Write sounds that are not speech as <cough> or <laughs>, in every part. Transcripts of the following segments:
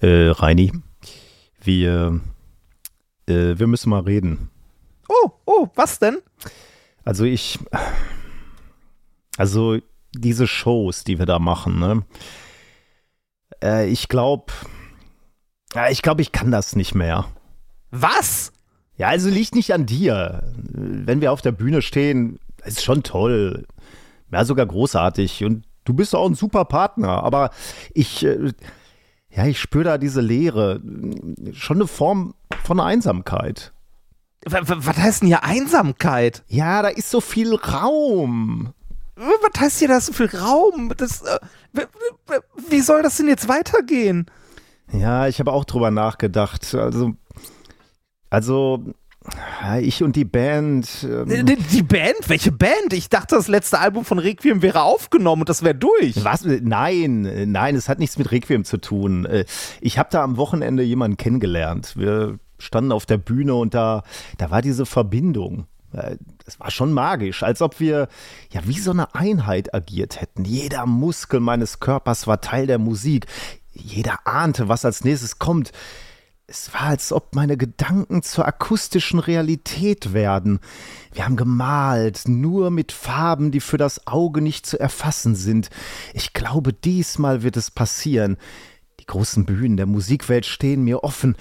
Äh, Reini, wir, äh, wir müssen mal reden. Oh, oh, was denn? Also ich, also diese Shows, die wir da machen, ne? Äh, ich glaube, ja, ich glaube, ich kann das nicht mehr. Was? Ja, also liegt nicht an dir. Wenn wir auf der Bühne stehen, ist schon toll. Ja, sogar großartig. Und du bist auch ein super Partner. Aber ich, äh, ja, ich spüre da diese Leere. Schon eine Form von Einsamkeit. Was heißt denn hier Einsamkeit? Ja, da ist so viel Raum. Was heißt hier, da ist so viel Raum? Das, äh, wie soll das denn jetzt weitergehen? Ja, ich habe auch drüber nachgedacht. Also, also ich und die Band. Ähm die, die, Band? Welche Band? Ich dachte, das letzte Album von Requiem wäre aufgenommen und das wäre durch. Was? Nein, nein, es hat nichts mit Requiem zu tun. Äh, ich habe da am Wochenende jemanden kennengelernt. Wir standen auf der Bühne und da, da war diese Verbindung. Es war schon magisch, als ob wir ja wie so eine Einheit agiert hätten. Jeder Muskel meines Körpers war Teil der Musik. Jeder ahnte, was als nächstes kommt. Es war, als ob meine Gedanken zur akustischen Realität werden. Wir haben gemalt, nur mit Farben, die für das Auge nicht zu erfassen sind. Ich glaube, diesmal wird es passieren. Die großen Bühnen der Musikwelt stehen mir offen.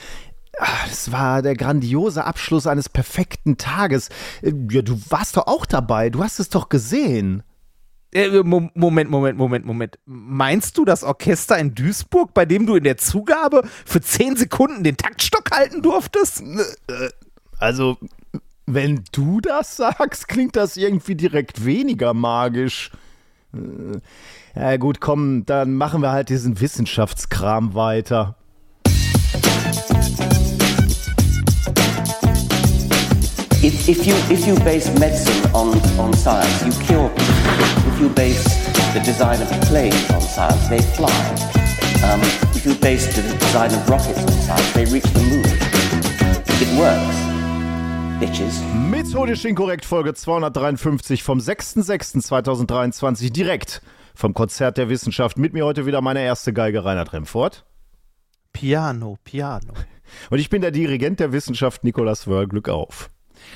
Ah, es war der grandiose Abschluss eines perfekten Tages. Äh, ja, du warst doch auch dabei. Du hast es doch gesehen. Äh, Moment, Moment, Moment, Moment. Meinst du das Orchester in Duisburg, bei dem du in der Zugabe für 10 Sekunden den Taktstock halten durftest? Äh, also, wenn du das sagst, klingt das irgendwie direkt weniger magisch. Ja gut, komm, dann machen wir halt diesen Wissenschaftskram weiter. If, if, you, if you base medicine on, on science, you cure people. If you base the design of planes on science, they fly. Um, if you base the design of rockets on science, they reach the moon. It works. Bitches. Methodisch inkorrekt Folge 253 vom 6.06.2023 direkt vom Konzert der Wissenschaft. Mit mir heute wieder meine erste Geige Reinhard Remfort. Piano, Piano. Und ich bin der Dirigent der Wissenschaft Nikolas Wörl. Glück auf.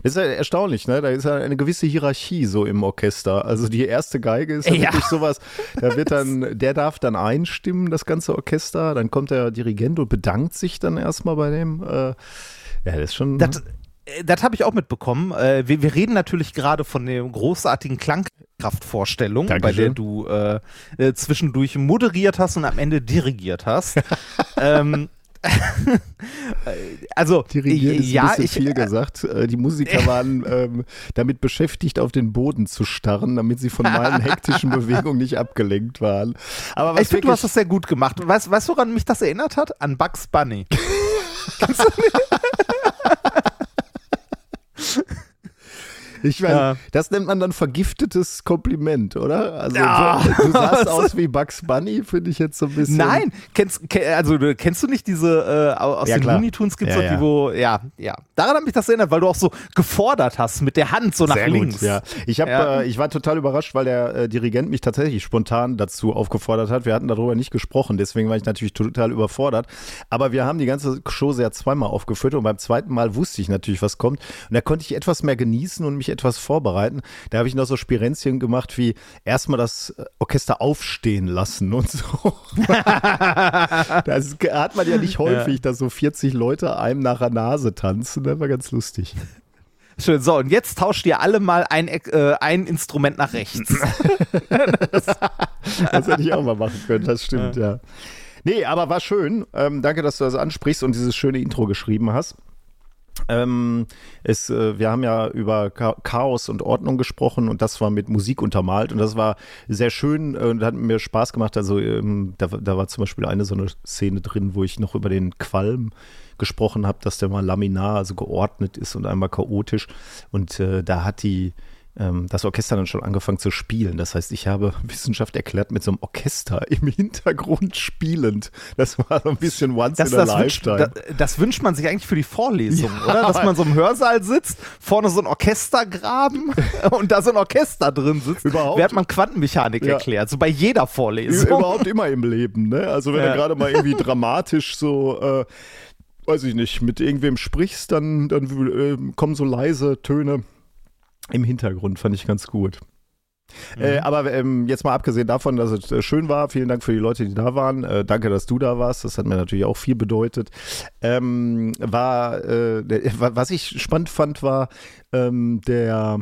Das ist ja erstaunlich, ne? Da ist ja eine gewisse Hierarchie so im Orchester. Also die erste Geige ist ja, ja. wirklich sowas, da wird dann, <laughs> der darf dann einstimmen, das ganze Orchester, dann kommt der Dirigent und bedankt sich dann erstmal bei dem. Äh, ja, das ist schon. Das, äh, das habe ich auch mitbekommen. Äh, wir, wir, reden natürlich gerade von der großartigen Klangkraftvorstellung, bei der du äh, zwischendurch moderiert hast und am Ende dirigiert hast. <laughs> ähm, <laughs> also Dirigieren ist ja, ein ich, viel gesagt. Äh, die Musiker <laughs> waren ähm, damit beschäftigt, auf den Boden zu starren, damit sie von meinen <laughs> hektischen Bewegungen nicht abgelenkt waren. Aber was ich finde, du hast das sehr gut gemacht. Weißt, weißt du, woran mich das erinnert hat? An Bugs Bunny. Kannst du nicht? Ich meine, ja. das nennt man dann vergiftetes Kompliment, oder? Also ja. du, du sahst <laughs> aus wie Bugs Bunny, finde ich jetzt so ein bisschen. Nein, kennst, also kennst du nicht diese äh, aus ja, den klar. Looney Tunes gibt's ja, die, wo, ja, ja. Daran hat mich das erinnert, weil du auch so gefordert hast mit der Hand so nach Sehr links. Gut, ja. Ich, hab, äh, ich war total überrascht, weil der äh, Dirigent mich tatsächlich spontan dazu aufgefordert hat. Wir hatten darüber nicht gesprochen, deswegen war ich natürlich total überfordert. Aber wir haben die ganze Show sehr zweimal aufgeführt und beim zweiten Mal wusste ich natürlich, was kommt. Und da konnte ich etwas mehr genießen und mich etwas vorbereiten. Da habe ich noch so Spirenzchen gemacht, wie erstmal das Orchester aufstehen lassen und so. <laughs> das hat man ja nicht häufig, ja. dass so 40 Leute einem nach der Nase tanzen. Das war ganz lustig. Schön. So, und jetzt tauscht ihr alle mal ein, äh, ein Instrument nach rechts. das, <laughs> das, hätte ich auch mal machen können, das stimmt, ja. ja. Nee, aber war schön. Ähm, danke, dass du das ansprichst und dieses schöne Intro geschrieben hast. Ähm, es, äh, wir haben ja über Chaos und Ordnung gesprochen und das war mit Musik untermalt und das war sehr schön und hat mir Spaß gemacht. Also ähm, da, da, war zum Beispiel eine so eine Szene drin, wo ich noch über den Qualm gesprochen habe, dass der mal laminar, also geordnet ist und einmal chaotisch. Und äh, da hat die das Orchester dann schon angefangen zu spielen. Das heißt, ich habe <laughs> Wissenschaft erklärt mit so einem Orchester im Hintergrund spielend. Das war so ein bisschen once das, in a das lifetime. Wünscht, das, das, wünscht man sich eigentlich für die Vorlesung, ja. oder? Dass man so im Hörsaal sitzt, vorne so ein Orchestergraben <laughs> und da so ein Orchester drin sitzt. Überhaupt. Während man Quantenmechanik ja. erklärt, so bei jeder Vorlesung. Überhaupt immer im Leben, ne? Also wenn ja. du gerade mal irgendwie <laughs> dramatisch so äh, weiß ich nicht, mit irgendwem sprichst, dann, dann äh, kommen so leise Töne im Hintergrund. Fand ich ganz gut. Mhm. Äh, aber ähm, jetzt mal abgesehen davon, dass es äh, schön war, vielen Dank für die Leute, die da waren. Äh, danke, dass du da warst. Das hat mir natürlich auch viel bedeutet. Ähm, war, äh, was ich spannend fand, war ähm, der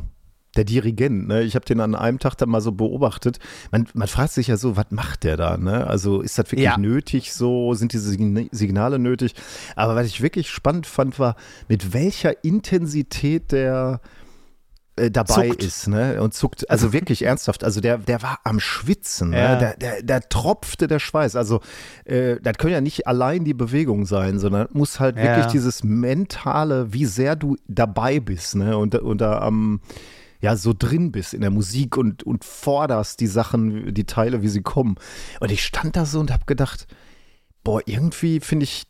der Dirigent, ne? ich habe den an einem Tag dann mal so beobachtet. Man, man fragt sich ja so, was macht der da? Ne? Also ist das wirklich ja. nötig so? Sind diese Signale nötig? Aber was ich wirklich spannend fand, war, mit welcher Intensität der äh, dabei zuckt. ist, ne? Und zuckt, also wirklich ernsthaft. Also der, der war am Schwitzen, ne? ja. ne? der, der, der tropfte der Schweiß. Also äh, das können ja nicht allein die Bewegungen sein, sondern muss halt ja. wirklich dieses mentale, wie sehr du dabei bist, ne? Und, und da am ähm, ja so drin bist in der Musik und, und forderst die Sachen, die Teile, wie sie kommen. Und ich stand da so und habe gedacht, boah, irgendwie finde ich,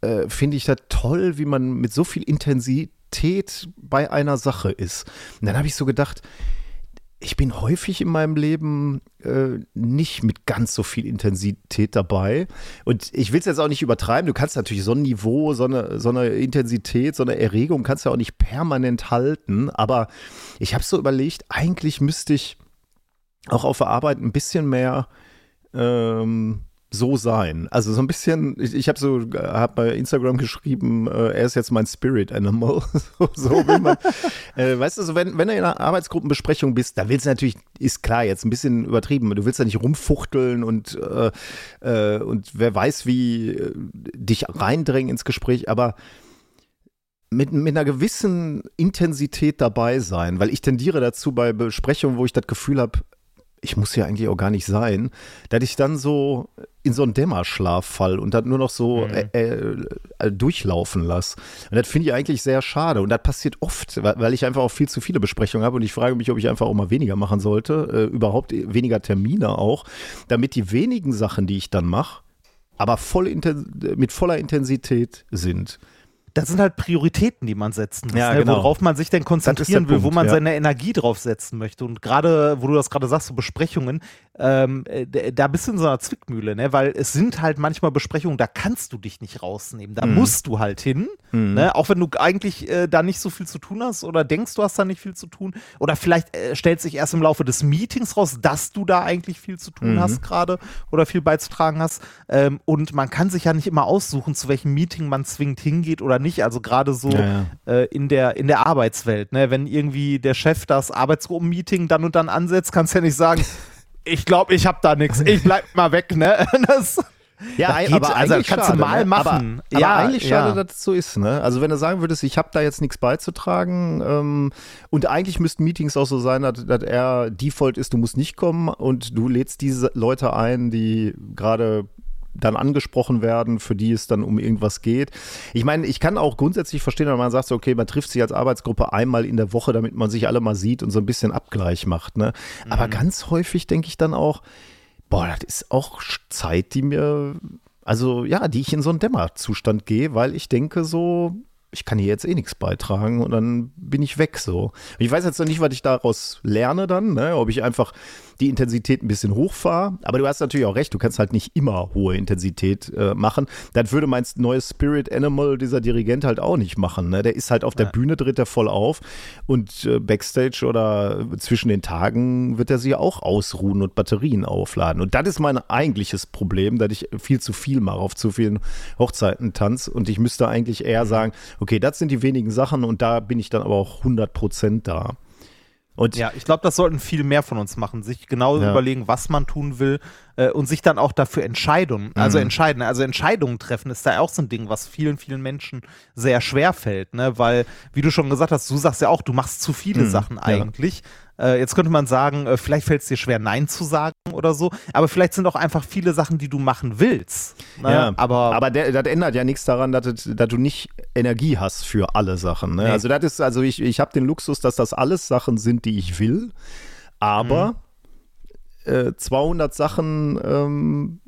äh, finde ich das toll, wie man mit so viel Intensität bei einer Sache ist. Und dann habe ich so gedacht, ich bin häufig in meinem Leben äh, nicht mit ganz so viel Intensität dabei. Und ich will es jetzt auch nicht übertreiben. Du kannst natürlich so ein Niveau, so eine, so eine Intensität, so eine Erregung kannst du ja auch nicht permanent halten. Aber ich habe so überlegt, eigentlich müsste ich auch auf der Arbeit ein bisschen mehr ähm, so sein. Also so ein bisschen, ich, ich habe so, habe bei Instagram geschrieben, äh, er ist jetzt mein Spirit Animal. <laughs> so, so will man. <laughs> äh, weißt du, so wenn, wenn du in einer Arbeitsgruppenbesprechung bist, da willst du natürlich, ist klar, jetzt ein bisschen übertrieben, du willst da nicht rumfuchteln und, äh, äh, und wer weiß, wie äh, dich reindrängen ins Gespräch, aber mit, mit einer gewissen Intensität dabei sein, weil ich tendiere dazu bei Besprechungen, wo ich das Gefühl habe, ich muss ja eigentlich auch gar nicht sein, dass ich dann so in so einen Dämmerschlaf fall und dann nur noch so mhm. äh, äh, äh, durchlaufen lasse. Und das finde ich eigentlich sehr schade. Und das passiert oft, weil ich einfach auch viel zu viele Besprechungen habe und ich frage mich, ob ich einfach auch mal weniger machen sollte, äh, überhaupt weniger Termine auch, damit die wenigen Sachen, die ich dann mache, aber voll mit voller Intensität sind das sind halt Prioritäten, die man setzen muss, ja, ne? genau. worauf man sich denn konzentrieren will, Punkt, wo man ja. seine Energie drauf setzen möchte. Und gerade, wo du das gerade sagst, so Besprechungen, ähm, äh, da bist du in so einer Zwickmühle, ne? weil es sind halt manchmal Besprechungen, da kannst du dich nicht rausnehmen, da mhm. musst du halt hin, mhm. ne? auch wenn du eigentlich äh, da nicht so viel zu tun hast oder denkst, du hast da nicht viel zu tun oder vielleicht äh, stellt sich erst im Laufe des Meetings raus, dass du da eigentlich viel zu tun mhm. hast gerade oder viel beizutragen hast ähm, und man kann sich ja nicht immer aussuchen, zu welchem Meeting man zwingend hingeht oder nicht, also gerade so ja, ja. Äh, in, der, in der Arbeitswelt, ne? wenn irgendwie der Chef das Arbeitsgruppenmeeting dann und dann ansetzt, kannst du ja nicht sagen, <laughs> ich glaube, ich habe da nichts. Ich bleib mal weg, ne? <laughs> Das, ja, geht, aber also kannst schade, du mal ne? machen. Aber, ja, aber eigentlich schade, ja. dass es so ist. Ne? Also wenn du sagen würdest, ich habe da jetzt nichts beizutragen ähm, und eigentlich müssten Meetings auch so sein, dass, dass er Default ist, du musst nicht kommen und du lädst diese Leute ein, die gerade dann angesprochen werden, für die es dann um irgendwas geht. Ich meine, ich kann auch grundsätzlich verstehen, wenn man sagt, so, okay, man trifft sich als Arbeitsgruppe einmal in der Woche, damit man sich alle mal sieht und so ein bisschen Abgleich macht. Ne? Mhm. Aber ganz häufig denke ich dann auch, boah, das ist auch Zeit, die mir, also ja, die ich in so einen Dämmerzustand gehe, weil ich denke so, ich kann hier jetzt eh nichts beitragen und dann bin ich weg so. Ich weiß jetzt noch nicht, was ich daraus lerne dann, ne? ob ich einfach die Intensität ein bisschen hochfahre. Aber du hast natürlich auch recht, du kannst halt nicht immer hohe Intensität äh, machen. Das würde mein neues Spirit Animal, dieser Dirigent, halt auch nicht machen. Ne? Der ist halt auf der ja. Bühne, tritt er voll auf und äh, Backstage oder zwischen den Tagen wird er sich auch ausruhen und Batterien aufladen. Und das ist mein eigentliches Problem, dass ich viel zu viel mache, auf zu vielen Hochzeiten tanze und ich müsste eigentlich eher mhm. sagen, okay, das sind die wenigen Sachen und da bin ich dann aber auch 100 Prozent da. Und ja, ich glaube, das sollten viel mehr von uns machen, sich genau ja. überlegen, was man tun will äh, und sich dann auch dafür Entscheidungen, also mhm. entscheiden, also Entscheidungen treffen ist da auch so ein Ding, was vielen, vielen Menschen sehr schwer fällt, ne? Weil, wie du schon gesagt hast, du sagst ja auch, du machst zu viele mhm. Sachen eigentlich. Äh, jetzt könnte man sagen, äh, vielleicht fällt es dir schwer, Nein zu sagen oder so, aber vielleicht sind auch einfach viele Sachen, die du machen willst. Ne? Ja, aber, aber der, das ändert ja nichts daran, dass, dass, du nicht Energie hast für alle Sachen. Ne? Nee. Also das ist, also ich, ich habe den Luxus, dass das alles Sachen sind, die ich will, aber mhm. äh, 200 Sachen ähm,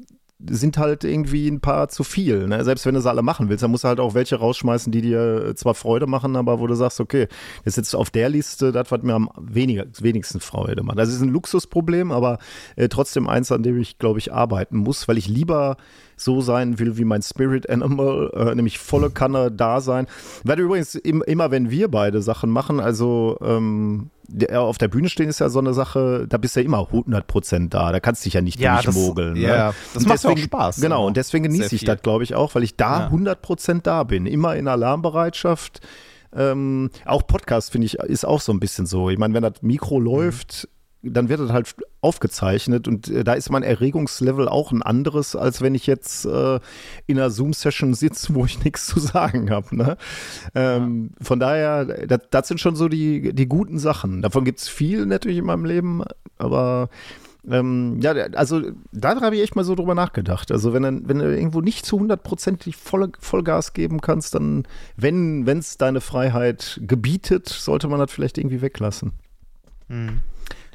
sind halt irgendwie ein paar zu viel. Ne? Selbst wenn du sie alle machen willst, dann musst du halt auch welche rausschmeißen, die dir äh, zwar Freude machen, aber wo du sagst, okay, das ist jetzt auf der Liste das, was mir am weniger, wenigsten Freude macht. Das ist ein Luxusproblem, aber äh, trotzdem eins, an dem ich, glaube ich, arbeiten muss, weil ich lieber so sein will wie mein Spirit Animal, äh, nämlich volle Kanne da sein. Werde übrigens im, immer, wenn wir beide Sachen machen, also ähm, der, auf der Bühne stehen ist ja so eine Sache, da bist du ja immer 100% da, da kannst du dich ja nicht ja, durchmogeln. Das, ne? Ja, das und macht deswegen, auch Spaß. Genau, und deswegen genieße ich das, glaube ich, auch, weil ich da ja. 100% da bin, immer in Alarmbereitschaft. Ähm, auch Podcast, finde ich, ist auch so ein bisschen so. Ich meine, wenn das Mikro mhm. Dann wird das halt aufgezeichnet und äh, da ist mein Erregungslevel auch ein anderes, als wenn ich jetzt äh, in einer Zoom-Session sitze, wo ich <laughs> nichts zu sagen habe. Ne? Ähm, ja. Von daher, das, das, sind schon so die, die guten Sachen. Davon gibt es viel natürlich in meinem Leben, aber ähm, ja, also da habe ich echt mal so drüber nachgedacht. Also wenn, wenn du irgendwo nicht zu hundertprozentig voll, Vollgas geben kannst, dann, wenn es deine Freiheit gebietet, sollte man das vielleicht irgendwie weglassen. Mhm.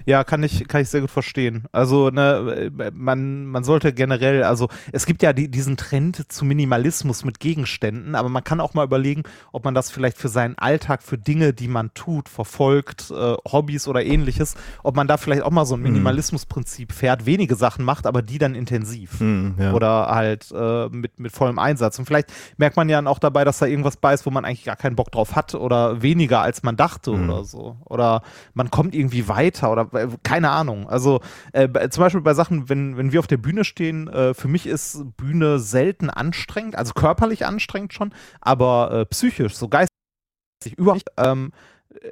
Ja, kann ich, kann ich sehr gut verstehen. Also, ne, man, man sollte generell, also es gibt ja die, diesen Trend zu Minimalismus mit Gegenständen, aber man kann auch mal überlegen, ob man das vielleicht für seinen Alltag, für Dinge, die man tut, verfolgt, äh, Hobbys oder ähnliches, ob man da vielleicht auch mal so ein mhm. Minimalismusprinzip fährt, wenige Sachen macht, aber die dann intensiv. Mhm, ja. Oder halt äh, mit, mit vollem Einsatz. Und vielleicht merkt man ja auch dabei, dass da irgendwas bei ist, wo man eigentlich gar keinen Bock drauf hat oder weniger als man dachte mhm. oder so. Oder man kommt irgendwie weiter oder keine Ahnung. Also äh, zum Beispiel bei Sachen, wenn, wenn wir auf der Bühne stehen, äh, für mich ist Bühne selten anstrengend, also körperlich anstrengend schon, aber äh, psychisch, so geistig überhaupt. Ähm,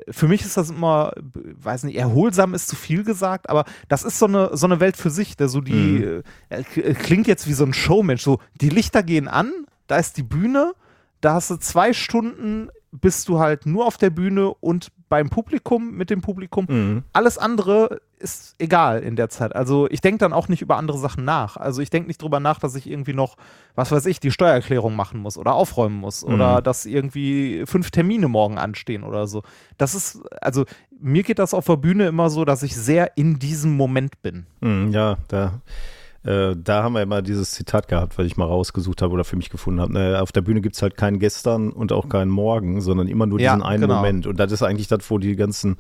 für mich ist das immer, weiß nicht, erholsam ist zu viel gesagt, aber das ist so eine, so eine Welt für sich, der so die, mhm. Äh, äh, klingt jetzt wie so ein Showmensch, so die Lichter gehen an, da ist die Bühne, da hast du zwei Stunden bist du halt nur auf der Bühne und beim Publikum, mit dem Publikum. Mhm. Alles andere ist egal in der Zeit. Also ich denke dann auch nicht über andere Sachen nach. Also ich denke nicht drüber nach, dass ich irgendwie noch, was weiß ich, die Steuererklärung machen muss oder aufräumen muss mhm. oder dass irgendwie fünf Termine morgen anstehen oder so. Das ist, also mir geht das auf der Bühne immer so, dass ich sehr in diesem Moment bin. Mhm, ja, da äh, da haben wir immer dieses Zitat gehabt, weil ich mal rausgesucht habe oder für mich gefunden habe. Ne, auf der Bühne gibt es halt kein Gestern und auch kein Morgen, sondern immer nur diesen ja, einen genau. Moment. Und das ist eigentlich das, wo die ganzen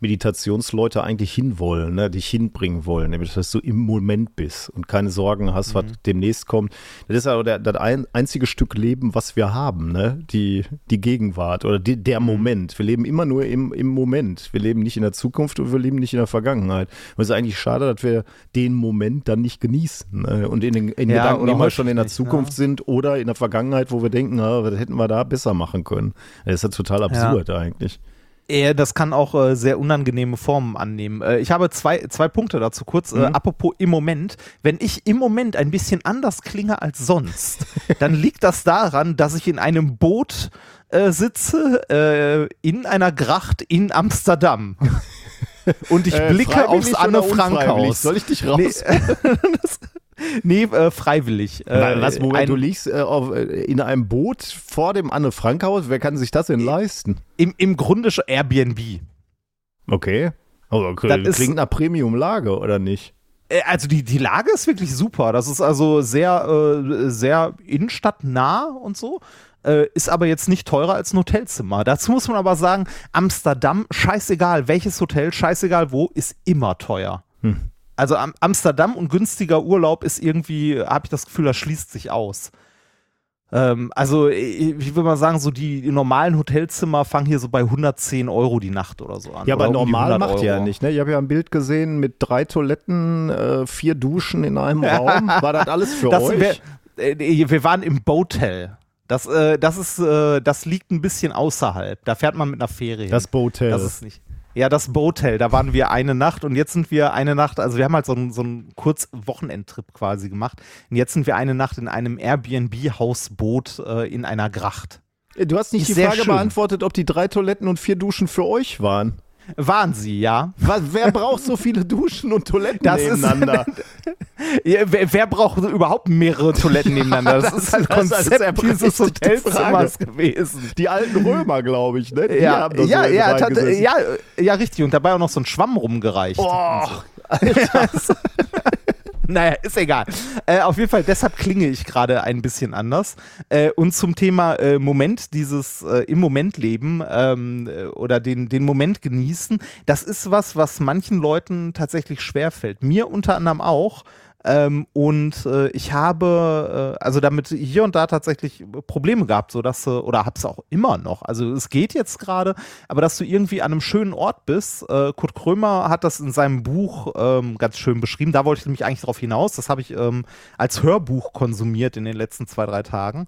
Meditationsleute eigentlich hinwollen, ne, dich hinbringen wollen, nämlich dass du im Moment bist und keine Sorgen hast, mhm. was demnächst kommt. Das ist aber der, das ein, einzige Stück Leben, was wir haben, ne? die, die Gegenwart oder die, der mhm. Moment. Wir leben immer nur im, im Moment. Wir leben nicht in der Zukunft und wir leben nicht in der Vergangenheit. Und es ist eigentlich schade, dass wir den Moment dann nicht genießen ne? und in den in ja, Gedanken immer schon in der Zukunft ja. sind oder in der Vergangenheit, wo wir denken, na, was hätten wir da besser machen können. Das ist ja total absurd ja. eigentlich. Ja, das kann auch äh, sehr unangenehme Formen annehmen. Äh, ich habe zwei, zwei Punkte dazu kurz. Äh, mhm. Äh, apropos im Moment. Wenn ich im Moment ein bisschen anders klinge als sonst, <laughs> dann liegt das daran, dass ich in einem Boot äh, sitze, äh, in einer Gracht in Amsterdam. <laughs> Und ich blicke aufs Anne Frank Haus. Soll ich dich raus? Nee, <laughs> <laughs> nee, äh, freiwillig. Äh, Was, Moment, du liegst äh, auf, äh, in einem Boot vor dem Anne-Frank-Haus? Wer kann sich das denn leisten? Im, im Grunde schon Airbnb. Okay. Okay, das klingt nach Premium-Lage, oder nicht? Äh, also die, die Lage ist wirklich super. Das ist also sehr, äh, sehr innenstadtnah und so. Ist aber jetzt nicht teurer als ein Hotelzimmer. Dazu muss man aber sagen, Amsterdam, scheißegal, welches Hotel, scheißegal wo, ist immer teuer. Hm. Also am Amsterdam und günstiger Urlaub ist irgendwie, habe ich das Gefühl, das schließt sich aus. Ähm, also ich, ich würde mal sagen, so die, die, normalen Hotelzimmer fangen hier so bei 110 Euro die Nacht oder so an. Ja, aber normal macht Euro. ja nicht. Ne? Ich habe ja ein Bild gesehen mit drei Toiletten, äh, vier Duschen in einem Raum. War das alles für das euch? Wär, äh, wir waren im Botel. Das, äh, das ist, äh, das liegt ein bisschen außerhalb. Da fährt man mit einer Fähre hin. Das Botel. Das ist nicht. Ja, das Botel, da waren wir eine Nacht und jetzt sind wir eine Nacht, also wir haben halt so einen, so einen kurz Wochenendtrip quasi gemacht und jetzt sind wir eine Nacht in einem Airbnb-Hausboot äh, in einer Gracht. Du hast nicht Ist die Frage beantwortet, ob die drei Toiletten und vier Duschen für euch waren. Waren sie, ja. Was, wer braucht so viele Duschen und Toiletten das nebeneinander? Ist, <laughs> ja, wer, wer, braucht überhaupt mehrere Toiletten nebeneinander? Das, <laughs> das ist ein Konzept das dieses Hotelzimmers gewesen. Die alten Römer, glaube ich, ne? Die ja, ja, ja, ja, ja, richtig. Und dabei auch noch so ein Schwamm rumgereicht. Oh, <laughs> Alter. <laughs> naja, ist egal. Äh, auf jeden Fall, deshalb klinge ich gerade ein bisschen anders. Äh, und zum Thema äh, Moment, dieses äh, im Moment leben ähm, äh, oder den, den Moment genießen, das ist was, was manchen Leuten tatsächlich schwerfällt. Mir unter anderem auch. Ähm, und äh, ich habe äh, also damit hier und da tatsächlich Probleme gehabt, so dass äh, oder habe es auch immer noch. Also es geht jetzt gerade, aber dass du irgendwie an einem schönen Ort bist. Äh, Kurt Krömer hat das in seinem Buch ähm, ganz schön beschrieben. Da wollte ich nämlich eigentlich darauf hinaus. Das habe ich ähm, als Hörbuch konsumiert in den letzten zwei drei Tagen.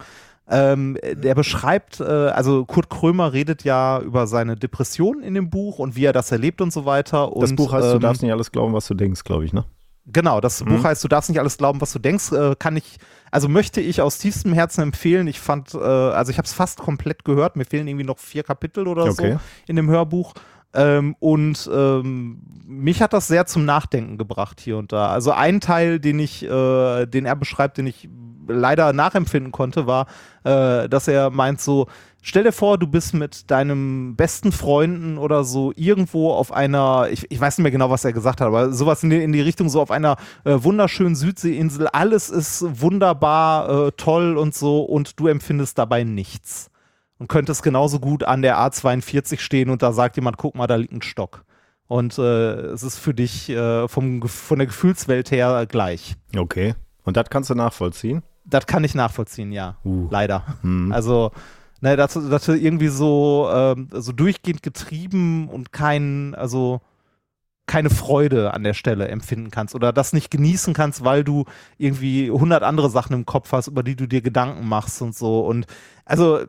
Ähm, der beschreibt, äh, also Kurt Krömer redet ja über seine Depression in dem Buch und wie er das erlebt und so weiter. Und, das Buch heißt, ähm, du darfst nicht alles glauben, was du denkst, glaube ich, ne? Genau, das mhm. Buch heißt, du darfst nicht alles glauben, was du denkst. Äh, kann ich, also möchte ich aus tiefstem Herzen empfehlen. Ich fand, äh, also ich habe es fast komplett gehört. Mir fehlen irgendwie noch vier Kapitel oder okay. so in dem Hörbuch. Ähm, und ähm, mich hat das sehr zum Nachdenken gebracht hier und da. Also ein Teil, den ich, äh, den er beschreibt, den ich leider nachempfinden konnte, war, äh, dass er meint so, stell dir vor, du bist mit deinem besten Freunden oder so irgendwo auf einer, ich, ich weiß nicht mehr genau, was er gesagt hat, aber sowas in die, in die Richtung, so auf einer äh, wunderschönen Südseeinsel, alles ist wunderbar, äh, toll und so und du empfindest dabei nichts. Und könntest genauso gut an der A42 stehen und da sagt jemand, guck mal, da liegt ein Stock. Und äh, es ist für dich äh, vom, von der Gefühlswelt her gleich. Okay. Und das kannst du nachvollziehen? Das kann ich nachvollziehen, ja. Uh. Leider. Hm. Also, ne, dass du irgendwie so, ähm, so durchgehend getrieben und kein, also keine Freude an der Stelle empfinden kannst oder das nicht genießen kannst, weil du irgendwie hundert andere Sachen im Kopf hast, über die du dir Gedanken machst und so. Und also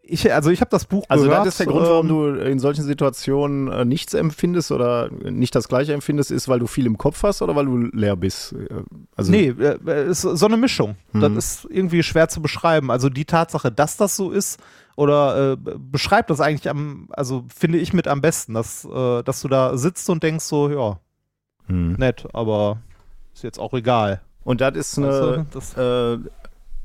ich, also ich habe das Buch also gehört. Also das ist der Grund, warum ähm, du in solchen Situationen äh, nichts empfindest oder nicht das Gleiche empfindest, ist, weil du viel im Kopf hast oder weil du leer bist? Äh, also nee, äh, ist so eine Mischung. Mhm. Das ist irgendwie schwer zu beschreiben. Also die Tatsache, dass das so ist, oder äh, beschreibt das eigentlich am, also finde ich mit am besten, dass, äh, dass du da sitzt und denkst so, ja, hm. nett, aber ist jetzt auch egal. Und das ist eine, also, das, äh,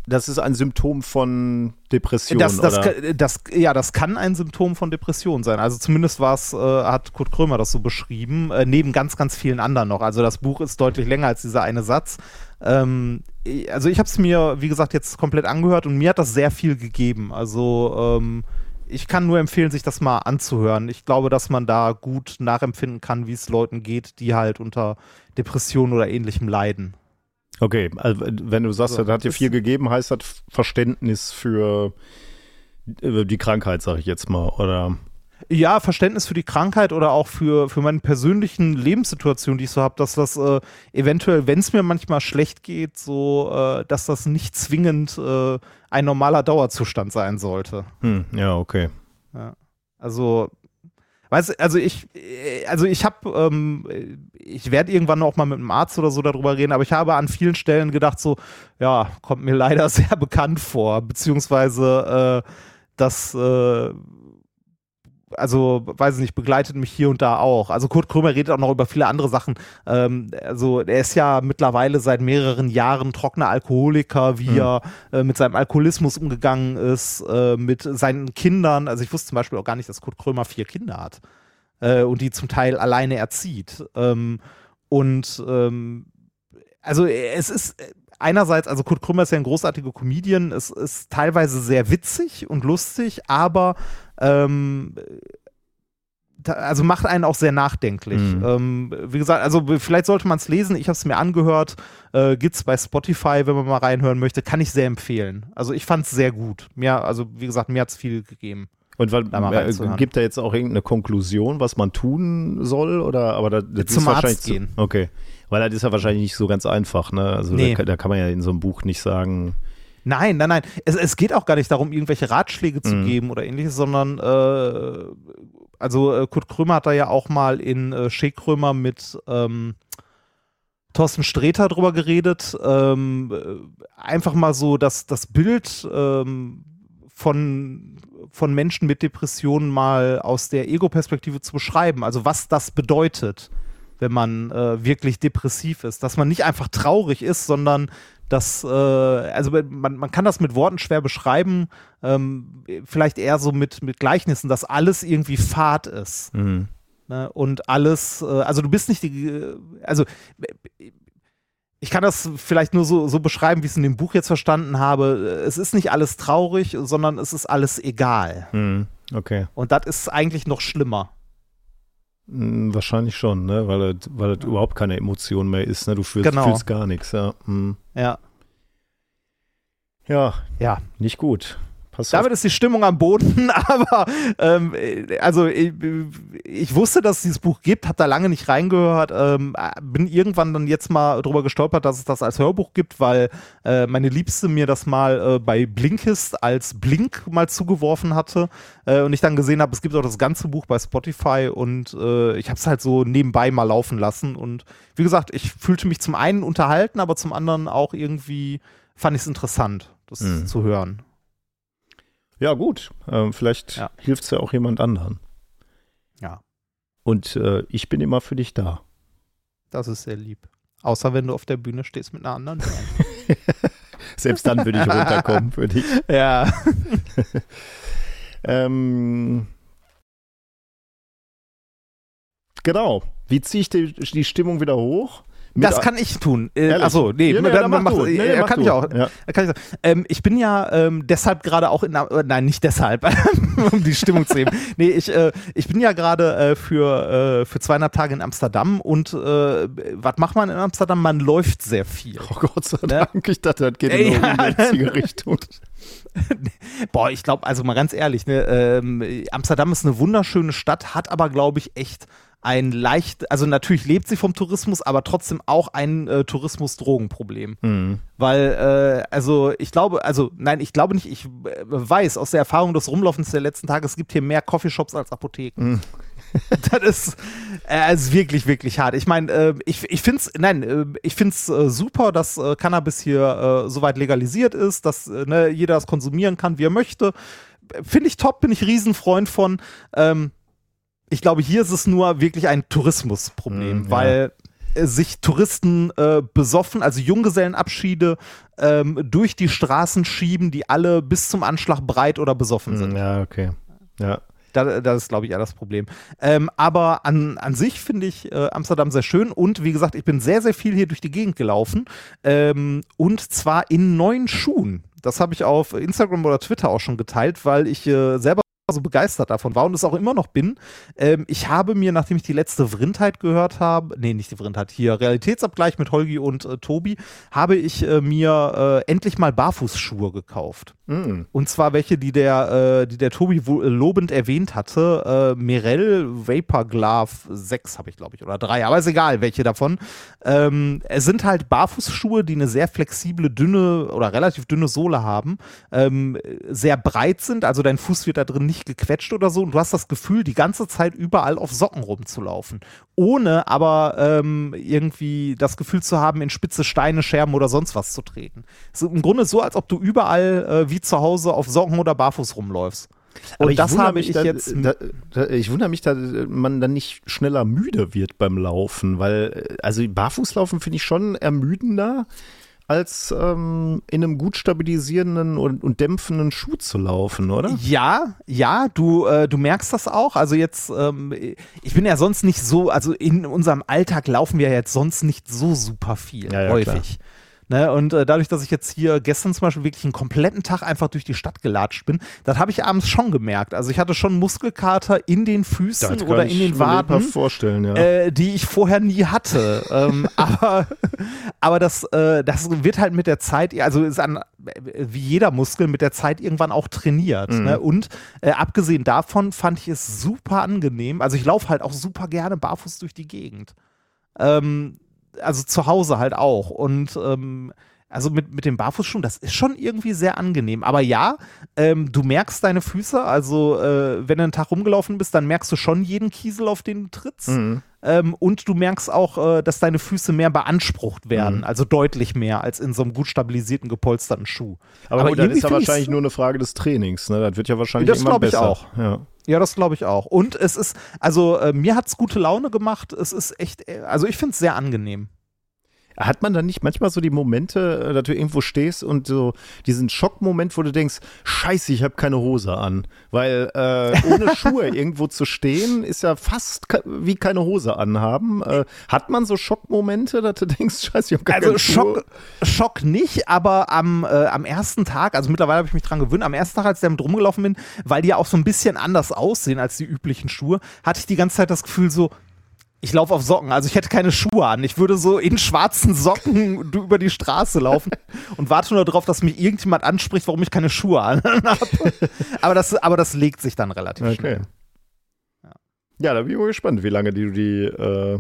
das ist ein Symptom von Depression. Das, das, oder? Das, ja, das kann ein Symptom von Depression sein. Also zumindest war es, äh, hat Kurt Krömer das so beschrieben, äh, neben ganz, ganz vielen anderen noch. Also das Buch ist deutlich länger als dieser eine Satz. Ähm, also ich habe es mir, wie gesagt, jetzt komplett angehört und mir hat das sehr viel gegeben. Also ähm, ich kann nur empfehlen, sich das mal anzuhören. Ich glaube, dass man da gut nachempfinden kann, wie es Leuten geht, die halt unter Depressionen oder ähnlichem leiden. Okay, also wenn du sagst, so, das hat dir viel gegeben, heißt das Verständnis für äh, die Krankheit, sag ich jetzt mal, oder? Ja, Verständnis für die Krankheit oder auch für, für meine persönlichen Lebenssituationen, die ich so habe, dass das äh, eventuell, wenn es mir manchmal schlecht geht, so, äh, dass das nicht zwingend äh, ein normaler Dauerzustand sein sollte. Hm, ja, okay. Ja. Also, weißt also ich, also ich habe, ähm, ich werde irgendwann auch mal mit einem Arzt oder so darüber reden, aber ich habe an vielen Stellen gedacht, so, ja, kommt mir <laughs> leider sehr bekannt vor, beziehungsweise äh, das äh, also weiß ich nicht, begleitet mich hier und da auch. Also Kurt Krömer redet auch noch über viele andere Sachen. Ähm, also er ist ja mittlerweile seit mehreren Jahren trockener Alkoholiker, wie mhm. er äh, mit seinem Alkoholismus umgegangen ist, äh, mit seinen Kindern. Also ich wusste zum Beispiel auch gar nicht, dass Kurt Krömer vier Kinder hat äh, und die zum Teil alleine erzieht. Ähm, und ähm, also es ist einerseits, also Kurt Krömer ist ja ein großartiger Comedian, es ist teilweise sehr witzig und lustig, aber ähm, also macht einen auch sehr nachdenklich. Mhm. Ähm, wie gesagt, also vielleicht sollte man es lesen. Ich habe es mir angehört. Äh, Gibt es bei Spotify, wenn man mal reinhören möchte. Kann ich sehr empfehlen. Also ich fand es sehr gut. Mir, also wie gesagt, mir hat es viel gegeben. Und weil, äh, gibt da jetzt auch irgendeine Konklusion, was man tun soll? Oder aber da, das Zum ist Arzt gehen. Zu, okay. Weil das ist ja wahrscheinlich nicht so ganz einfach, ne? Also nee. da, da, kann man ja in so einem Buch nicht sagen. Nein, nein, nein. Es, es geht auch gar nicht darum, irgendwelche Ratschläge zu mhm. geben oder ähnliches, sondern äh, also äh, Kurt Krömer hat da ja auch mal in äh, Shea Krömer mit ähm, Thorsten Sträter drüber geredet. Ähm, äh, einfach mal so, dass das Bild ähm, von, von Menschen mit Depressionen mal aus der Ego-Perspektive zu beschreiben. Also was das bedeutet, wenn man äh, wirklich depressiv ist. Dass man nicht einfach traurig ist, sondern dass, äh, also man, man kann das mit Worten schwer beschreiben, ähm, vielleicht eher so mit, mit Gleichnissen, dass alles irgendwie Fahrt ist. Mhm. Ne? Und alles, äh, also du bist nicht die, also ich kann das vielleicht nur so, so beschreiben, wie ich es in dem Buch jetzt verstanden habe. Es ist nicht alles traurig, sondern es ist alles egal. Mhm. Okay. Und das ist eigentlich noch schlimmer. Mhm, wahrscheinlich schon, ne? weil das, weil das ja. überhaupt keine Emotion mehr ist. Ne? Du fühlst, genau. fühlst gar nichts. Ja. Mhm. ja. Ja. Ja. Nicht gut. Pass Damit ist die Stimmung am Boden, <laughs> aber ähm, also ich, ich, wusste, dass es dieses Buch gibt, habe da lange nicht reingehört, ähm, bin irgendwann dann jetzt mal drüber gestolpert, dass es das als Hörbuch gibt, weil äh, meine Liebste mir das mal äh, bei Blinkist als Blink mal zugeworfen hatte äh, und ich dann gesehen habe, es gibt auch das ganze Buch bei Spotify und äh, ich habe es halt so nebenbei mal laufen lassen und wie gesagt, ich fühlte mich zum einen unterhalten, aber zum anderen auch irgendwie fand ich es interessant, das mhm. zu hören. Ja, gut. Ähm, vielleicht ja. hilft es ja auch jemand anderen. Ja. Und äh, ich bin immer für dich da. Das ist sehr lieb. Außer wenn du auf der Bühne stehst mit einer anderen Band. <laughs> Selbst dann würde ich runterkommen für dich. <laughs> Ja. <laughs> ähm, genau. Wie ziehe ich die, die Stimmung wieder hoch? Das kann ich tun. Äh, achso, nee, ja, nee, dann, dann macht, nee, nee, kann ich auch. Ja. Kann ich, ähm, ich bin ja ähm, deshalb gerade auch in, äh, nein, nicht deshalb, <laughs> um die Stimmung zu heben. <laughs> Nee, ich, äh, ich bin ja gerade äh, für, äh, für zweieinhalb Tage in Amsterdam und äh, was macht man in Amsterdam? Man läuft sehr viel. Oh Gott sei ne? Dank, ich dachte, das geht in eine richtige Richtung. <laughs> Boah, ich glaube, also mal ganz ehrlich, ne, ähm, Amsterdam ist eine wunderschöne Stadt, hat aber, glaube ich, echt ein leicht, also natürlich lebt sie vom Tourismus, aber trotzdem auch ein äh, Tourismus-Drogenproblem. Mhm. Weil, äh, also ich glaube, also nein, ich glaube nicht, ich äh, weiß aus der Erfahrung des Rumlaufens der letzten Tage, es gibt hier mehr Coffeeshops als Apotheken. Mhm. <laughs> das ist, äh, ist wirklich, wirklich hart. Ich meine, äh, ich, ich finde es, nein, äh, ich finde es äh, super, dass äh, Cannabis hier soweit legalisiert ist, dass ne, jeder das konsumieren kann, wie er möchte. Finde ich top, bin ich Riesenfreund von. Ähm, ich glaube, hier ist es nur wirklich ein Tourismusproblem, mhm, weil ja. sich Touristen äh, besoffen, also Junggesellenabschiede ähm, durch die Straßen schieben, die alle bis zum Anschlag breit oder besoffen mhm, sind. Ja, okay. Ja. Das, das ist, glaube ich, eher das Problem. Ähm, aber an, an sich finde ich äh, Amsterdam sehr schön und wie gesagt, ich bin sehr, sehr viel hier durch die Gegend gelaufen ähm, und zwar in neuen Schuhen. Das habe ich auf Instagram oder Twitter auch schon geteilt, weil ich äh, selber so begeistert davon war und es auch immer noch bin. Ähm, ich habe mir, nachdem ich die letzte Vrindheit gehört habe, nee, nicht die Vrindheit, hier Realitätsabgleich mit Holgi und äh, Tobi, habe ich äh, mir äh, endlich mal Barfußschuhe gekauft. Mm. Und zwar welche, die der, äh, die der Tobi äh, lobend erwähnt hatte. Äh, Mirel Vapor Glove 6 habe ich, glaube ich, oder 3, aber ist egal, welche davon. Ähm, es sind halt Barfußschuhe, die eine sehr flexible, dünne oder relativ dünne Sohle haben, ähm, sehr breit sind, also dein Fuß wird da drin nicht gequetscht oder so und du hast das Gefühl, die ganze Zeit überall auf Socken rumzulaufen. Ohne aber ähm, irgendwie das Gefühl zu haben, in spitze Steine, Scherben oder sonst was zu treten. Es ist im Grunde so, als ob du überall äh, wie zu Hause auf Socken oder barfuß rumläufst. Aber und das habe ich da, jetzt. Da, da, ich wundere mich, dass man dann nicht schneller müde wird beim Laufen, weil, äh, also Barfußlaufen finde ich schon ermüdender als ähm, in einem gut stabilisierenden und, und, dämpfenden Schuh zu laufen, oder? Ja, ja, du, äh, du merkst das auch. Also jetzt, ähm, ich bin ja sonst nicht so, also in unserem Alltag laufen wir jetzt sonst nicht so super viel, ja, ja, häufig. Klar. Ne, und äh, dadurch, dass ich jetzt hier gestern zum Beispiel wirklich einen kompletten Tag einfach durch die Stadt gelatscht bin, das habe ich abends schon gemerkt. Also ich hatte schon Muskelkater in den Füßen oder in den Waden, vorstellen, ja. äh, die ich vorher nie hatte. <laughs> ähm, aber aber das, äh, das wird halt mit der Zeit, also ist an, wie jeder Muskel mit der Zeit irgendwann auch trainiert. Mhm. Ne? Und äh, abgesehen davon fand ich es super angenehm. Also ich laufe halt auch super gerne barfuß durch die Gegend. Ähm, also zu Hause halt auch. Und ähm, also mit, mit den Barfußschuhen, das ist schon irgendwie sehr angenehm. Aber ja, ähm, du merkst deine Füße, also äh, wenn du einen Tag rumgelaufen bist, dann merkst du schon jeden Kiesel, auf den du trittst. Mhm. Ähm, und du merkst auch, äh, dass deine Füße mehr beansprucht werden, mhm. also deutlich mehr als in so einem gut stabilisierten, gepolsterten Schuh. Aber, Aber gut, das ist ja wahrscheinlich nur eine Frage des Trainings. Ne? Das wird ja wahrscheinlich das immer besser. Das glaube ich auch. Ja. Ja, das glaube ich auch. Und es ist, also äh, mir hat es gute Laune gemacht. Es ist echt, äh, also ich finde es sehr angenehm. Hat man dann nicht manchmal so die Momente, äh, dass du irgendwo stehst und so diesen Schockmoment, wo du denkst, scheiße, ich habe keine Hose an. Weil äh, ohne <laughs> Schuhe irgendwo zu stehen, ist ja fast wie keine Hose anhaben. Äh, hat man so Schockmomente, dass du denkst, scheiße, ich habe keine also Schock, Schock nicht, aber am, äh, am ersten Tag, also mittlerweile habe ich mich dran gewöhnt, am ersten Tag, als ich damit rumgelaufen bin, weil die ja auch so ein bisschen anders aussehen als die üblichen Schuhe, hatte ich die ganze Zeit das Gefühl so, ich laufe auf Socken, also ich hätte keine Schuhe an. Ich würde so in schwarzen Socken <laughs> über die Straße laufen und warte nur darauf, dass mich irgendjemand anspricht, warum ich keine Schuhe an <laughs> habe. aber, das, aber das legt sich dann relativ okay. schnell. Ja. ja, da bin ich mal gespannt, wie lange die, die äh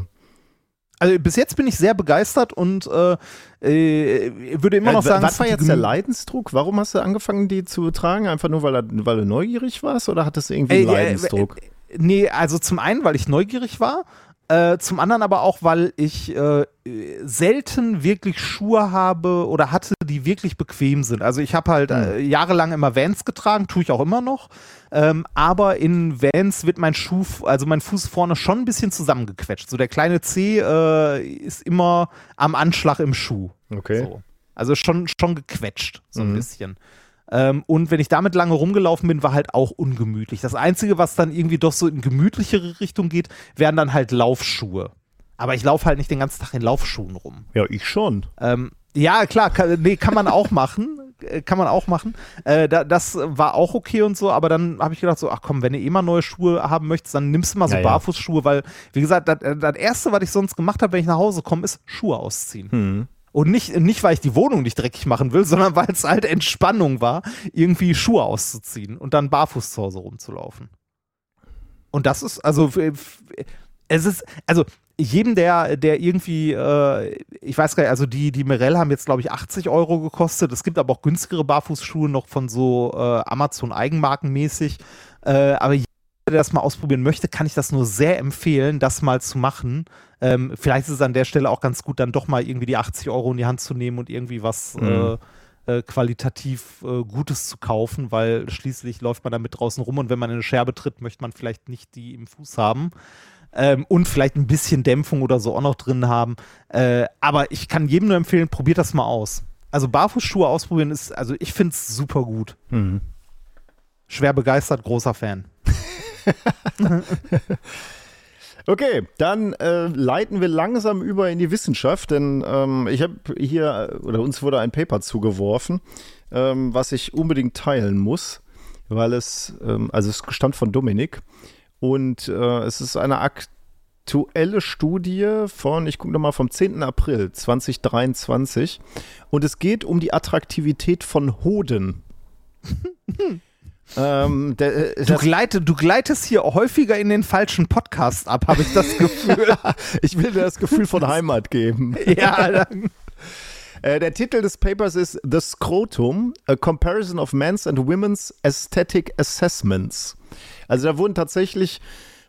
also bis jetzt bin ich sehr begeistert und äh, äh, würde immer noch sagen. Was war jetzt der Leidensdruck? Warum hast du angefangen, die zu tragen? Einfach nur, weil, weil du neugierig warst oder hattest du irgendwie einen Leidensdruck? nee, also zum einen, weil ich neugierig war äh, zum anderen aber auch, weil ich äh, selten wirklich Schuhe habe oder hatte, die wirklich bequem sind. Also ich habe halt äh, hm. jahrelang immer Vans getragen, tue ich auch immer noch. Ähm, aber in Vans wird mein Schuh, also mein Fuß vorne schon ein bisschen zusammengequetscht. So der kleine C äh, ist immer am Anschlag im Schuh. Okay. So. Also schon, schon gequetscht, so mhm. ein bisschen. Ähm, und wenn ich damit lange rumgelaufen bin, war halt auch ungemütlich. Das Einzige, was dann irgendwie doch so in gemütlichere Richtung geht, wären dann halt Laufschuhe. Aber ich laufe halt nicht den ganzen Tag in Laufschuhen rum. Ja, ich schon. Ähm, ja, klar, kann, nee, kann man auch machen. Äh, kann man auch machen. Äh, da, das war auch okay und so, aber dann habe ich gedacht, so, ach komm, wenn du eh mal neue Schuhe haben möchtest, dann nimmst du mal so ja, Barfußschuhe, weil, wie gesagt, das, das Erste, was ich sonst gemacht habe, wenn ich nach Hause komme, ist Schuhe ausziehen. Hm. Und nicht, nicht, weil ich die Wohnung nicht dreckig machen will, sondern weil es halt Entspannung war, irgendwie Schuhe auszuziehen und dann barfuß zu Hause rumzulaufen. Und das ist, also, es ist, also, jedem, der, der irgendwie, äh, ich weiß gar nicht, also die, die Merell haben jetzt, glaube ich, 80 Euro gekostet. Es gibt aber auch günstigere Barfußschuhe noch von so äh, Amazon-Eigenmarkenmäßig. Äh, aber der das mal ausprobieren möchte, kann ich das nur sehr empfehlen, das mal zu machen. Ähm, vielleicht ist es an der Stelle auch ganz gut, dann doch mal irgendwie die 80 Euro in die Hand zu nehmen und irgendwie was mhm. äh, äh, qualitativ äh, Gutes zu kaufen, weil schließlich läuft man damit draußen rum und wenn man eine Scherbe tritt, möchte man vielleicht nicht die im Fuß haben. Ähm, und vielleicht ein bisschen Dämpfung oder so auch noch drin haben. Äh, aber ich kann jedem nur empfehlen, probiert das mal aus. Also Barfußschuhe ausprobieren ist, also ich finde es super gut. Mhm. Schwer begeistert, großer Fan. <laughs> <laughs> Okay, dann äh, leiten wir langsam über in die Wissenschaft, denn ähm, ich habe hier, oder uns wurde ein Paper zugeworfen, ähm, was ich unbedingt teilen muss, weil es, ähm, also es stammt von Dominik und äh, es ist eine aktuelle Studie von, ich gucke nochmal, vom 10. April 2023 und es geht um die Attraktivität von Hoden. <laughs> Ähm, der, äh, du, gleite, du, gleitest hier häufiger in den falschen Podcast ab, habe ich das <laughs> Gefühl. ich will dir das Gefühl von Heimat geben. <laughs> ja, dann. Äh, der Titel des Papers ist The Scrotum, A Comparison of Men's and Women's Aesthetic Assessments. Also da wurden tatsächlich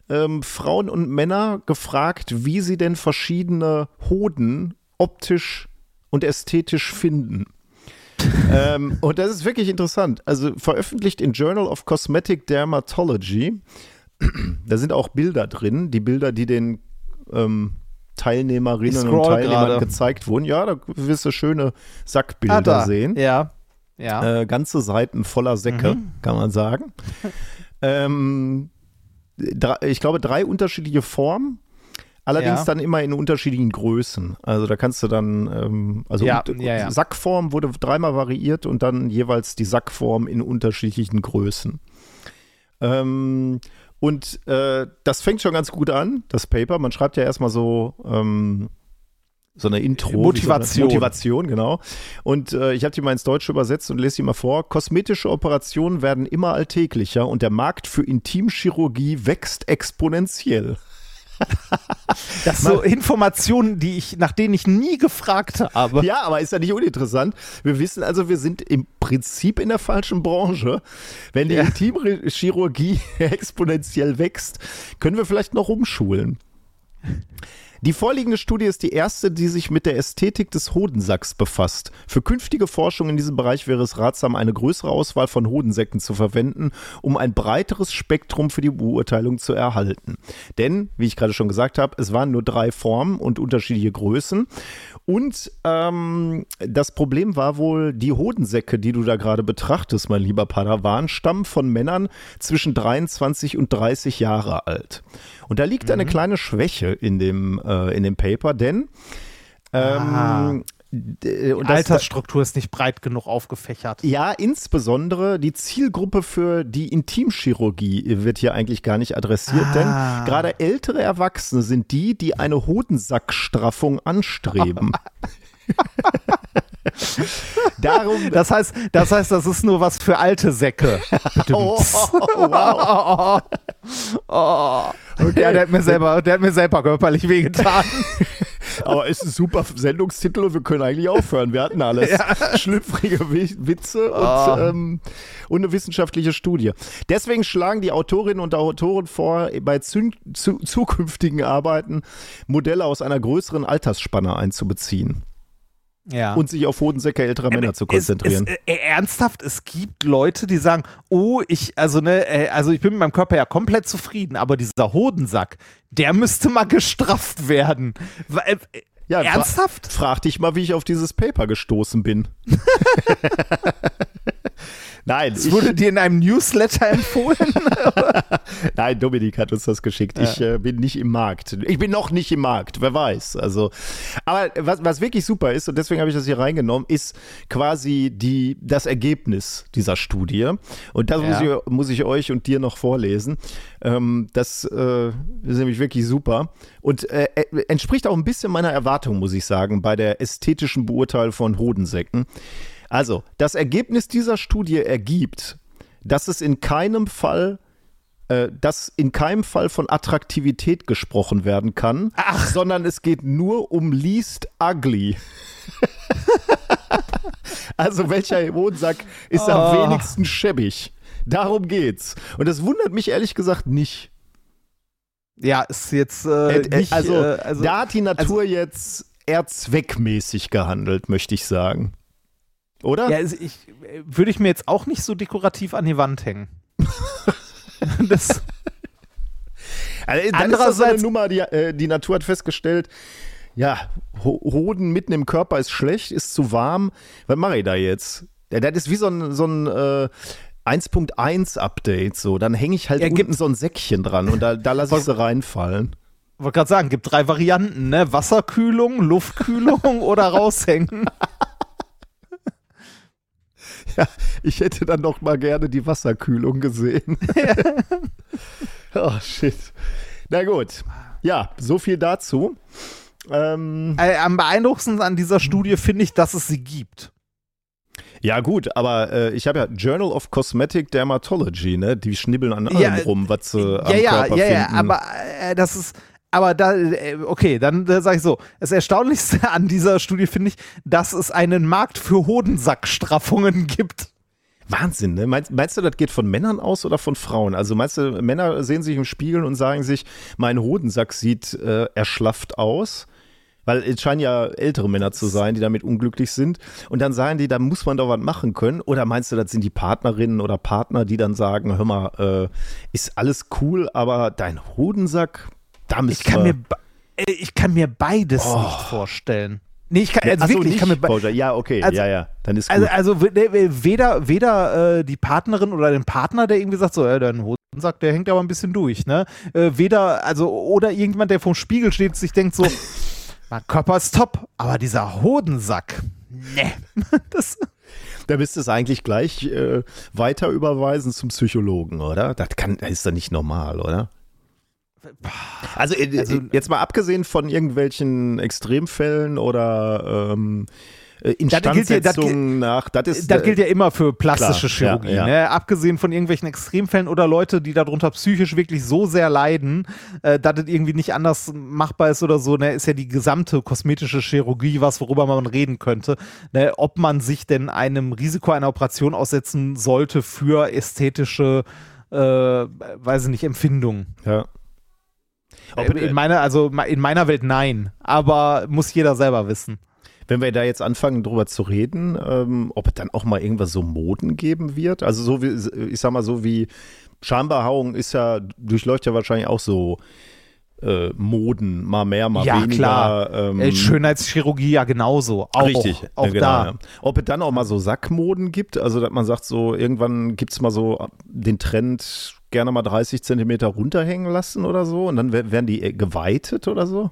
ähm, Frauen und Männer gefragt, wie sie denn verschiedene Hoden optisch und ästhetisch finden ähm, und das ist wirklich interessant. Also veröffentlicht in Journal of Cosmetic Dermatology. da sind auch Bilder drin, die Bilder, die den ähm, Teilnehmerinnen und Teilnehmern grade. gezeigt wurden. Ja, da wirst du schöne Sackbilder ah, sehen. Ja. ja. Äh, ganze Seiten voller Säcke, mhm. kann man sagen. <laughs> ähm, ich glaube, drei unterschiedliche Formen Allerdings ja. dann immer in unterschiedlichen Größen. Also da kannst du dann, ähm, also ja, ja, Sackform wurde dreimal variiert und dann jeweils die Sackform in unterschiedlichen Größen. Ähm, und äh, das fängt schon ganz gut an, das Paper. Man schreibt ja erstmal so, ähm, so eine Intro. Motivation. So eine Motivation, genau. Und äh, ich habe die mal ins Deutsche übersetzt und lese die mal vor. Kosmetische Operationen werden immer alltäglicher und der Markt für Intimchirurgie wächst exponentiell. <laughs> Das sind so Informationen, die ich, nach denen ich nie gefragt habe. Ja, aber ist ja nicht uninteressant. Wir wissen also, wir sind im Prinzip in der falschen Branche. Wenn die ja. Intimchirurgie <laughs> exponentiell wächst, können wir vielleicht noch umschulen. Die vorliegende Studie ist die erste, die sich mit der Ästhetik des Hodensacks befasst. Für künftige Forschung in diesem Bereich wäre es ratsam, eine größere Auswahl von Hodensäcken zu verwenden, um ein breiteres Spektrum für die Beurteilung zu erhalten. Denn, wie ich gerade schon gesagt habe, es waren nur drei Formen und unterschiedliche Größen. Und ähm, das Problem war wohl, die Hodensäcke, die du da gerade betrachtest, mein lieber Padawan, stammen von Männern zwischen 23 und 30 Jahre alt. Und da liegt mhm. eine kleine Schwäche in dem, äh, in dem Paper, denn ähm, die Altersstruktur ist nicht breit genug aufgefächert. Ja, insbesondere die Zielgruppe für die Intimchirurgie wird hier eigentlich gar nicht adressiert, ah. denn gerade ältere Erwachsene sind die, die eine Hodensackstraffung anstreben. <laughs> <laughs> Darum, <laughs> das heißt, das heißt, das ist nur was für alte Säcke. <laughs> oh, wow. <laughs> oh. Okay. Ja, der hat mir selber, der hat mir selber körperlich wehgetan. Aber ist ein super Sendungstitel und wir können eigentlich aufhören. Wir hatten alles. Ja. Schlüpfrige Witze oh. und, ähm, und, eine wissenschaftliche Studie. Deswegen schlagen die Autorinnen und Autoren vor, bei zu, zu, zukünftigen Arbeiten Modelle aus einer größeren Altersspanne einzubeziehen ja. und sich auf Hodensäcke älterer Männer zu konzentrieren. Es, es, äh, ernsthaft, es gibt Leute, die sagen, oh, ich, also ne, äh, also ich bin mit meinem Körper ja komplett zufrieden, aber dieser Hodensack, der müsste mal gestrafft werden. Äh, ja, ernsthaft? Fra frag dich mal, wie ich auf dieses Paper gestoßen bin. <laughs> Nein. Es wurde dir in einem Newsletter empfohlen? <laughs> Nein, Dominik hat uns das geschickt. Ja. Ich äh, bin nicht im Markt. Ich bin noch nicht im Markt, wer weiß. Also, aber was, was wirklich super ist, und deswegen habe ich das hier reingenommen, ist quasi die, das Ergebnis dieser Studie. Und das ja. muss, ich, muss ich euch und dir noch vorlesen. Ähm, das äh, ist nämlich wirklich super. Und äh, äh entspricht auch ein bisschen meiner Erwartung, muss ich sagen, bei der ästhetischen Beurteilung von Hodensäcken. Also, das Ergebnis dieser Studie ergibt, dass es in keinem Fall äh, dass in keinem Fall von Attraktivität gesprochen werden kann, Ach. sondern es geht nur um least ugly. <laughs> also welcher Hodensack ist oh. am wenigsten schäbig? Darum geht's. Und das wundert mich ehrlich gesagt nicht. Ja, ist jetzt äh, äh, nicht, also, äh, also, da hat die Natur also, jetzt eher zweckmäßig gehandelt, möchte ich sagen. Oder? Ja, also ich, würde ich mir jetzt auch nicht so dekorativ an die Wand hängen. <laughs> das. Also, Andererseits, ist das so eine Nummer, die, äh, die Natur hat festgestellt, ja, Hoden mitten im Körper ist schlecht, ist zu warm. Was mache ich da jetzt? Das ist wie so ein, so ein äh, 1.1 Update. So. Dann hänge ich halt ja, unten so ein Säckchen dran und da, da lasse ich sie reinfallen. Wollte gerade sagen, gibt drei Varianten, ne? Wasserkühlung, Luftkühlung <laughs> oder raushängen. Ja, ich hätte dann noch mal gerne die Wasserkühlung gesehen. <laughs> oh, shit. Na gut. Ja, so viel dazu. Ähm, äh, am beeindruckendsten an dieser Studie finde ich, dass es sie gibt. Ja, gut, aber äh, ich habe ja Journal of Cosmetic Dermatology, ne? Die schnibbeln an allem ja, rum, was sie äh, am ja, Körper ja, finden. Ja, ja, aber äh, das ist, aber da, äh, okay, dann äh, sage ich so, das Erstaunlichste an dieser Studie finde ich, dass es einen Markt für Hodensackstraffungen gibt. Wahnsinn, ne? Meinst, meinst, du, das geht von Männern aus oder von Frauen? Also meinst du, Männer sehen sich im Spiegel und sagen sich, mein Hodensack sieht äh, erschlafft aus? Weil es scheinen ja ältere Männer zu sein, die damit unglücklich sind. Und dann sagen die, da muss man doch was machen können. Oder meinst du, das sind die Partnerinnen oder Partner, die dann sagen, hör mal, äh, ist alles cool, aber dein Hodensack, da ich kann, mir, ich kann mir beides oh. nicht vorstellen. Nee, ich kann, also Ach wirklich, ich kann mir Ja, okay, also, ja, ja, dann ist also, gut. Also, also weder, weder äh, die Partnerin oder den Partner, der irgendwie sagt, so, äh, dein Hosensack, der hängt aber ein bisschen durch, ne? Äh, weder, also, oder irgendjemand, der vorm Spiegel steht und sich denkt so, <laughs> mein Körper ist top, aber dieser Hodensack, ne. <laughs> das da bist du eigentlich gleich äh, weiter überweisen zum Psychologen, oder? Das, kann, das ist doch nicht normal, oder? Also, äh, also, jetzt mal abgesehen von irgendwelchen Extremfällen oder ähm, äh, Instandsetzungen nach. Das, ist, das gilt ja immer für plastische klar, Chirurgie. Ja, ja. Ne? Abgesehen von irgendwelchen Extremfällen oder Leute, die darunter psychisch wirklich so sehr leiden, äh, dass es irgendwie nicht anders machbar ist oder so, ne? ist ja die gesamte kosmetische Chirurgie was, worüber man reden könnte. Ne? Ob man sich denn einem Risiko einer Operation aussetzen sollte für ästhetische, äh, weiß ich nicht, Empfindungen. Ja. In meiner, also in meiner Welt nein, aber muss jeder selber wissen. Wenn wir da jetzt anfangen, drüber zu reden, ähm, ob es dann auch mal irgendwas so Moden geben wird. Also so wie, ich sag mal, so wie Schambehaarung ist ja, durchläuft ja wahrscheinlich auch so äh, Moden, mal mehr, mal ja, weniger. Klar. Ähm, Schönheitschirurgie ja genauso. Auch, richtig, auch ja, genau, da. Ja. Ob es dann auch mal so Sackmoden gibt, also dass man sagt, so irgendwann gibt es mal so den Trend, gerne mal 30 Zentimeter runterhängen lassen oder so und dann werden die äh, geweitet oder so?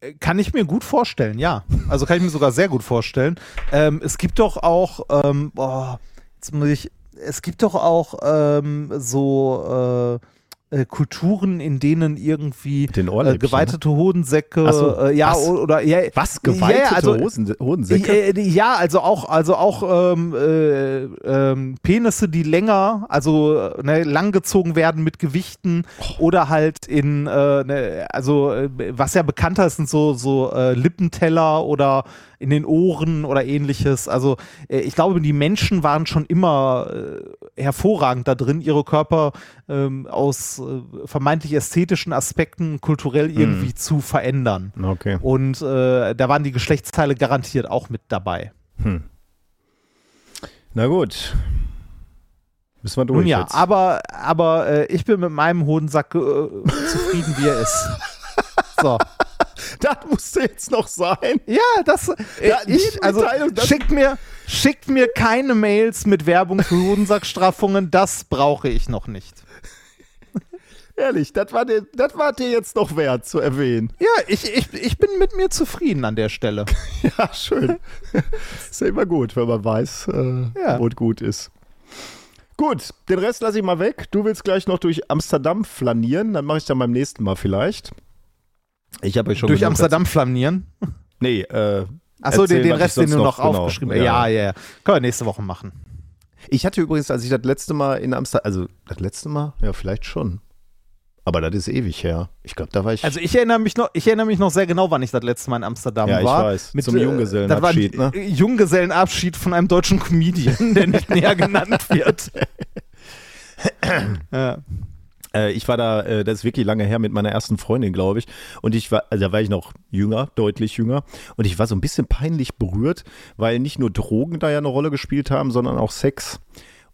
Äh, kann ich mir gut vorstellen, ja. Also kann ich mir sogar sehr gut vorstellen. Ähm, es gibt doch auch, ähm, boah, jetzt muss ich, es gibt doch auch ähm, so äh, äh, Kulturen, in denen irgendwie äh, geweitete ne? Hodensäcke, so, äh, ja was? oder ja, was geweitete ja, also, Hosen, Hodensäcke? Äh, ja, also auch also auch ähm, äh, ähm, Penisse, die länger, also ne, langgezogen werden mit Gewichten oh. oder halt in ne, also was ja bekannter ist, sind so so Lippenteller oder in den Ohren oder ähnliches. Also äh, ich glaube, die Menschen waren schon immer äh, hervorragend da drin, ihre Körper ähm, aus äh, vermeintlich ästhetischen Aspekten kulturell mhm. irgendwie mm. zu verändern. Okay. Und äh, da waren die Geschlechtsteile garantiert auch mit dabei. Hm. Na gut. Müssen wir durch. Nun ja, jetzt. aber, aber äh, ich bin mit meinem Hodensack äh, zufrieden, wie er ist. <laughs> So. Das musste jetzt noch sein. Ja, das. Äh, ja, ich, also, schickt mir, schickt mir keine Mails mit Werbung für Hodensackstraffungen. Das brauche ich noch nicht. <laughs> Ehrlich, das war, dir, das war dir jetzt noch wert zu erwähnen. Ja, ich, ich, ich bin mit mir zufrieden an der Stelle. <laughs> ja, schön. <laughs> ist ja immer gut, wenn man weiß, äh, ja. wo es gut ist. Gut, den Rest lasse ich mal weg. Du willst gleich noch durch Amsterdam flanieren, dann mache ich dann beim nächsten Mal vielleicht. Ich habe euch schon Durch Amsterdam flanieren? Nee, äh. Achso, den, den Rest, den du noch, noch genau, aufgeschrieben hast. Ja, ja, ja. Können wir nächste Woche machen. Ich hatte übrigens, als ich das letzte Mal in Amsterdam, also das letzte Mal, ja, vielleicht schon. Aber das ist ewig her. Ich glaube, da war ich. Also ich erinnere mich noch, ich erinnere mich noch sehr genau, wann ich das letzte Mal in Amsterdam ja, war. Ja, ich weiß. Mit, Zum Junggesellenabschied, äh, ne? Junggesellenabschied von einem deutschen Comedian, der nicht <laughs> näher genannt wird. <laughs> ja. Äh, ich war da, äh, das ist wirklich lange her, mit meiner ersten Freundin, glaube ich. Und ich war, also da war ich noch jünger, deutlich jünger. Und ich war so ein bisschen peinlich berührt, weil nicht nur Drogen da ja eine Rolle gespielt haben, sondern auch Sex.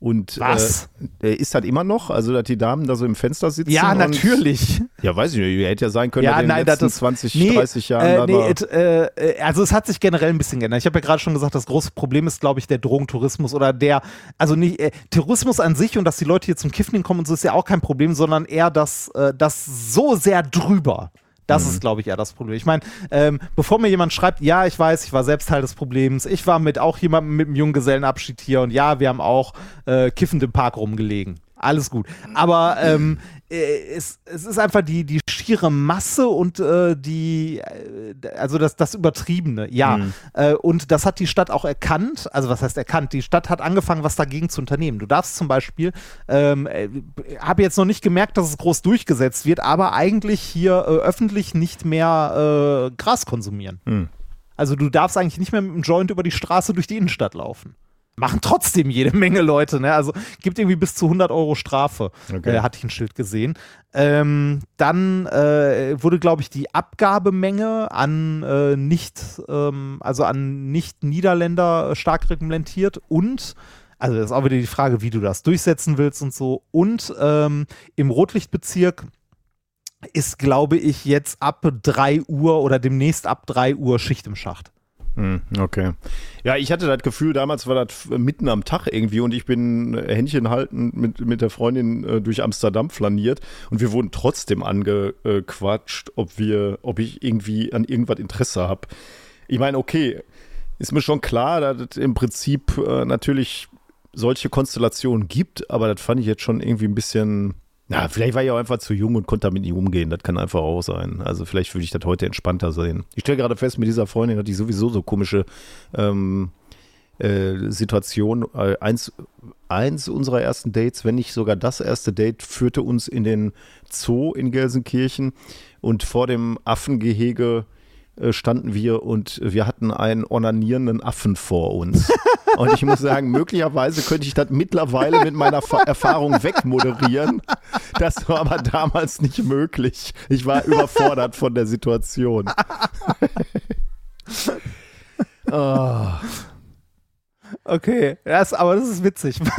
Und Was? Äh, ist das immer noch? Also, dass die Damen da so im Fenster sitzen? Ja, natürlich. Ja, weiß ich nicht. Hätte ja sein können, ja, in den nein, letzten das, 20, nee, 30 Jahren. Äh, nee, it, äh, also, es hat sich generell ein bisschen geändert. Ich habe ja gerade schon gesagt, das große Problem ist, glaube ich, der Drogentourismus oder der, also nicht, äh, Tourismus an sich und dass die Leute hier zum Kiffen kommen und so ist ja auch kein Problem, sondern eher das, äh, das so sehr drüber. Das mhm. ist, glaube ich, eher das Problem. Ich meine, ähm, bevor mir jemand schreibt, ja, ich weiß, ich war selbst Teil des Problems, ich war mit auch jemandem mit einem Junggesellenabschied hier und ja, wir haben auch äh, kiffend im Park rumgelegen alles gut. Aber ähm, äh, es, es ist einfach die, die schiere Masse und äh, die, äh, also das, das Übertriebene, ja. Mhm. Äh, und das hat die Stadt auch erkannt. Also, was heißt erkannt? Die Stadt hat angefangen, was dagegen zu unternehmen. Du darfst zum Beispiel, ähm, äh, habe jetzt noch nicht gemerkt, dass es groß durchgesetzt wird, aber eigentlich hier äh, öffentlich nicht mehr Gras konsumieren. Mhm. Also, du darfst eigentlich nicht mehr mit dem Joint über die Straße durch die Innenstadt laufen machen trotzdem jede Menge Leute. Ne? Also gibt irgendwie bis zu 100 Euro Strafe, okay. äh, hatte ich ein Schild gesehen. Ähm, dann äh, wurde, glaube ich, die Abgabemenge an äh, nicht, ähm, also an Nicht-Niederländer stark reglementiert und also das ist auch wieder die Frage, wie du das durchsetzen willst und so. Und ähm, im Rotlichtbezirk ist, glaube ich, jetzt ab 3 Uhr oder demnächst ab 3 Uhr Schicht im Schacht. Hm, okay. Ja, ich hatte das Gefühl, damals war das mitten am Tag irgendwie und ich bin äh, Händchen haltend mit, mit der Freundin äh, durch Amsterdam flaniert und wir wurden trotzdem angequatscht, ob wir, ob ich irgendwie an irgendwas Interesse habe. Ich meine, okay, ist mir schon klar, dass es im Prinzip äh, natürlich solche Konstellationen gibt, aber das fand ich jetzt schon irgendwie ein bisschen na, vielleicht war ich auch einfach zu jung und konnte damit nicht umgehen. Das kann einfach auch sein. Also vielleicht würde ich das heute entspannter sehen. Ich stelle gerade fest, mit dieser Freundin hatte ich sowieso so komische ähm, äh, Situationen. Äh, eins, eins unserer ersten Dates, wenn nicht sogar das erste Date, führte uns in den Zoo in Gelsenkirchen und vor dem Affengehege standen wir und wir hatten einen onanierenden Affen vor uns. und ich muss sagen, <laughs> möglicherweise könnte ich das mittlerweile mit meiner Erfahrung wegmoderieren. Das war aber damals nicht möglich. Ich war überfordert von der Situation. <laughs> oh. Okay, das, aber das ist witzig. <laughs>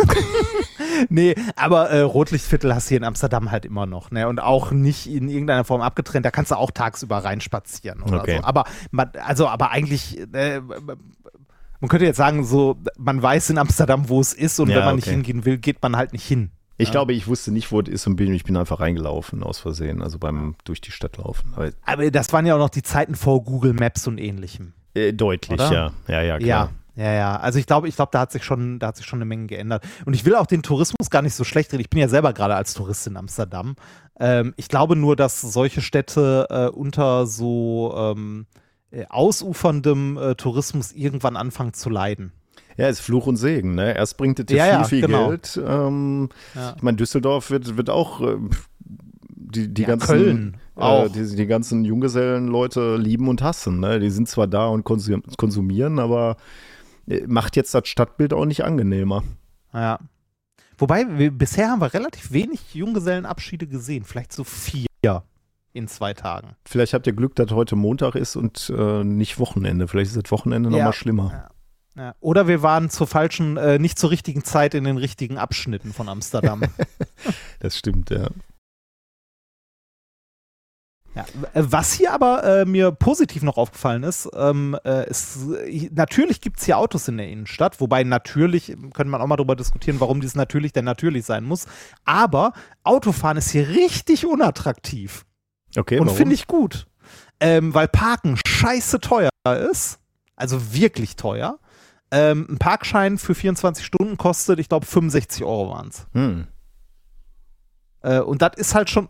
nee, aber äh, Rotlichtviertel hast du hier in Amsterdam halt immer noch, ne? Und auch nicht in irgendeiner Form abgetrennt. Da kannst du auch tagsüber reinspazieren oder okay. so. Aber man, also, aber eigentlich, äh, man könnte jetzt sagen, so, man weiß in Amsterdam, wo es ist, und ja, wenn man okay. nicht hingehen will, geht man halt nicht hin. Ich ja. glaube, ich wusste nicht, wo es ist und bin, ich bin einfach reingelaufen aus Versehen, also beim durch die Stadt laufen. Aber, aber das waren ja auch noch die Zeiten vor Google Maps und ähnlichem. Äh, deutlich, oder? ja. Ja, ja, klar. Ja. Ja, ja. Also ich glaube, ich glaube, da hat sich schon, da hat sich schon eine Menge geändert. Und ich will auch den Tourismus gar nicht so schlecht reden. Ich bin ja selber gerade als Tourist in Amsterdam. Ähm, ich glaube nur, dass solche Städte äh, unter so ähm, äh, ausuferndem äh, Tourismus irgendwann anfangen zu leiden. Ja, ist Fluch und Segen. Ne? Erst bringt es dir ja, viel, ja, viel genau. Geld. Ähm, ja. Ich meine, Düsseldorf wird, wird auch äh, die, die ganzen Köln äh, auch. Die, die, ganzen Junggesellen-Leute lieben und hassen. Ne? Die sind zwar da und konsumieren, aber macht jetzt das Stadtbild auch nicht angenehmer. Ja. Wobei, wir, bisher haben wir relativ wenig Junggesellenabschiede gesehen. Vielleicht so vier in zwei Tagen. Vielleicht habt ihr Glück, dass heute Montag ist und äh, nicht Wochenende. Vielleicht ist das Wochenende ja. nochmal schlimmer. Ja. Ja. Oder wir waren zur falschen, äh, nicht zur richtigen Zeit in den richtigen Abschnitten von Amsterdam. <laughs> das stimmt, ja. Ja, was hier aber äh, mir positiv noch aufgefallen ist, ähm, äh, ist natürlich gibt es hier Autos in der Innenstadt, wobei natürlich, könnte man auch mal darüber diskutieren, warum dies natürlich denn natürlich sein muss, aber Autofahren ist hier richtig unattraktiv. Okay, Und finde ich gut. Ähm, weil Parken scheiße teuer ist, also wirklich teuer. Ähm, ein Parkschein für 24 Stunden kostet, ich glaube, 65 Euro waren es. Hm. Äh, und das ist halt schon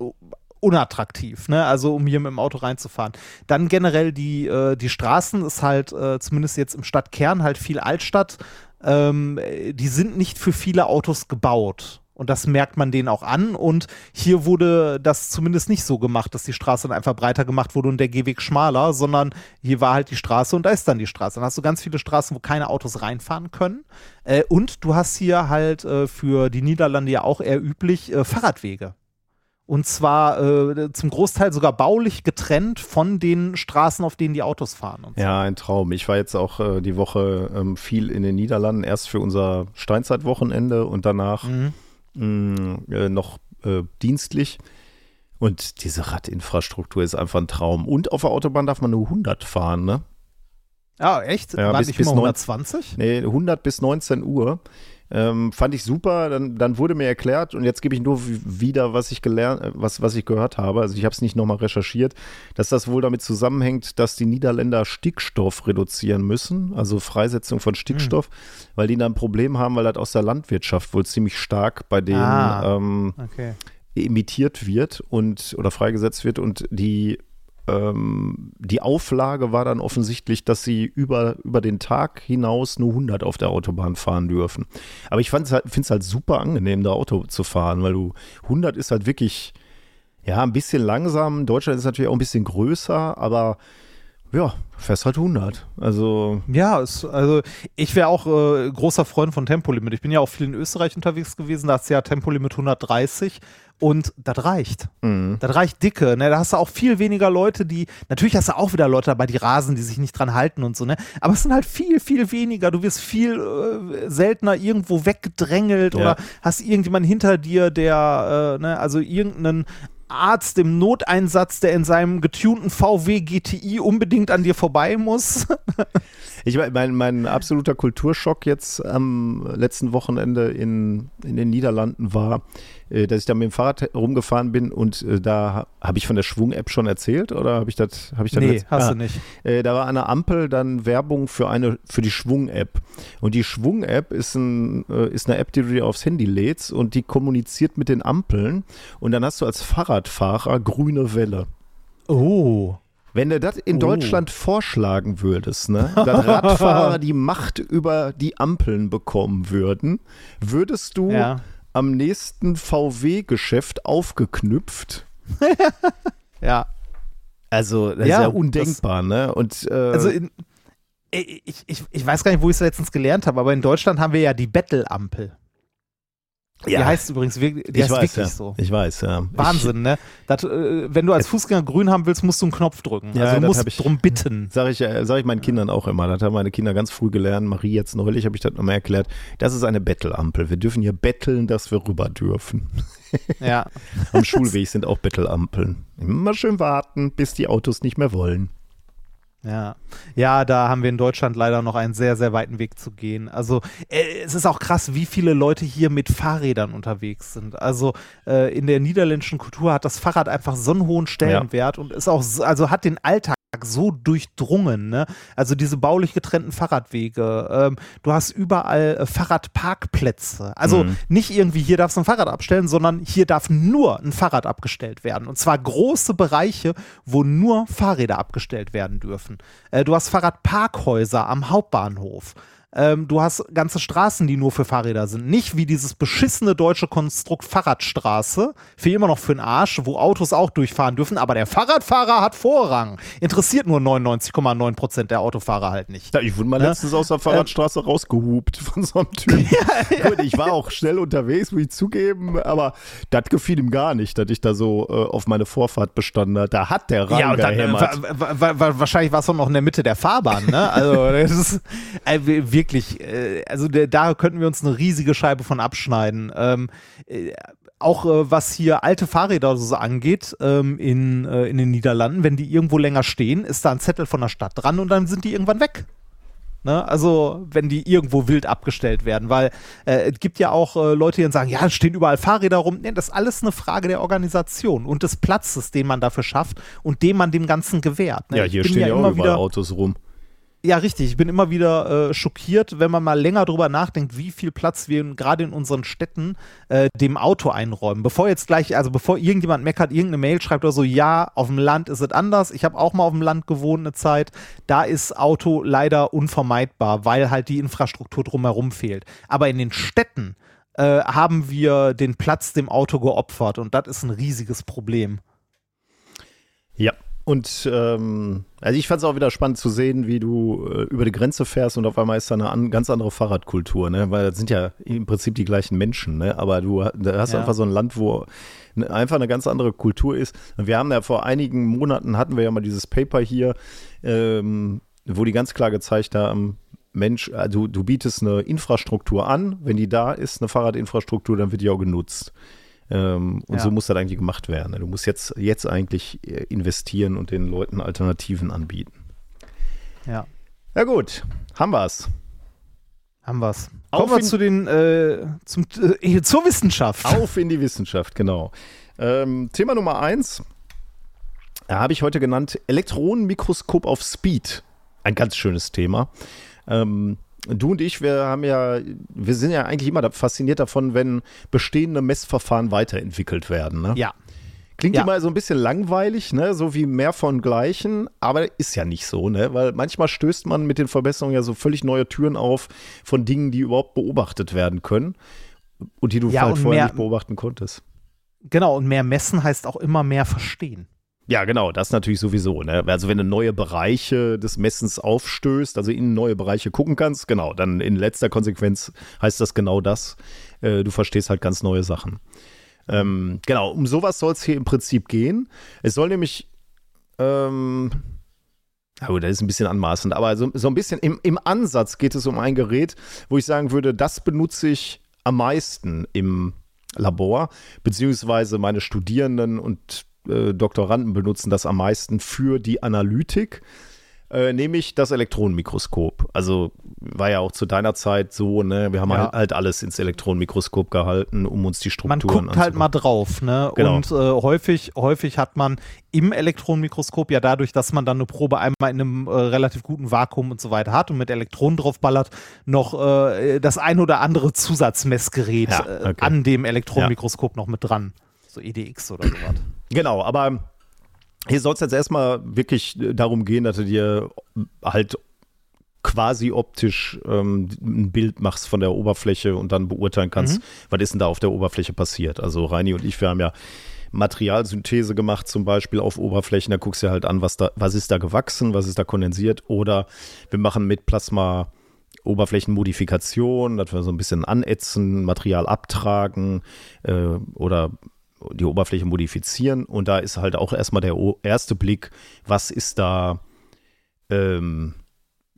unattraktiv, ne? Also um hier mit dem Auto reinzufahren. Dann generell die, äh, die Straßen ist halt, äh, zumindest jetzt im Stadtkern, halt viel Altstadt. Ähm, die sind nicht für viele Autos gebaut. Und das merkt man denen auch an. Und hier wurde das zumindest nicht so gemacht, dass die Straße dann einfach breiter gemacht wurde und der Gehweg schmaler, sondern hier war halt die Straße und da ist dann die Straße. Dann hast du ganz viele Straßen, wo keine Autos reinfahren können. Äh, und du hast hier halt äh, für die Niederlande ja auch eher üblich äh, Fahrradwege. Und zwar äh, zum Großteil sogar baulich getrennt von den Straßen, auf denen die Autos fahren. So. Ja, ein Traum. Ich war jetzt auch äh, die Woche ähm, viel in den Niederlanden, erst für unser Steinzeitwochenende und danach mhm. mh, äh, noch äh, dienstlich. Und diese Radinfrastruktur ist einfach ein Traum. Und auf der Autobahn darf man nur 100 fahren, ne? Ja, echt? Ja, War bis, nicht bis 120? Nee, 100 bis 19 Uhr. Ähm, fand ich super. Dann, dann wurde mir erklärt, und jetzt gebe ich nur wieder, was ich gelernt, äh, was, was ich gehört habe. Also ich habe es nicht nochmal recherchiert, dass das wohl damit zusammenhängt, dass die Niederländer Stickstoff reduzieren müssen, also Freisetzung von Stickstoff, hm. weil die dann ein Problem haben, weil das aus der Landwirtschaft wohl ziemlich stark bei denen ah, ähm, okay. emittiert wird und oder freigesetzt wird und die ähm, die Auflage war dann offensichtlich, dass sie über, über den Tag hinaus nur 100 auf der Autobahn fahren dürfen. Aber ich halt, finde es halt super angenehm, da Auto zu fahren, weil du 100 ist halt wirklich, ja, ein bisschen langsam. Deutschland ist natürlich auch ein bisschen größer, aber ja, fährst halt 100. Also. Ja, es, also ich wäre auch äh, großer Freund von Tempolimit. Ich bin ja auch viel in Österreich unterwegs gewesen, da du ja Tempolimit 130 und das reicht. Mhm. Das reicht dicke. Ne? Da hast du auch viel weniger Leute, die. Natürlich hast du auch wieder Leute dabei, die rasen, die sich nicht dran halten und so, ne? Aber es sind halt viel, viel weniger. Du wirst viel äh, seltener irgendwo weggedrängelt ja. oder hast irgendjemanden hinter dir, der, äh, ne, also irgendeinen Arzt im Noteinsatz, der in seinem getunten VW GTI unbedingt an dir vorbei muss. <laughs> ich mein, mein absoluter Kulturschock jetzt am letzten Wochenende in, in den Niederlanden war, äh, dass ich da mit dem Fahrrad rumgefahren bin und äh, da habe ich von der Schwung-App schon erzählt oder habe ich das habe ich das Nee, jetzt? hast ah, du nicht. Äh, da war an der Ampel dann Werbung für eine für die Schwung-App und die Schwung-App ist, ein, ist eine App, die du dir aufs Handy lädst und die kommuniziert mit den Ampeln und dann hast du als Fahrradfahrer grüne Welle. Oh. Wenn du das in oh. Deutschland vorschlagen würdest, ne, dass <laughs> Radfahrer die Macht über die Ampeln bekommen würden, würdest du ja am nächsten VW-Geschäft aufgeknüpft. <laughs> ja. Also, das ja, ist ja undenkbar, das, ne? Und, äh, also, in, ich, ich, ich weiß gar nicht, wo ich es letztens gelernt habe, aber in Deutschland haben wir ja die Bettel-Ampel. Ja. Die heißt übrigens die ich heißt weiß, wirklich ja. so. Ich weiß, ja. Wahnsinn, ich, ne? Das, äh, wenn du als Fußgänger grün haben willst, musst du einen Knopf drücken. Ja, also du musst ich, drum bitten. Sag ich, äh, sag ich meinen Kindern auch immer. Das haben meine Kinder ganz früh gelernt. Marie jetzt neulich habe ich das nochmal erklärt. Das ist eine Bettelampel. Wir dürfen hier betteln, dass wir rüber dürfen. <laughs> Ja. Am Schulweg sind auch Bettelampeln. Immer schön warten, bis die Autos nicht mehr wollen. Ja, ja, da haben wir in Deutschland leider noch einen sehr, sehr weiten Weg zu gehen. Also äh, es ist auch krass, wie viele Leute hier mit Fahrrädern unterwegs sind. Also äh, in der niederländischen Kultur hat das Fahrrad einfach so einen hohen Stellenwert ja. und ist auch, also hat den Alltag so durchdrungen. Ne? Also diese baulich getrennten Fahrradwege. Ähm, du hast überall äh, Fahrradparkplätze. Also mhm. nicht irgendwie hier darfst du ein Fahrrad abstellen, sondern hier darf nur ein Fahrrad abgestellt werden. Und zwar große Bereiche, wo nur Fahrräder abgestellt werden dürfen. Äh, du hast Fahrradparkhäuser am Hauptbahnhof. Ähm, du hast ganze Straßen, die nur für Fahrräder sind. Nicht wie dieses beschissene deutsche Konstrukt Fahrradstraße, für immer noch für den Arsch, wo Autos auch durchfahren dürfen, aber der Fahrradfahrer hat Vorrang. Interessiert nur 99,9 Prozent der Autofahrer halt nicht. Ja, ich wurde mal ne? letztens aus der Fahrradstraße ähm, rausgehupt von so einem Typ. <laughs> ja, ja. Gut, ich war auch schnell unterwegs, muss ich zugeben, aber das gefiel ihm gar nicht, dass ich da so äh, auf meine Vorfahrt bestand. Da hat der Rang ja, gehämmert. wahrscheinlich war es auch noch in der Mitte der Fahrbahn, ne? Also, das ist, äh, wir wirklich, äh, also der, da könnten wir uns eine riesige Scheibe von abschneiden. Ähm, äh, auch äh, was hier alte Fahrräder so angeht ähm, in, äh, in den Niederlanden, wenn die irgendwo länger stehen, ist da ein Zettel von der Stadt dran und dann sind die irgendwann weg. Ne? Also, wenn die irgendwo wild abgestellt werden, weil äh, es gibt ja auch äh, Leute, die sagen, ja, es stehen überall Fahrräder rum. Nee, das ist alles eine Frage der Organisation und des Platzes, den man dafür schafft und den man dem Ganzen gewährt. Ne? Ja, hier stehen ja, ja auch überall wieder, Autos rum. Ja, richtig. Ich bin immer wieder äh, schockiert, wenn man mal länger drüber nachdenkt, wie viel Platz wir gerade in unseren Städten äh, dem Auto einräumen. Bevor jetzt gleich, also bevor irgendjemand meckert, irgendeine Mail schreibt oder so, ja, auf dem Land ist es anders. Ich habe auch mal auf dem Land gewohnt eine Zeit. Da ist Auto leider unvermeidbar, weil halt die Infrastruktur drumherum fehlt. Aber in den Städten äh, haben wir den Platz dem Auto geopfert und das ist ein riesiges Problem. Ja, und ähm, also ich fand es auch wieder spannend zu sehen, wie du äh, über die Grenze fährst und auf einmal ist da eine an, ganz andere Fahrradkultur, ne? Weil das sind ja im Prinzip die gleichen Menschen, ne? Aber du da hast ja. einfach so ein Land, wo ne, einfach eine ganz andere Kultur ist. Und wir haben ja vor einigen Monaten hatten wir ja mal dieses Paper hier, ähm, wo die ganz klar gezeigt haben, Mensch, also du bietest eine Infrastruktur an, wenn die da ist, eine Fahrradinfrastruktur, dann wird die auch genutzt. Ähm, und ja. so muss das eigentlich gemacht werden. Du musst jetzt, jetzt eigentlich äh, investieren und den Leuten Alternativen anbieten. Ja. Ja, gut. Haben wir es. Haben wir es. Kommen wir zu den, äh, zum, äh, <laughs> zur Wissenschaft. Auf in die Wissenschaft, genau. Ähm, Thema Nummer eins habe ich heute genannt Elektronenmikroskop auf Speed. Ein ganz schönes Thema. Ähm, du und ich, wir haben ja, wir sind ja eigentlich immer fasziniert davon, wenn bestehende Messverfahren weiterentwickelt werden. Ne? Ja. Klingt ja. immer so ein bisschen langweilig, ne? so wie mehr von gleichen, aber ist ja nicht so, ne? weil manchmal stößt man mit den Verbesserungen ja so völlig neue Türen auf von Dingen, die überhaupt beobachtet werden können und die du ja, halt vorher mehr, nicht beobachten konntest. Genau, und mehr messen heißt auch immer mehr verstehen. Ja, genau, das natürlich sowieso. Ne? Also wenn du neue Bereiche des Messens aufstößt, also in neue Bereiche gucken kannst, genau, dann in letzter Konsequenz heißt das genau das. Äh, du verstehst halt ganz neue Sachen. Ähm, genau, um sowas soll es hier im Prinzip gehen. Es soll nämlich, ähm, oh, das ist ein bisschen anmaßend, aber so, so ein bisschen im, im Ansatz geht es um ein Gerät, wo ich sagen würde, das benutze ich am meisten im Labor, beziehungsweise meine Studierenden und äh, Doktoranden benutzen das am meisten für die Analytik, äh, nämlich das Elektronenmikroskop. Also war ja auch zu deiner Zeit so, ne? Wir haben ja. halt alles ins Elektronenmikroskop gehalten, um uns die Strukturen Man guckt halt mal drauf, ne? Genau. Und äh, häufig, häufig hat man im Elektronenmikroskop ja dadurch, dass man dann eine Probe einmal in einem äh, relativ guten Vakuum und so weiter hat und mit Elektronen draufballert, noch äh, das ein oder andere Zusatzmessgerät ja, äh, okay. an dem Elektronenmikroskop ja. noch mit dran. So EDX oder sowas. <clears throat> Genau, aber hier soll es jetzt erstmal wirklich darum gehen, dass du dir halt quasi optisch ähm, ein Bild machst von der Oberfläche und dann beurteilen kannst, mhm. was ist denn da auf der Oberfläche passiert. Also Reini und ich, wir haben ja Materialsynthese gemacht, zum Beispiel auf Oberflächen. Da guckst du halt an, was da, was ist da gewachsen, was ist da kondensiert. Oder wir machen mit Plasma Oberflächenmodifikation, dass wir so ein bisschen anätzen, Material abtragen äh, oder die Oberfläche modifizieren. Und da ist halt auch erstmal der erste Blick, was ist da ähm,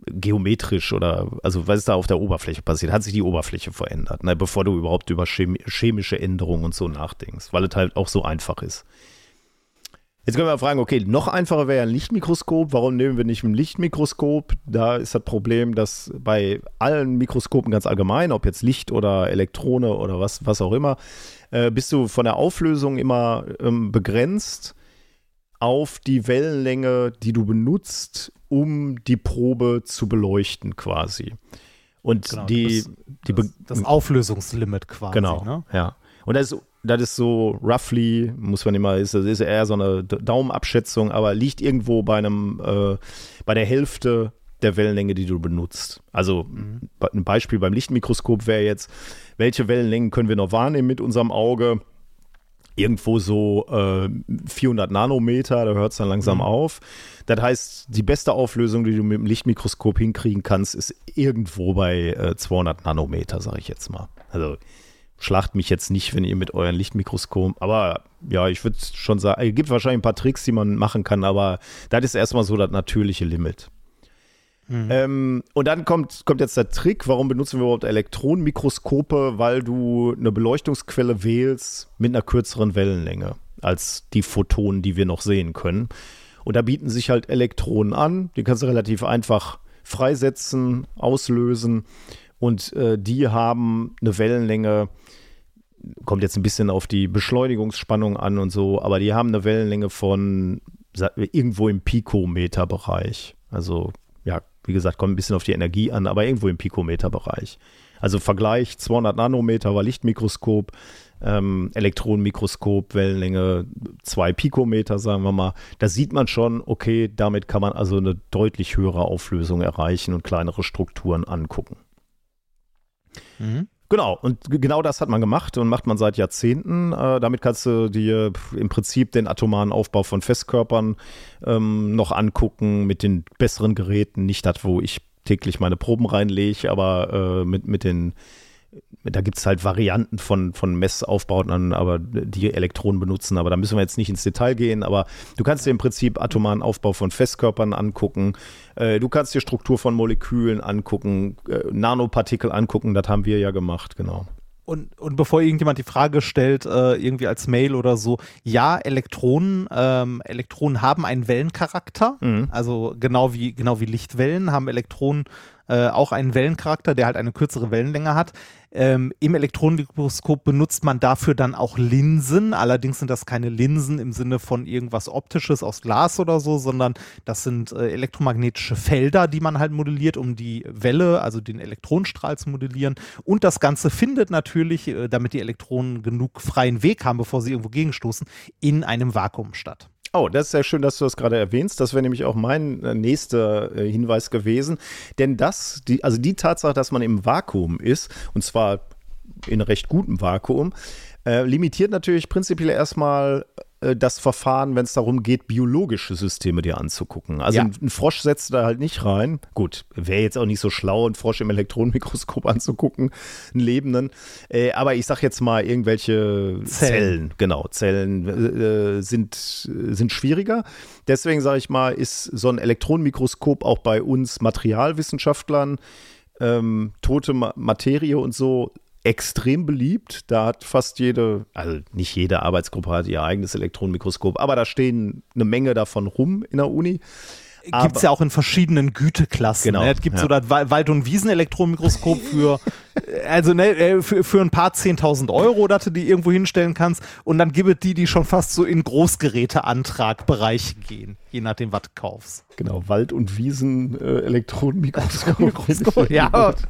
geometrisch oder also was ist da auf der Oberfläche passiert? Hat sich die Oberfläche verändert, ne, bevor du überhaupt über chemische Änderungen und so nachdenkst, weil es halt auch so einfach ist. Jetzt können wir fragen, okay, noch einfacher wäre ein Lichtmikroskop. Warum nehmen wir nicht ein Lichtmikroskop? Da ist das Problem, dass bei allen Mikroskopen ganz allgemein, ob jetzt Licht oder Elektrone oder was, was auch immer, äh, bist du von der Auflösung immer ähm, begrenzt auf die Wellenlänge, die du benutzt, um die Probe zu beleuchten quasi. Und genau, die, die das, das, Auflösungslimit quasi. Genau, ne? ja. Und das ist, das ist so roughly, muss man immer, ist, ist eher so eine Daumenabschätzung, aber liegt irgendwo bei einem, äh, bei der Hälfte der Wellenlänge, die du benutzt. Also mhm. ein Beispiel beim Lichtmikroskop wäre jetzt, welche Wellenlängen können wir noch wahrnehmen mit unserem Auge? irgendwo so äh, 400 Nanometer, da hört es dann langsam mhm. auf. Das heißt, die beste Auflösung, die du mit dem Lichtmikroskop hinkriegen kannst, ist irgendwo bei äh, 200 Nanometer, sage ich jetzt mal. Also schlacht mich jetzt nicht, wenn ihr mit euren Lichtmikroskop, aber ja, ich würde schon sagen, es gibt wahrscheinlich ein paar Tricks, die man machen kann, aber das ist erstmal so das natürliche Limit. Mhm. Ähm, und dann kommt, kommt jetzt der Trick, warum benutzen wir überhaupt Elektronenmikroskope? Weil du eine Beleuchtungsquelle wählst mit einer kürzeren Wellenlänge als die Photonen, die wir noch sehen können. Und da bieten sich halt Elektronen an, die kannst du relativ einfach freisetzen, auslösen und äh, die haben eine Wellenlänge, kommt jetzt ein bisschen auf die Beschleunigungsspannung an und so, aber die haben eine Wellenlänge von irgendwo im Pikometer-Bereich. Also ja, wie gesagt, kommt ein bisschen auf die Energie an, aber irgendwo im Pikometer-Bereich. Also Vergleich 200 Nanometer war Lichtmikroskop, ähm, Elektronenmikroskop, Wellenlänge 2 Pikometer, sagen wir mal. Da sieht man schon, okay, damit kann man also eine deutlich höhere Auflösung erreichen und kleinere Strukturen angucken. Mhm. Genau, und genau das hat man gemacht und macht man seit Jahrzehnten. Äh, damit kannst du dir im Prinzip den atomaren Aufbau von Festkörpern ähm, noch angucken mit den besseren Geräten. Nicht das, wo ich täglich meine Proben reinlege, aber äh, mit, mit den da gibt es halt Varianten von, von Messaufbauten, aber die Elektronen benutzen. Aber da müssen wir jetzt nicht ins Detail gehen. Aber du kannst dir im Prinzip atomaren Aufbau von Festkörpern angucken. Äh, du kannst dir Struktur von Molekülen angucken, äh, Nanopartikel angucken. Das haben wir ja gemacht, genau. Und, und bevor irgendjemand die Frage stellt, äh, irgendwie als Mail oder so, ja, Elektronen, ähm, Elektronen haben einen Wellencharakter, mhm. also genau wie, genau wie Lichtwellen haben Elektronen äh, auch einen Wellencharakter, der halt eine kürzere Wellenlänge hat. Ähm, Im Elektronenmikroskop benutzt man dafür dann auch Linsen. Allerdings sind das keine Linsen im Sinne von irgendwas Optisches aus Glas oder so, sondern das sind äh, elektromagnetische Felder, die man halt modelliert, um die Welle, also den Elektronenstrahl zu modellieren. Und das Ganze findet natürlich, äh, damit die Elektronen genug freien Weg haben, bevor sie irgendwo gegenstoßen, in einem Vakuum statt. Oh, das ist sehr schön, dass du das gerade erwähnst. Das wäre nämlich auch mein äh, nächster äh, Hinweis gewesen. Denn das, die, also die Tatsache, dass man im Vakuum ist, und zwar in recht gutem Vakuum, äh, limitiert natürlich prinzipiell erstmal das Verfahren, wenn es darum geht, biologische Systeme dir anzugucken. Also ja. ein, Frosch setzt da halt nicht rein. Gut, wäre jetzt auch nicht so schlau, einen Frosch im Elektronenmikroskop <laughs> anzugucken, einen lebenden. Äh, aber ich sag jetzt mal, irgendwelche Zellen, Zellen genau, Zellen äh, sind, sind schwieriger. Deswegen sage ich mal, ist so ein Elektronenmikroskop auch bei uns Materialwissenschaftlern ähm, tote Materie und so extrem beliebt. Da hat fast jede, also nicht jede Arbeitsgruppe hat ihr eigenes Elektronenmikroskop, aber da stehen eine Menge davon rum in der Uni. Gibt es ja auch in verschiedenen Güteklassen. Genau, ne? Es gibt ja. so das Wald- und Wiesen-Elektronenmikroskop für, also ne, äh, für, für ein paar zehntausend Euro, dass du die irgendwo hinstellen kannst. Und dann gibt es die, die schon fast so in Großgeräteantragbereich gehen, je nachdem, was du kaufst. Genau, Wald- und Wiesen-Elektronenmikroskop. ja. <laughs>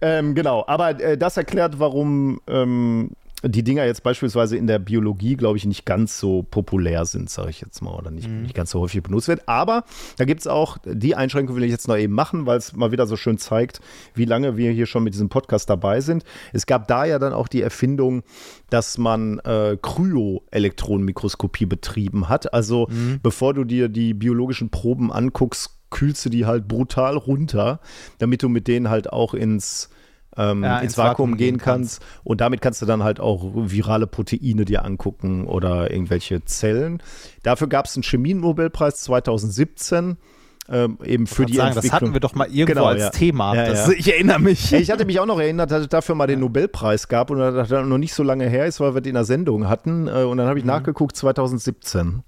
Ähm, genau, aber äh, das erklärt, warum ähm, die Dinger jetzt beispielsweise in der Biologie, glaube ich, nicht ganz so populär sind, sage ich jetzt mal, oder nicht, mhm. nicht ganz so häufig benutzt wird. Aber da gibt es auch, die Einschränkung will ich jetzt noch eben machen, weil es mal wieder so schön zeigt, wie lange wir hier schon mit diesem Podcast dabei sind. Es gab da ja dann auch die Erfindung, dass man äh, Kryo-Elektronenmikroskopie betrieben hat. Also mhm. bevor du dir die biologischen Proben anguckst, kühlst du die halt brutal runter, damit du mit denen halt auch ins ähm, ja, ins, ins, Vakuum, Vakuum gehen kannst. kannst. Und damit kannst du dann halt auch virale Proteine dir angucken oder irgendwelche Zellen. Dafür gab es einen Chemienobelpreis 2017. Ähm, eben für die sagen, Entwicklung. Das hatten wir doch mal irgendwo genau, als ja. Thema. Ja, das, ich erinnere mich. Ich hatte mich auch noch erinnert, dass es dafür mal den Nobelpreis gab und das noch nicht so lange her ist, weil wir den in der Sendung hatten. Äh, und dann habe ich mhm. nachgeguckt, 2017.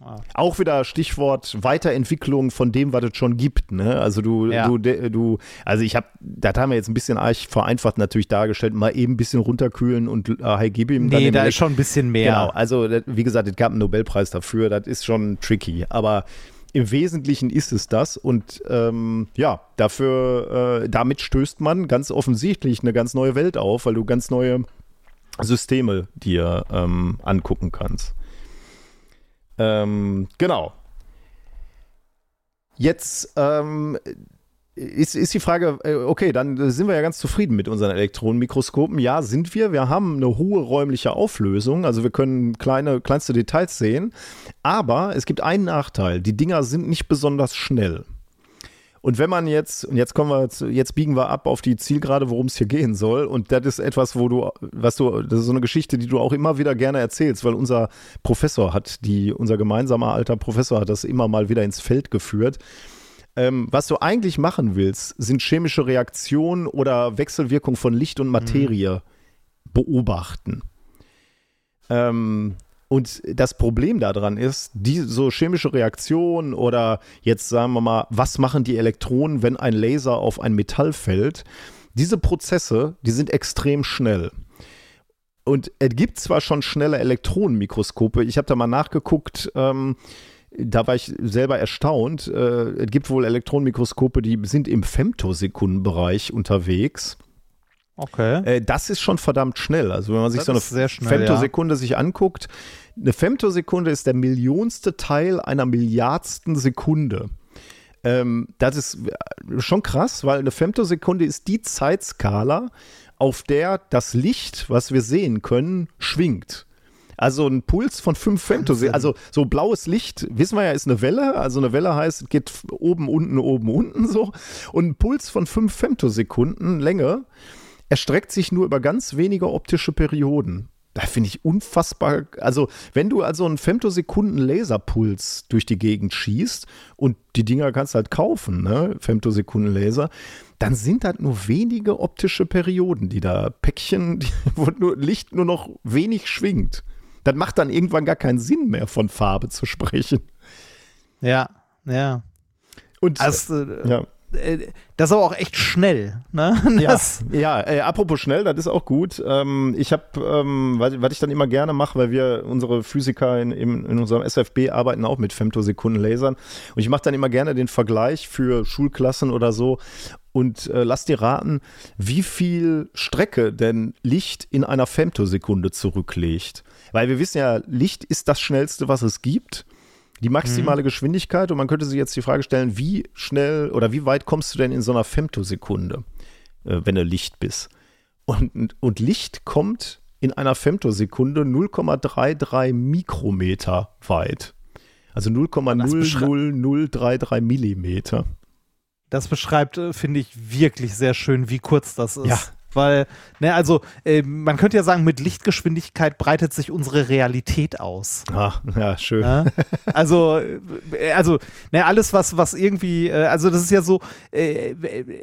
Ah. Auch wieder Stichwort Weiterentwicklung von dem, was es schon gibt. Ne? Also du, ja. du, du, also ich habe, das haben wir jetzt ein bisschen vereinfacht natürlich dargestellt, mal eben ein bisschen runterkühlen und äh, High gib ihm. Nee, da ist schon ein bisschen mehr. Genau, also wie gesagt, es gab einen Nobelpreis dafür, das ist schon tricky, aber im Wesentlichen ist es das und ähm, ja, dafür, äh, damit stößt man ganz offensichtlich eine ganz neue Welt auf, weil du ganz neue Systeme dir ähm, angucken kannst. Ähm, genau. Jetzt ähm, ist, ist die Frage, äh, okay, dann sind wir ja ganz zufrieden mit unseren Elektronenmikroskopen. Ja, sind wir. Wir haben eine hohe räumliche Auflösung, also wir können kleine, kleinste Details sehen. Aber es gibt einen Nachteil. Die Dinger sind nicht besonders schnell. Und wenn man jetzt, und jetzt kommen wir, zu, jetzt biegen wir ab auf die Zielgerade, worum es hier gehen soll. Und das ist etwas, wo du, was du, das ist so eine Geschichte, die du auch immer wieder gerne erzählst, weil unser Professor hat die, unser gemeinsamer alter Professor hat das immer mal wieder ins Feld geführt. Ähm, was du eigentlich machen willst, sind chemische Reaktionen oder Wechselwirkung von Licht und Materie mhm. beobachten. Ähm, und das Problem daran ist, die so chemische Reaktionen oder jetzt sagen wir mal, was machen die Elektronen, wenn ein Laser auf ein Metall fällt? Diese Prozesse, die sind extrem schnell. Und es gibt zwar schon schnelle Elektronenmikroskope, ich habe da mal nachgeguckt, ähm, da war ich selber erstaunt. Äh, es gibt wohl Elektronenmikroskope, die sind im Femtosekundenbereich unterwegs. Okay. Äh, das ist schon verdammt schnell. Also wenn man sich das so eine schnell, Femtosekunde ja. sich anguckt, eine Femtosekunde ist der millionste Teil einer Milliardsten Sekunde. Ähm, das ist äh, schon krass, weil eine Femtosekunde ist die Zeitskala, auf der das Licht, was wir sehen können, schwingt. Also ein Puls von 5 Femtosekunden, also so blaues Licht, wissen wir ja, ist eine Welle. Also eine Welle heißt, geht oben, unten, oben, unten so. Und ein Puls von 5 Femtosekunden Länge erstreckt sich nur über ganz wenige optische Perioden. Da finde ich unfassbar. Also, wenn du also einen Femtosekunden Laserpuls durch die Gegend schießt und die Dinger kannst halt kaufen, ne? Femtosekunden Laser, dann sind das nur wenige optische Perioden, die da Päckchen, <laughs> die, wo nur Licht nur noch wenig schwingt. Das macht dann irgendwann gar keinen Sinn mehr, von Farbe zu sprechen. Ja, ja. Und also, ja. Äh, das ist aber auch echt schnell. Ne? <laughs> Das ja, ja äh, apropos schnell, das ist auch gut. Ähm, ich habe, ähm, was, was, ich dann immer gerne mache, weil wir unsere Physiker in, in, in unserem SFB arbeiten auch mit Femtosekundenlasern. Und ich mache dann immer gerne den Vergleich für Schulklassen oder so und äh, lass dir raten, wie viel Strecke denn Licht in einer Femtosekunde zurücklegt. Weil wir wissen ja, Licht ist das schnellste, was es gibt die maximale mhm. Geschwindigkeit und man könnte sich jetzt die Frage stellen, wie schnell oder wie weit kommst du denn in so einer Femtosekunde, äh, wenn du Licht bist? Und, und Licht kommt in einer Femtosekunde 0,33 Mikrometer weit. Also 0,00033 Millimeter. Das beschreibt, äh, finde ich, wirklich sehr schön, wie kurz das ist. Ja, weil, ne, also äh, man könnte ja sagen, mit Lichtgeschwindigkeit breitet sich unsere Realität aus. Ach, ja, schön. Ja? Also, äh, also, ne, alles, was, was irgendwie, äh, also das ist ja so, äh,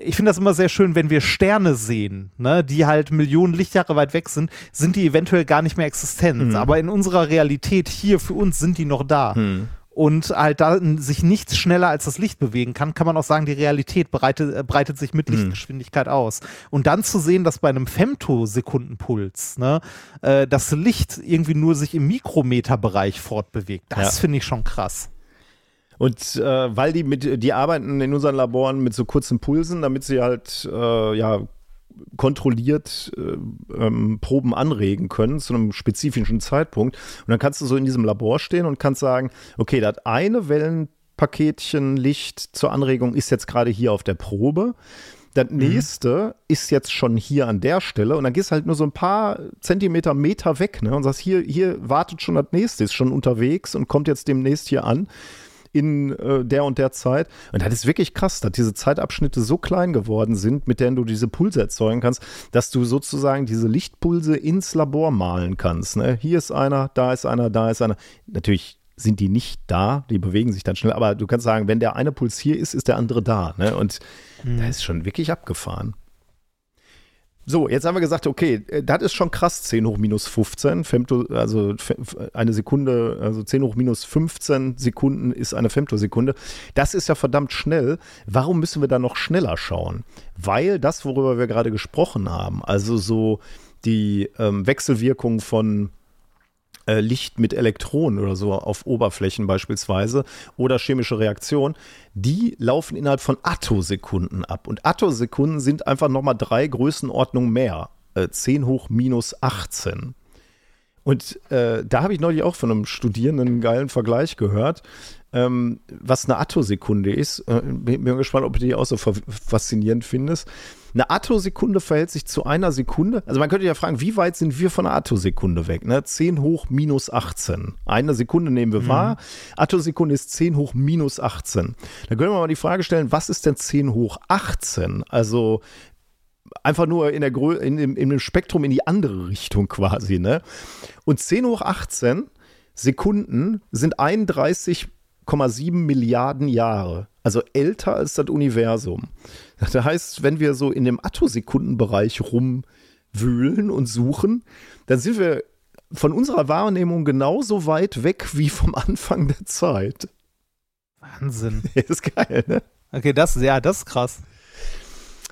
ich finde das immer sehr schön, wenn wir Sterne sehen, ne, die halt Millionen Lichtjahre weit weg sind, sind die eventuell gar nicht mehr existent. Mhm. Aber in unserer Realität hier für uns sind die noch da. Mhm und halt da sich nichts schneller als das Licht bewegen kann, kann man auch sagen, die Realität breitet, äh, breitet sich mit hm. Lichtgeschwindigkeit mhm. aus. Und dann zu sehen, dass bei einem Femtosekundenpuls ne, äh, das Licht irgendwie nur sich im Mikrometerbereich fortbewegt, das ja. finde ich schon krass. Und äh, weil die mit, die arbeiten in unseren Laboren mit so kurzen Pulsen, damit sie halt äh, ja kontrolliert äh, ähm, Proben anregen können zu einem spezifischen Zeitpunkt. Und dann kannst du so in diesem Labor stehen und kannst sagen, okay, das eine Wellenpaketchen Licht zur Anregung ist jetzt gerade hier auf der Probe. Das mhm. nächste mhm. ist jetzt schon hier an der Stelle und dann gehst halt nur so ein paar Zentimeter, Meter weg ne, und sagst, hier, hier wartet schon das nächste, ist schon unterwegs und kommt jetzt demnächst hier an in äh, der und der Zeit. Und das ist wirklich krass, dass diese Zeitabschnitte so klein geworden sind, mit denen du diese Pulse erzeugen kannst, dass du sozusagen diese Lichtpulse ins Labor malen kannst. Ne? Hier ist einer, da ist einer, da ist einer. Natürlich sind die nicht da, die bewegen sich dann schnell, aber du kannst sagen, wenn der eine Puls hier ist, ist der andere da. Ne? Und hm. da ist schon wirklich abgefahren. So, jetzt haben wir gesagt, okay, äh, das ist schon krass, 10 hoch minus 15. Femto, also eine Sekunde, also 10 hoch minus 15 Sekunden ist eine Femtosekunde. Das ist ja verdammt schnell. Warum müssen wir da noch schneller schauen? Weil das, worüber wir gerade gesprochen haben, also so die ähm, Wechselwirkung von äh, Licht mit Elektronen oder so auf Oberflächen beispielsweise oder chemische Reaktionen, die laufen innerhalb von Attosekunden ab. Und Attosekunden sind einfach nochmal drei Größenordnungen mehr. Äh, 10 hoch minus 18. Und äh, da habe ich neulich auch von einem Studierenden einen geilen Vergleich gehört, ähm, was eine Attosekunde ist. Äh, bin, bin gespannt, ob du die auch so faszinierend findest. Eine Attosekunde verhält sich zu einer Sekunde. Also man könnte ja fragen, wie weit sind wir von einer Attosekunde weg? Ne? 10 hoch minus 18. Eine Sekunde nehmen wir mhm. wahr. Attosekunde ist 10 hoch minus 18. Da können wir mal die Frage stellen, was ist denn 10 hoch 18? Also einfach nur in, der Grö in, dem, in dem Spektrum in die andere Richtung quasi. Ne? Und 10 hoch 18 Sekunden sind 31,7 Milliarden Jahre. Also älter als das Universum. Das heißt, wenn wir so in dem Attosekundenbereich rumwühlen und suchen, dann sind wir von unserer Wahrnehmung genauso weit weg wie vom Anfang der Zeit. Wahnsinn. <laughs> ist geil, ne? Okay, das, ja, das ist krass.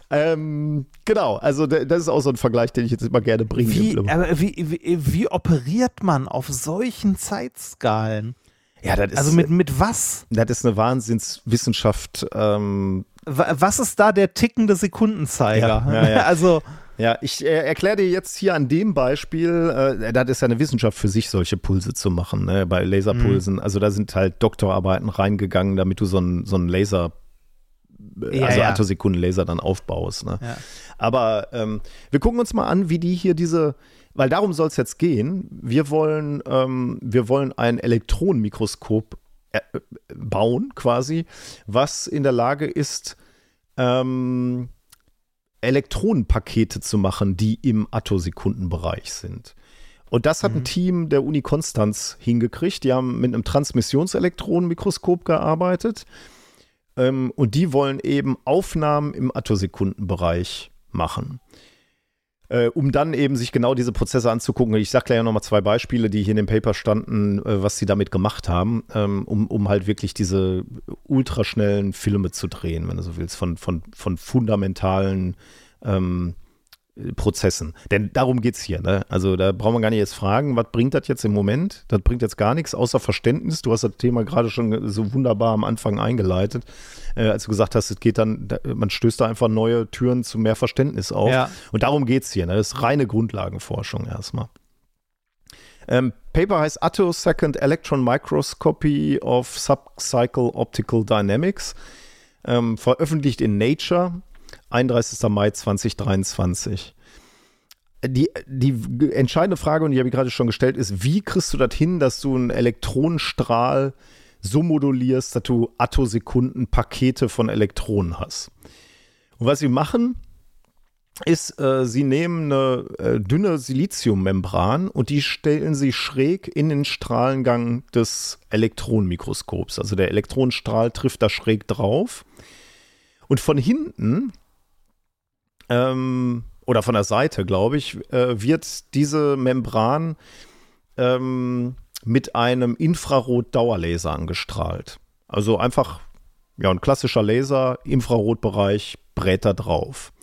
Ähm, genau, also das ist auch so ein Vergleich, den ich jetzt immer gerne bringe. Wie, aber wie, wie, wie operiert man auf solchen Zeitskalen? Ja, das ist, also mit, mit was? Das ist eine Wahnsinnswissenschaft. Ähm, was ist da der tickende Sekundenzeiger? Ja, ja, ja. <laughs> also ja, ich äh, erkläre dir jetzt hier an dem Beispiel, äh, das ist ja eine Wissenschaft für sich, solche Pulse zu machen, ne, bei Laserpulsen. Mhm. Also da sind halt Doktorarbeiten reingegangen, damit du so einen so Laser, äh, ja, also ja. Attosekunden-Laser dann aufbaust. Ne? Ja. Aber ähm, wir gucken uns mal an, wie die hier diese, weil darum soll es jetzt gehen. Wir wollen, ähm, wir wollen ein Elektronenmikroskop äh, bauen, quasi, was in der Lage ist, ähm, Elektronenpakete zu machen, die im Attosekundenbereich sind. Und das hat mhm. ein Team der Uni Konstanz hingekriegt. Die haben mit einem Transmissionselektronenmikroskop gearbeitet. Ähm, und die wollen eben Aufnahmen im Attosekundenbereich machen äh, um dann eben sich genau diese Prozesse anzugucken. Ich sage gleich nochmal zwei Beispiele, die hier in dem Paper standen, äh, was sie damit gemacht haben, ähm, um, um halt wirklich diese ultraschnellen Filme zu drehen, wenn du so willst, von, von, von fundamentalen ähm, Prozessen. Denn darum geht es hier. Ne? Also da brauchen wir gar nicht jetzt fragen, was bringt das jetzt im Moment? Das bringt jetzt gar nichts, außer Verständnis. Du hast das Thema gerade schon so wunderbar am Anfang eingeleitet, äh, als du gesagt hast, es geht dann, man stößt da einfach neue Türen zu mehr Verständnis auf. Ja. Und darum geht es hier. Ne? Das ist reine Grundlagenforschung erstmal. Ähm, Paper heißt Attosecond Electron Microscopy of Subcycle Optical Dynamics. Ähm, veröffentlicht in Nature 31. Mai 2023. Die, die entscheidende Frage, und die habe ich gerade schon gestellt, ist, wie kriegst du das hin, dass du einen Elektronenstrahl so modulierst, dass du Attosekunden Pakete von Elektronen hast? Und was sie machen, ist, äh, sie nehmen eine äh, dünne Siliziummembran und die stellen sie schräg in den Strahlengang des Elektronenmikroskops. Also der Elektronenstrahl trifft da schräg drauf. Und von hinten ähm, oder von der Seite, glaube ich, äh, wird diese Membran ähm, mit einem Infrarot-Dauerlaser angestrahlt. Also einfach ja, ein klassischer Laser, Infrarotbereich, brät da drauf.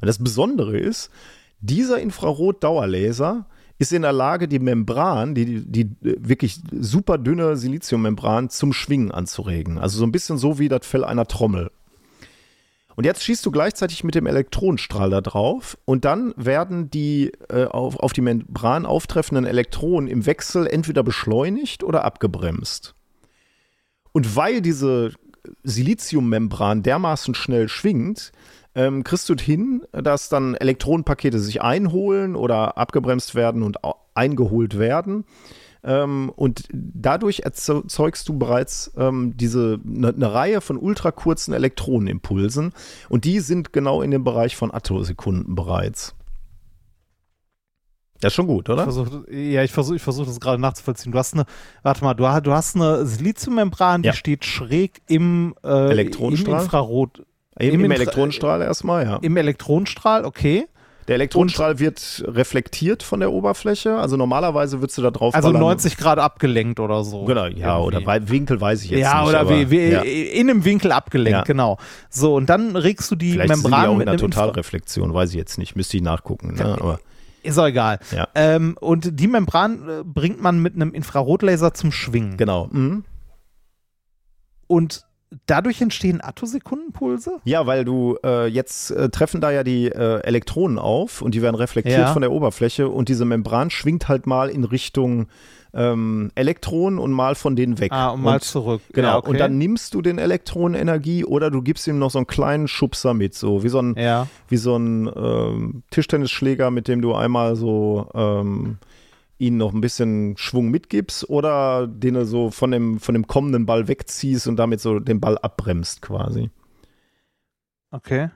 Und das Besondere ist, dieser Infrarot-Dauerlaser ist in der Lage, die Membran, die, die wirklich super dünne Siliziummembran zum Schwingen anzuregen. Also so ein bisschen so wie das Fell einer Trommel. Und jetzt schießt du gleichzeitig mit dem Elektronenstrahl da drauf und dann werden die äh, auf, auf die Membran auftreffenden Elektronen im Wechsel entweder beschleunigt oder abgebremst. Und weil diese Siliziummembran dermaßen schnell schwingt, ähm, kriegst du hin, dass dann Elektronenpakete sich einholen oder abgebremst werden und eingeholt werden. Ähm, und dadurch erzeugst du bereits ähm, diese eine ne Reihe von ultrakurzen Elektronenimpulsen und die sind genau in dem Bereich von Attosekunden bereits. Das ist schon gut, oder? Ich versuch, ja, ich versuche ich versuch das gerade nachzuvollziehen. Du hast eine, warte mal, du, du hast eine Siliziummembran, ja. die steht schräg im, äh, Elektronenstrahl? im Infrarot. Im, Im, Im Elektronenstrahl erstmal, ja. Im Elektronenstrahl, okay. Der Elektronenstrahl und, wird reflektiert von der Oberfläche. Also normalerweise würdest du da drauf Also ballern. 90 Grad abgelenkt oder so. Genau, ja, irgendwie. oder Winkel weiß ich jetzt ja, nicht. Ja, oder wie, wie, ja. in einem Winkel abgelenkt, ja. genau. So, und dann regst du die Vielleicht Membran sind die auch in der Totalreflexion, weiß ich jetzt nicht. Müsste ich nachgucken. Ne? Aber ist auch egal. Ja. Ähm, und die Membran äh, bringt man mit einem Infrarotlaser zum Schwingen. Genau. Mhm. Und dadurch entstehen Attosekundenpulse? Ja, weil du äh, jetzt äh, treffen da ja die äh, Elektronen auf und die werden reflektiert ja. von der Oberfläche und diese Membran schwingt halt mal in Richtung ähm, Elektronen und mal von denen weg. Ah, und mal und, zurück. Genau. Ja, okay. Und dann nimmst du den Elektronen Energie oder du gibst ihm noch so einen kleinen Schubser mit, so wie so ein, ja. wie so ein ähm, Tischtennisschläger, mit dem du einmal so ähm, ihn noch ein bisschen Schwung mitgibst oder den du so von dem, von dem kommenden Ball wegziehst und damit so den Ball abbremst quasi. Okay.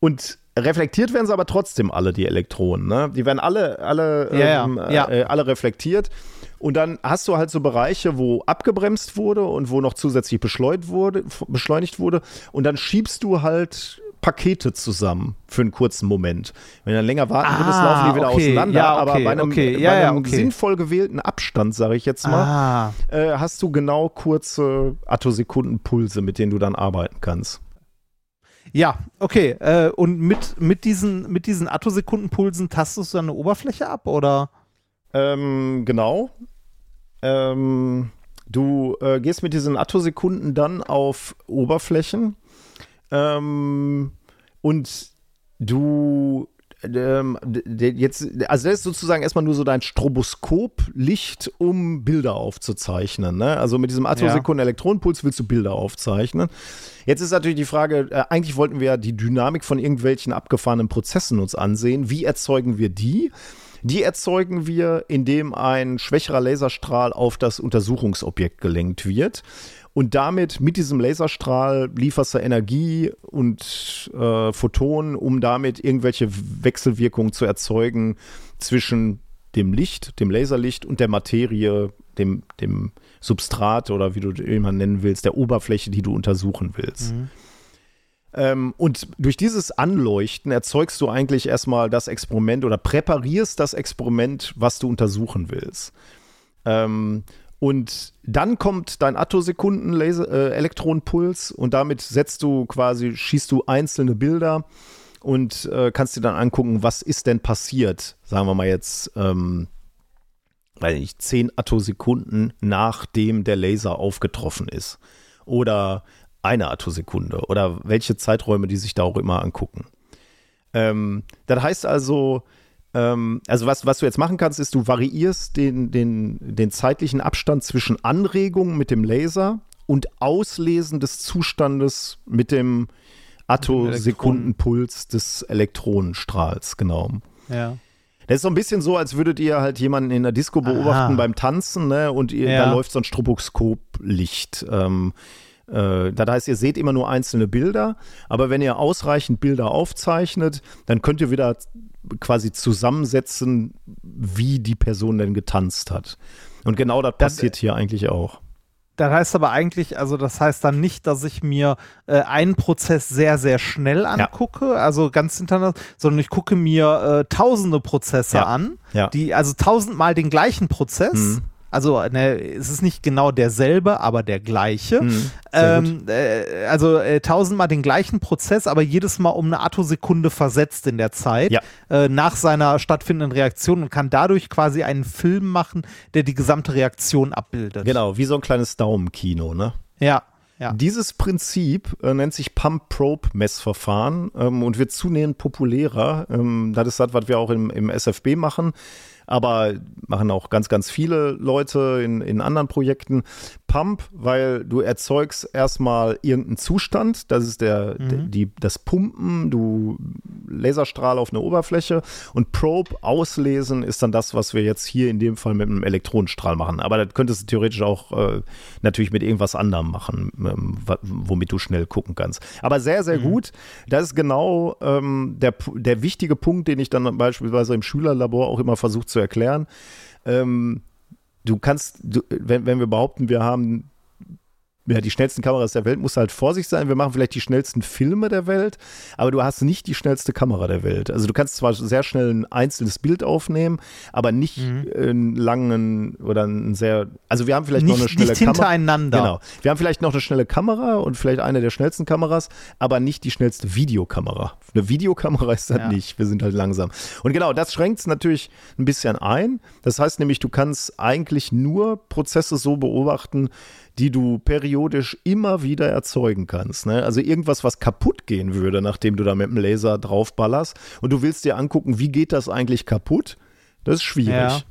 Und reflektiert werden sie aber trotzdem alle, die Elektronen. Ne? Die werden alle, alle, ja, ähm, ja. Äh, alle reflektiert. Und dann hast du halt so Bereiche, wo abgebremst wurde und wo noch zusätzlich beschleunigt wurde, beschleunigt wurde. Und dann schiebst du halt Pakete zusammen für einen kurzen Moment. Wenn dann länger warten würdest, ah, laufen die wieder okay, auseinander. ja, okay, aber bei einem, okay, bei ja, einem ja, sinnvoll gewählten Abstand, sage ich jetzt mal, ah. äh, hast du genau kurze Attosekundenpulse, mit denen du dann arbeiten kannst. Ja, okay. Äh, und mit, mit diesen, mit diesen Attosekundenpulsen tastest du dann eine Oberfläche ab, oder? Ähm, genau. Ähm, du äh, gehst mit diesen Attosekunden dann auf Oberflächen ähm, und du ähm, jetzt, also das ist sozusagen erstmal nur so dein Stroboskop-Licht, um Bilder aufzuzeichnen. Ne? Also mit diesem Attosekunden-Elektronenpuls willst du Bilder aufzeichnen. Jetzt ist natürlich die Frage, äh, eigentlich wollten wir ja die Dynamik von irgendwelchen abgefahrenen Prozessen uns ansehen. Wie erzeugen wir die? Die erzeugen wir, indem ein schwächerer Laserstrahl auf das Untersuchungsobjekt gelenkt wird. Und damit, mit diesem Laserstrahl, lieferst du Energie und äh, Photonen, um damit irgendwelche Wechselwirkungen zu erzeugen zwischen dem Licht, dem Laserlicht und der Materie, dem, dem Substrat oder wie du immer nennen willst, der Oberfläche, die du untersuchen willst. Mhm. Ähm, und durch dieses Anleuchten erzeugst du eigentlich erstmal das Experiment oder präparierst das Experiment, was du untersuchen willst. Ähm, und dann kommt dein Attosekunden-Elektronenpuls äh, und damit setzt du quasi, schießt du einzelne Bilder und äh, kannst dir dann angucken, was ist denn passiert, sagen wir mal jetzt, ähm, weiß nicht, 10 Attosekunden nachdem der Laser aufgetroffen ist. Oder eine Attosekunde oder welche Zeiträume die sich da auch immer angucken. Ähm, das heißt also, ähm, also was, was du jetzt machen kannst, ist, du variierst den, den, den zeitlichen Abstand zwischen Anregung mit dem Laser und Auslesen des Zustandes mit dem Attosekundenpuls des Elektronenstrahls, genau. Ja. Das ist so ein bisschen so, als würdet ihr halt jemanden in der Disco beobachten Aha. beim Tanzen, ne? Und ihr, ja. da läuft so ein Stroboskoplicht. Ähm, äh, das heißt, ihr seht immer nur einzelne Bilder, aber wenn ihr ausreichend Bilder aufzeichnet, dann könnt ihr wieder quasi zusammensetzen, wie die Person denn getanzt hat. Und genau das passiert das, hier eigentlich auch. Das heißt aber eigentlich, also das heißt dann nicht, dass ich mir äh, einen Prozess sehr, sehr schnell angucke, ja. also ganz hintereinander, sondern ich gucke mir äh, tausende Prozesse ja. an, ja. die, also tausendmal den gleichen Prozess. Mhm also ne, es ist nicht genau derselbe, aber der gleiche. Mhm, ähm, äh, also äh, tausendmal den gleichen Prozess, aber jedes Mal um eine Attosekunde versetzt in der Zeit ja. äh, nach seiner stattfindenden Reaktion und kann dadurch quasi einen Film machen, der die gesamte Reaktion abbildet. Genau, wie so ein kleines Daumenkino, ne? Ja. Ja. Dieses Prinzip äh, nennt sich Pump-Probe-Messverfahren ähm, und wird zunehmend populärer. Ähm, das ist das, was wir auch im, im SFB machen aber machen auch ganz, ganz viele Leute in, in anderen Projekten. Pump, weil du erzeugst erstmal irgendeinen Zustand, das ist der, mhm. die, das Pumpen, du Laserstrahl auf eine Oberfläche und Probe auslesen ist dann das, was wir jetzt hier in dem Fall mit einem Elektronenstrahl machen. Aber das könntest du theoretisch auch äh, natürlich mit irgendwas anderem machen, ähm, womit du schnell gucken kannst. Aber sehr, sehr mhm. gut. Das ist genau ähm, der, der wichtige Punkt, den ich dann beispielsweise im Schülerlabor auch immer versucht zu erklären. Ähm, du kannst, du, wenn, wenn wir behaupten, wir haben ja, die schnellsten Kameras der Welt, musst du halt vorsichtig sein. Wir machen vielleicht die schnellsten Filme der Welt, aber du hast nicht die schnellste Kamera der Welt. Also du kannst zwar sehr schnell ein einzelnes Bild aufnehmen, aber nicht mhm. einen langen oder ein sehr, also wir haben vielleicht nicht, noch eine schnelle nicht Kamera. hintereinander. Genau. Wir haben vielleicht noch eine schnelle Kamera und vielleicht eine der schnellsten Kameras, aber nicht die schnellste Videokamera. Eine Videokamera <laughs> ist das ja. nicht. Wir sind halt langsam. Und genau, das schränkt es natürlich ein bisschen ein. Das heißt nämlich, du kannst eigentlich nur Prozesse so beobachten, die du periodisch immer wieder erzeugen kannst. Ne? Also irgendwas, was kaputt gehen würde, nachdem du da mit dem Laser draufballerst und du willst dir angucken, wie geht das eigentlich kaputt? Das ist schwierig. Ja.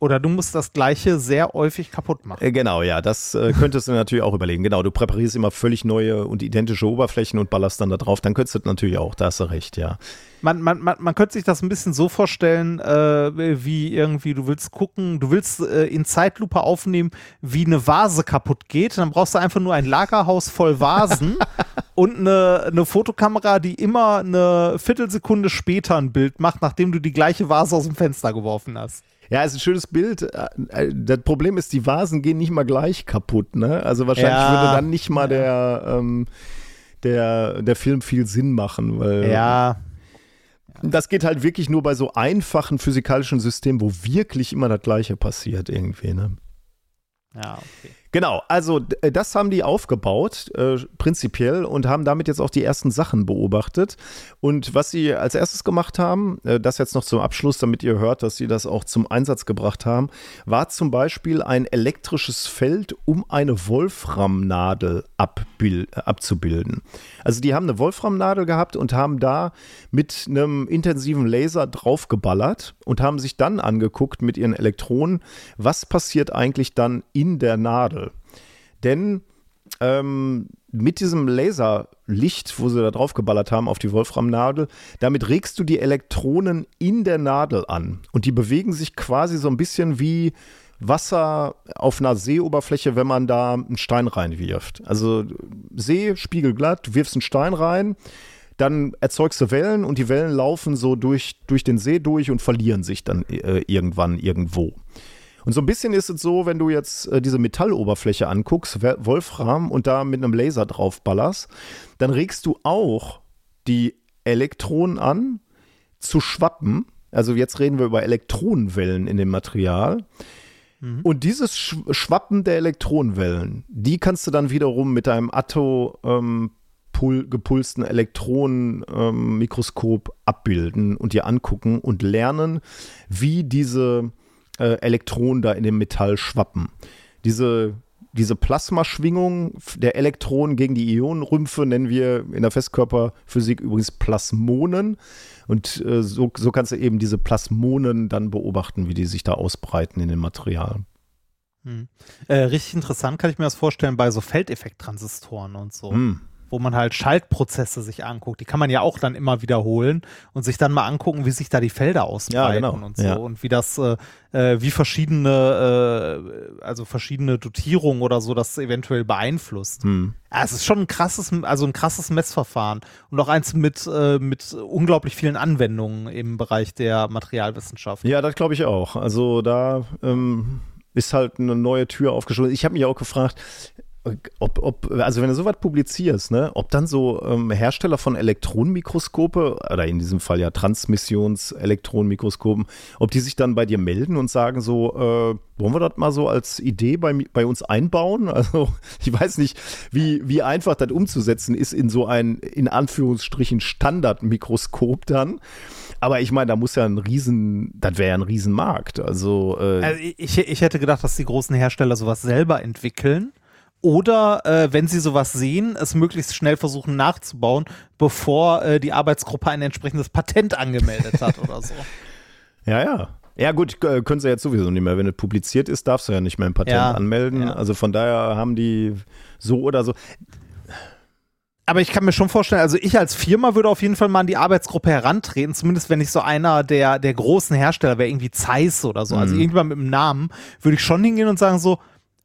Oder du musst das Gleiche sehr häufig kaputt machen. Äh, genau, ja, das äh, könntest du <laughs> natürlich auch überlegen. Genau, du präparierst immer völlig neue und identische Oberflächen und ballerst dann da drauf. Dann könntest du natürlich auch, da hast du recht, ja. Man, man, man, man könnte sich das ein bisschen so vorstellen, äh, wie irgendwie, du willst gucken, du willst äh, in Zeitlupe aufnehmen, wie eine Vase kaputt geht. Dann brauchst du einfach nur ein Lagerhaus voll Vasen <laughs> und eine, eine Fotokamera, die immer eine Viertelsekunde später ein Bild macht, nachdem du die gleiche Vase aus dem Fenster geworfen hast. Ja, ist ein schönes Bild. Äh, äh, das Problem ist, die Vasen gehen nicht mal gleich kaputt, ne? Also wahrscheinlich ja. würde dann nicht mal der, ähm, der, der Film viel Sinn machen, weil. Ja. Das geht halt wirklich nur bei so einfachen physikalischen Systemen, wo wirklich immer das Gleiche passiert irgendwie, ne? Ja, okay. Genau, also äh, das haben die aufgebaut, äh, prinzipiell, und haben damit jetzt auch die ersten Sachen beobachtet. Und was sie als erstes gemacht haben, äh, das jetzt noch zum Abschluss, damit ihr hört, dass sie das auch zum Einsatz gebracht haben, war zum Beispiel ein elektrisches Feld um eine Wolframnadel abzubilden. Also die haben eine Wolframnadel gehabt und haben da mit einem intensiven Laser draufgeballert und haben sich dann angeguckt mit ihren Elektronen, was passiert eigentlich dann in der Nadel. Denn ähm, mit diesem Laserlicht, wo sie da drauf geballert haben auf die Wolframnadel, damit regst du die Elektronen in der Nadel an. Und die bewegen sich quasi so ein bisschen wie Wasser auf einer Seeoberfläche, wenn man da einen Stein reinwirft. Also See, spiegelglatt, du wirfst einen Stein rein, dann erzeugst du Wellen und die Wellen laufen so durch, durch den See durch und verlieren sich dann äh, irgendwann irgendwo. Und so ein bisschen ist es so, wenn du jetzt äh, diese Metalloberfläche anguckst, Wolfram, und da mit einem Laser drauf ballerst, dann regst du auch die Elektronen an zu schwappen. Also jetzt reden wir über Elektronenwellen in dem Material. Mhm. Und dieses Schwappen der Elektronenwellen, die kannst du dann wiederum mit deinem Atto ähm, gepulsten Elektronenmikroskop ähm, abbilden und dir angucken und lernen, wie diese äh, Elektronen da in dem Metall schwappen. Diese, diese Plasmaschwingung der Elektronen gegen die Ionenrümpfe nennen wir in der Festkörperphysik übrigens Plasmonen. Und äh, so, so kannst du eben diese Plasmonen dann beobachten, wie die sich da ausbreiten in dem Material. Hm. Äh, richtig interessant kann ich mir das vorstellen bei so Feldeffekttransistoren und so. Hm wo man halt Schaltprozesse sich anguckt. Die kann man ja auch dann immer wiederholen und sich dann mal angucken, wie sich da die Felder ausbreiten ja, genau. und so ja. und wie das, äh, äh, wie verschiedene, äh, also verschiedene Dotierungen oder so das eventuell beeinflusst. Hm. Ja, es ist schon ein krasses, also ein krasses Messverfahren und auch eins mit, äh, mit unglaublich vielen Anwendungen im Bereich der Materialwissenschaft. Ja, das glaube ich auch. Also da ähm, ist halt eine neue Tür aufgeschlossen. Ich habe mich auch gefragt, ob, ob, also wenn du sowas publizierst, ne, ob dann so ähm, Hersteller von Elektronenmikroskope oder in diesem Fall ja Transmissionselektronenmikroskopen, ob die sich dann bei dir melden und sagen so, äh, wollen wir das mal so als Idee bei, bei uns einbauen? <laughs> Also ich weiß nicht, wie, wie einfach das umzusetzen ist in so ein, in Anführungsstrichen, Standardmikroskop dann. Aber ich meine, da muss ja ein Riesen, das wäre ja ein Riesenmarkt. Also, äh, also ich, ich hätte gedacht, dass die großen Hersteller sowas selber entwickeln oder äh, wenn sie sowas sehen, es möglichst schnell versuchen nachzubauen, bevor äh, die Arbeitsgruppe ein entsprechendes Patent angemeldet hat oder so. <laughs> Ja, ja. Ja, gut, können sie jetzt sowieso nicht mehr. Wenn es publiziert ist, darfst du ja nicht mehr ein Patent ja, anmelden. Ja. Also von daher haben die so oder so. Aber ich kann mir schon vorstellen, also ich als Firma würde auf jeden Fall mal an die Arbeitsgruppe herantreten, zumindest wenn ich so einer der, der großen Hersteller wäre, irgendwie Zeiss oder so, also mhm. irgendjemand mit einem Namen, würde ich schon hingehen und sagen so,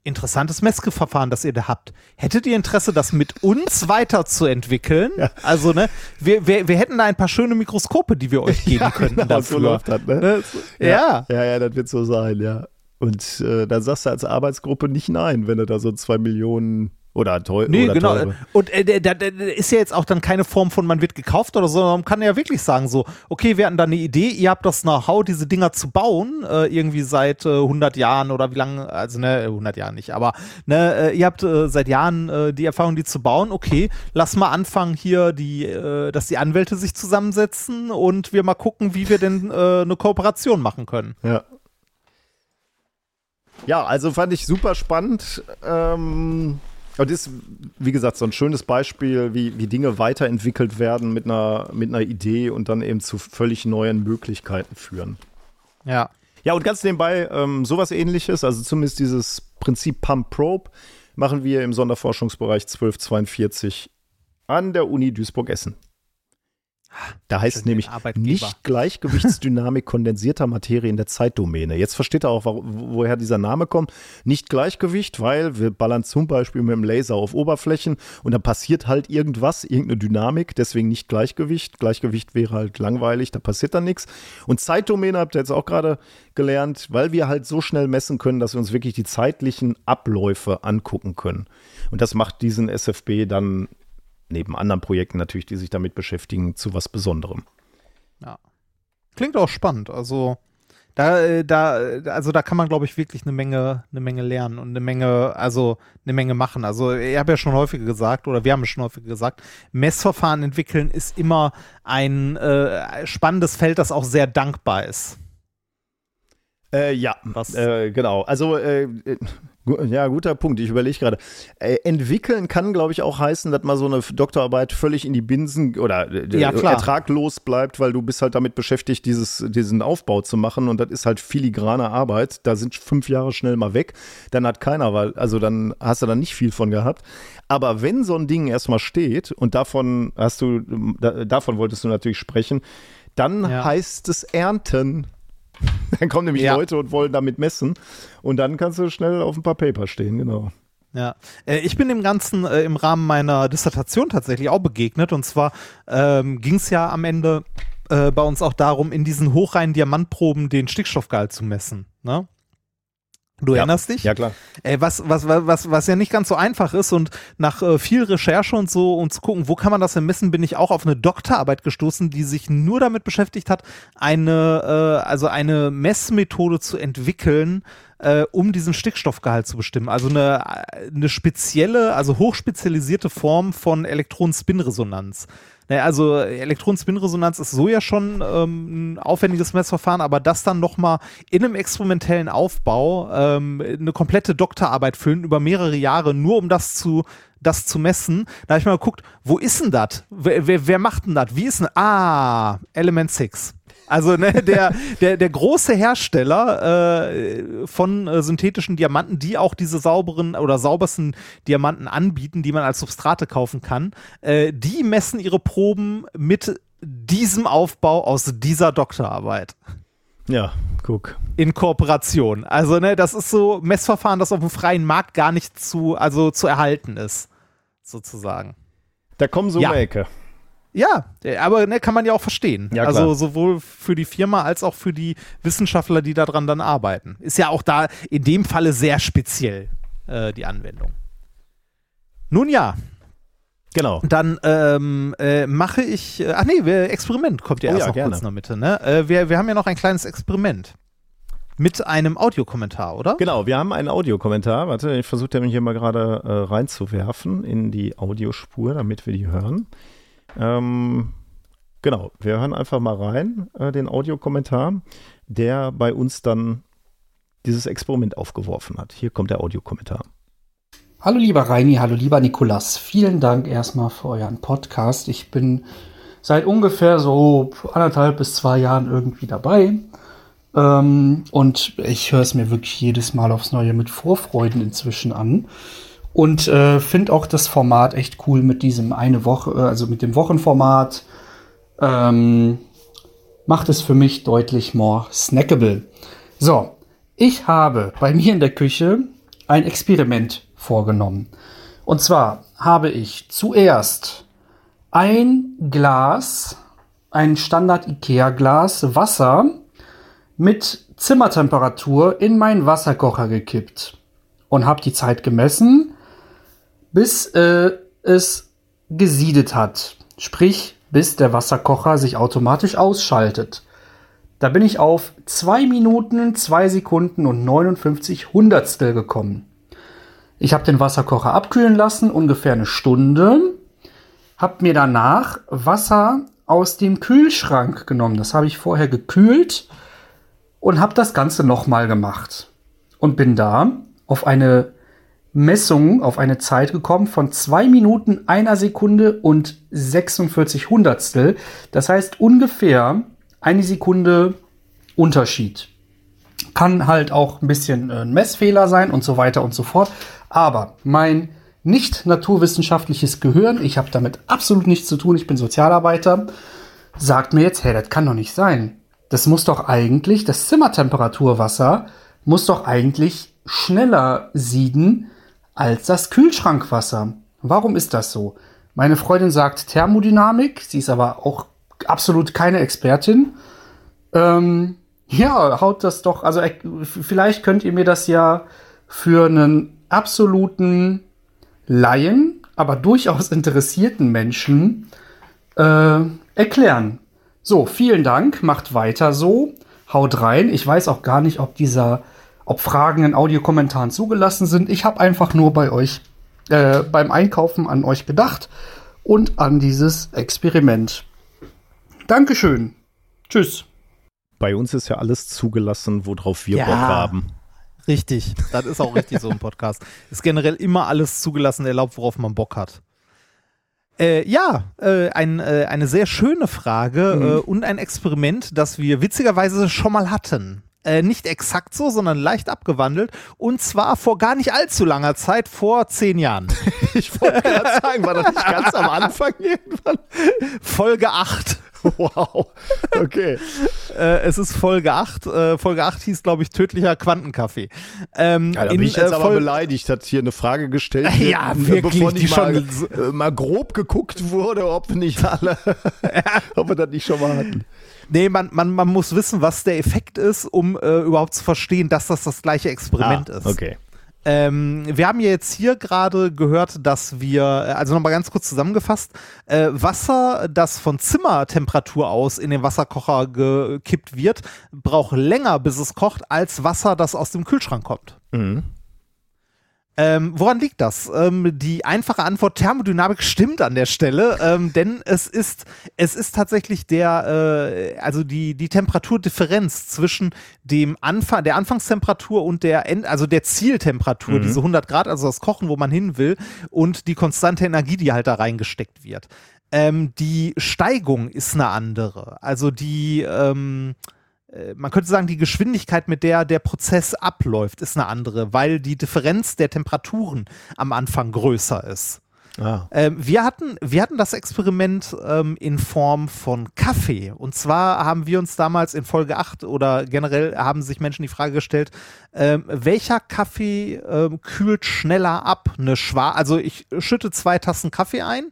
interessantes Messverfahren, das ihr da habt. Hättet ihr Interesse, das mit uns weiterzuentwickeln? Ja. Also, ne, wir, wir, wir hätten da ein paar schöne Mikroskope, die wir euch <laughs> geben ja, könnten genau, dafür. So läuft das, ne? ne ja. ja. Ja, das wird so sein, ja. Und äh, dann sagst du als Arbeitsgruppe nicht nein, wenn du da so zwei Millionen oder teuer. Nee, oder genau. Teure. Und äh, da, da, ist ja jetzt auch dann keine Form von, man wird gekauft oder so, sondern man kann ja wirklich sagen, so, okay, wir hatten da eine Idee, ihr habt das Know-how, diese Dinger zu bauen, äh, irgendwie seit äh, 100 Jahren oder wie lange, also ne, 100 Jahre nicht, aber ne, äh, ihr habt äh, seit Jahren äh, die Erfahrung, die zu bauen, okay, lass mal anfangen hier, die, dass die Anwälte sich zusammensetzen und wir mal gucken, wie wir denn eine Kooperation machen können. Ja. Ja, also fand ich super spannend. Ähm und das ist, wie gesagt, so ein schönes Beispiel, wie, wie Dinge weiterentwickelt werden mit einer, mit einer Idee und dann eben zu völlig neuen Möglichkeiten führen. Ja. Ja, und ganz nebenbei ähm, sowas ähnliches, also zumindest dieses Prinzip Pump Probe, machen wir im Sonderforschungsbereich 1242 an der Uni Duisburg-Essen. Da heißt es nämlich nicht Gleichgewichtsdynamik kondensierter Materie in der Zeitdomäne. Jetzt versteht er auch, woher dieser Name kommt. Nicht Gleichgewicht, weil wir ballern zum Beispiel mit dem Laser auf Oberflächen und da passiert halt irgendwas, irgendeine Dynamik, deswegen nicht Gleichgewicht. Gleichgewicht wäre halt langweilig, da passiert dann nichts. Und Zeitdomäne habt ihr jetzt auch gerade gelernt, weil wir halt so schnell messen können, dass wir uns wirklich die zeitlichen Abläufe angucken können. Und das macht diesen SFB dann neben anderen Projekten natürlich, die sich damit beschäftigen, zu was Besonderem. Ja. Klingt auch spannend. Also da, äh, da, also da kann man, glaube ich, wirklich eine Menge, eine Menge lernen und eine Menge, also eine Menge machen. Also ich habe ja schon häufiger gesagt, oder wir haben es schon häufiger gesagt, Messverfahren entwickeln ist immer ein äh, spannendes Feld, das auch sehr dankbar ist. Äh, ja, äh, genau. Also äh, ja, guter Punkt. Ich überlege gerade. Äh, entwickeln kann, glaube ich, auch heißen, dass mal so eine Doktorarbeit völlig in die Binsen oder äh, ja, ertraglos bleibt, weil du bist halt damit beschäftigt, dieses, diesen Aufbau zu machen und das ist halt filigrane Arbeit. Da sind fünf Jahre schnell mal weg. Dann hat keiner, weil, also dann hast du da nicht viel von gehabt. Aber wenn so ein Ding erstmal steht und davon hast du, da, davon wolltest du natürlich sprechen, dann ja. heißt es ernten. <laughs> Dann kommen nämlich ja. Leute und wollen damit messen. Und dann kannst du schnell auf ein paar Paper stehen, genau. Ja, äh, ich bin dem Ganzen äh, im Rahmen meiner Dissertation tatsächlich auch begegnet. Und zwar ähm, ging es ja am Ende äh, bei uns auch darum, in diesen hochreinen Diamantproben den Stickstoffgehalt zu messen. Ne? Du erinnerst dich? Ja, klar. Ey, was, was, was, was ja nicht ganz so einfach ist und nach äh, viel Recherche und so und zu gucken, wo kann man das denn messen, bin ich auch auf eine Doktorarbeit gestoßen, die sich nur damit beschäftigt hat, eine, äh, also eine Messmethode zu entwickeln, äh, um diesen Stickstoffgehalt zu bestimmen. Also eine, eine spezielle, also hochspezialisierte Form von Elektronenspinresonanz. Naja, also Elektronenspinresonanz ist so ja schon ähm, ein aufwendiges Messverfahren, aber das dann nochmal in einem experimentellen Aufbau ähm, eine komplette Doktorarbeit füllen über mehrere Jahre, nur um das zu das zu messen. Da habe ich mal geguckt, wo ist denn das? Wer, wer, wer macht denn das? Wie ist denn? Ah, Element 6. Also ne, <laughs> der, der, der große Hersteller äh, von äh, synthetischen Diamanten, die auch diese sauberen oder saubersten Diamanten anbieten, die man als Substrate kaufen kann, äh, die messen ihre Proben mit diesem Aufbau aus dieser Doktorarbeit. Ja, guck. In Kooperation. Also, ne, das ist so Messverfahren, das auf dem freien Markt gar nicht zu, also zu erhalten ist, sozusagen. Da kommen so ja. Ecke. Ja, aber ne, kann man ja auch verstehen. Ja, also sowohl für die Firma als auch für die Wissenschaftler, die daran dann arbeiten. Ist ja auch da in dem Falle sehr speziell äh, die Anwendung. Nun ja. Genau. Dann ähm, äh, mache ich. Äh, ach nee, Experiment kommt ja oh, erst ja, noch gerne. kurz in der Mitte. Ne? Äh, wir, wir haben ja noch ein kleines Experiment. Mit einem Audiokommentar, oder? Genau, wir haben einen Audiokommentar. Warte, ich versuche den hier mal gerade äh, reinzuwerfen in die Audiospur, damit wir die hören. Ähm, genau, wir hören einfach mal rein, äh, den Audiokommentar, der bei uns dann dieses Experiment aufgeworfen hat. Hier kommt der Audiokommentar. Hallo lieber Reini, hallo lieber Nikolas. Vielen Dank erstmal für euren Podcast. Ich bin seit ungefähr so anderthalb bis zwei Jahren irgendwie dabei. Ähm, und ich höre es mir wirklich jedes Mal aufs Neue mit Vorfreuden inzwischen an. Und äh, finde auch das Format echt cool mit diesem eine Woche, äh, also mit dem Wochenformat. Ähm, macht es für mich deutlich more snackable. So, ich habe bei mir in der Küche ein Experiment vorgenommen. Und zwar habe ich zuerst ein Glas, ein Standard IKEA Glas Wasser mit Zimmertemperatur in meinen Wasserkocher gekippt und habe die Zeit gemessen, bis äh, es gesiedet hat. Sprich, bis der Wasserkocher sich automatisch ausschaltet. Da bin ich auf 2 Minuten, 2 Sekunden und 59 Hundertstel gekommen. Ich habe den Wasserkocher abkühlen lassen, ungefähr eine Stunde. Habe mir danach Wasser aus dem Kühlschrank genommen. Das habe ich vorher gekühlt und habe das Ganze nochmal gemacht. Und bin da auf eine Messung, auf eine Zeit gekommen von 2 Minuten, einer Sekunde und 46 Hundertstel. Das heißt ungefähr eine Sekunde Unterschied. Kann halt auch ein bisschen äh, ein Messfehler sein und so weiter und so fort. Aber mein nicht naturwissenschaftliches Gehirn, ich habe damit absolut nichts zu tun, ich bin Sozialarbeiter, sagt mir jetzt, hey, das kann doch nicht sein. Das muss doch eigentlich, das Zimmertemperaturwasser muss doch eigentlich schneller sieden als das Kühlschrankwasser. Warum ist das so? Meine Freundin sagt Thermodynamik, sie ist aber auch absolut keine Expertin. Ähm, ja, haut das doch, also äh, vielleicht könnt ihr mir das ja für einen absoluten Laien, aber durchaus interessierten Menschen äh, erklären. So, vielen Dank, macht weiter so, haut rein. Ich weiß auch gar nicht, ob dieser, ob Fragen in Audiokommentaren zugelassen sind. Ich habe einfach nur bei euch äh, beim Einkaufen an euch gedacht und an dieses Experiment. Dankeschön. Tschüss. Bei uns ist ja alles zugelassen, worauf wir ja. Bock haben. Richtig, das ist auch richtig so im Podcast. Ist generell immer alles zugelassen, erlaubt, worauf man Bock hat. Äh, ja, äh, ein, äh, eine sehr schöne Frage mhm. Äh, und ein Experiment, das wir witzigerweise schon mal hatten. Äh, nicht exakt so, sondern leicht abgewandelt. Und zwar vor gar nicht allzu langer Zeit, vor zehn Jahren. <laughs> ich wollte gerade sagen, war das nicht ganz am Anfang irgendwann? <laughs> Folge 8. <laughs> Wow. Okay. äh, es ist Folge 8. Äh, Folge 8 hieß, glaube ich, tödlicher Quantenkaffee. Ähm, ja, da bin in, ich jetzt äh, aber beleidigt, hat hier eine Frage gestellt. Wird, <laughs> ja, wirklich, bevor nicht mal, äh, mal grob geguckt wurde, ob nicht alle, <laughs> ob wir das nicht schon mal hatten. Nee, man, man, man muss wissen, was der Effekt ist, um äh, überhaupt zu verstehen, dass das das gleiche Experiment ah, ist. Okay. Ähm, wir haben ja jetzt hier gerade gehört, dass wir, äh, also nochmal ganz kurz zusammengefasst, äh, Wasser, das von Zimmertemperatur aus in den Wasserkocher gekippt wird, braucht länger, bis es kocht, als Wasser, das aus dem Kühlschrank kommt. Mhm. Ähm, woran liegt das? Ähm, die einfache Antwort Thermodynamik stimmt an der Stelle, ähm, denn es ist, es ist tatsächlich der, äh, also die, die Temperaturdifferenz zwischen dem Anfang, der Anfangstemperatur und der End, also der Zieltemperatur, mhm. diese 100 Grad, also das Kochen, wo man hin will, und die konstante Energie, die halt da reingesteckt wird. Ähm, die Steigung ist eine andere. Also die, ähm, äh, man könnte sagen, die Geschwindigkeit, mit der der Prozess abläuft, ist eine andere, weil die Differenz der Temperaturen am Anfang größer ist. Ah. Ähm, wir, hatten, wir hatten das Experiment ähm, in Form von Kaffee. Und zwar haben wir uns damals in Folge 8 oder generell haben sich Menschen die Frage gestellt, ähm, welcher Kaffee ähm, kühlt schneller ab? Eine Schwa also ich schütte zwei Tassen Kaffee ein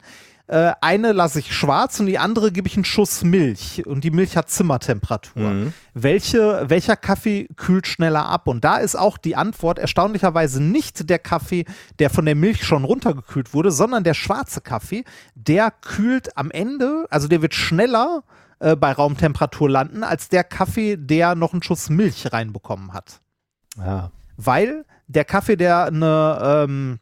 äh, eine lasse ich schwarz und die andere gebe ich einen Schuss Milch und die Milch hat Zimmertemperatur. Mhm. Welche, welcher Kaffee kühlt schneller ab? Und da ist auch die Antwort erstaunlicherweise nicht der Kaffee, der von der Milch schon runtergekühlt wurde, sondern der schwarze Kaffee, der kühlt am Ende, also der wird schneller äh, bei Raumtemperatur landen, als der Kaffee, der noch einen Schuss Milch reinbekommen hat. Ja. Weil der Kaffee, der eine ähm,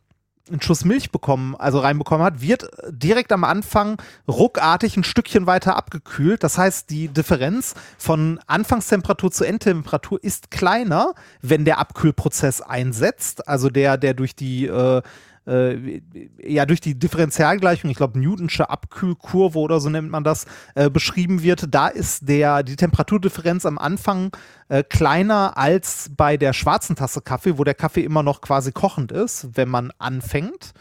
einen Schuss Milch bekommen, also reinbekommen hat, wird direkt am Anfang ruckartig ein Stückchen weiter abgekühlt. Das heißt, die Differenz von Anfangstemperatur zu Endtemperatur ist kleiner, wenn der Abkühlprozess einsetzt, also der, der durch die äh, äh, ja durch die Differentialgleichung, ich glaube Newtonsche Abkühlkurve oder so nennt man das, äh, beschrieben wird. Da ist der die Temperaturdifferenz am Anfang äh, kleiner als bei der schwarzen Tasse Kaffee, wo der Kaffee immer noch quasi kochend ist, wenn man anfängt.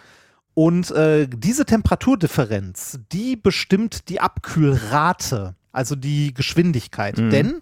Und äh, diese Temperaturdifferenz, die bestimmt die Abkühlrate, also die Geschwindigkeit. Mhm. Denn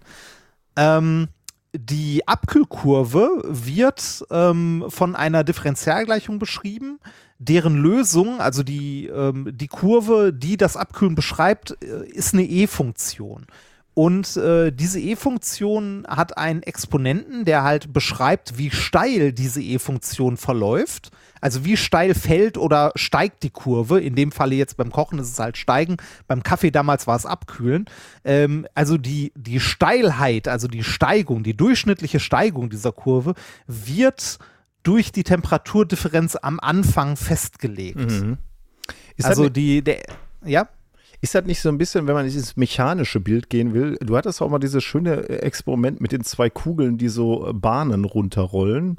ähm, die Abkühlkurve wird ähm, von einer Differentialgleichung beschrieben, deren Lösung, also die, ähm, die Kurve, die das Abkühlen beschreibt, äh, ist eine E-Funktion. Und äh, diese E-Funktion hat einen Exponenten, der halt beschreibt, wie steil diese E-Funktion verläuft. Also wie steil fällt oder steigt die Kurve. In dem Falle jetzt beim Kochen ist es halt steigen. Beim Kaffee damals war es abkühlen. Ähm, also die, die Steilheit, also die Steigung, die durchschnittliche Steigung dieser Kurve wird durch die Temperaturdifferenz am Anfang festgelegt. Mhm. also die, der, ja? Ist das nicht so ein bisschen, wenn man ins mechanische Bild gehen will? Du hattest auch mal dieses schöne Experiment mit den zwei Kugeln, die so Bahnen runterrollen.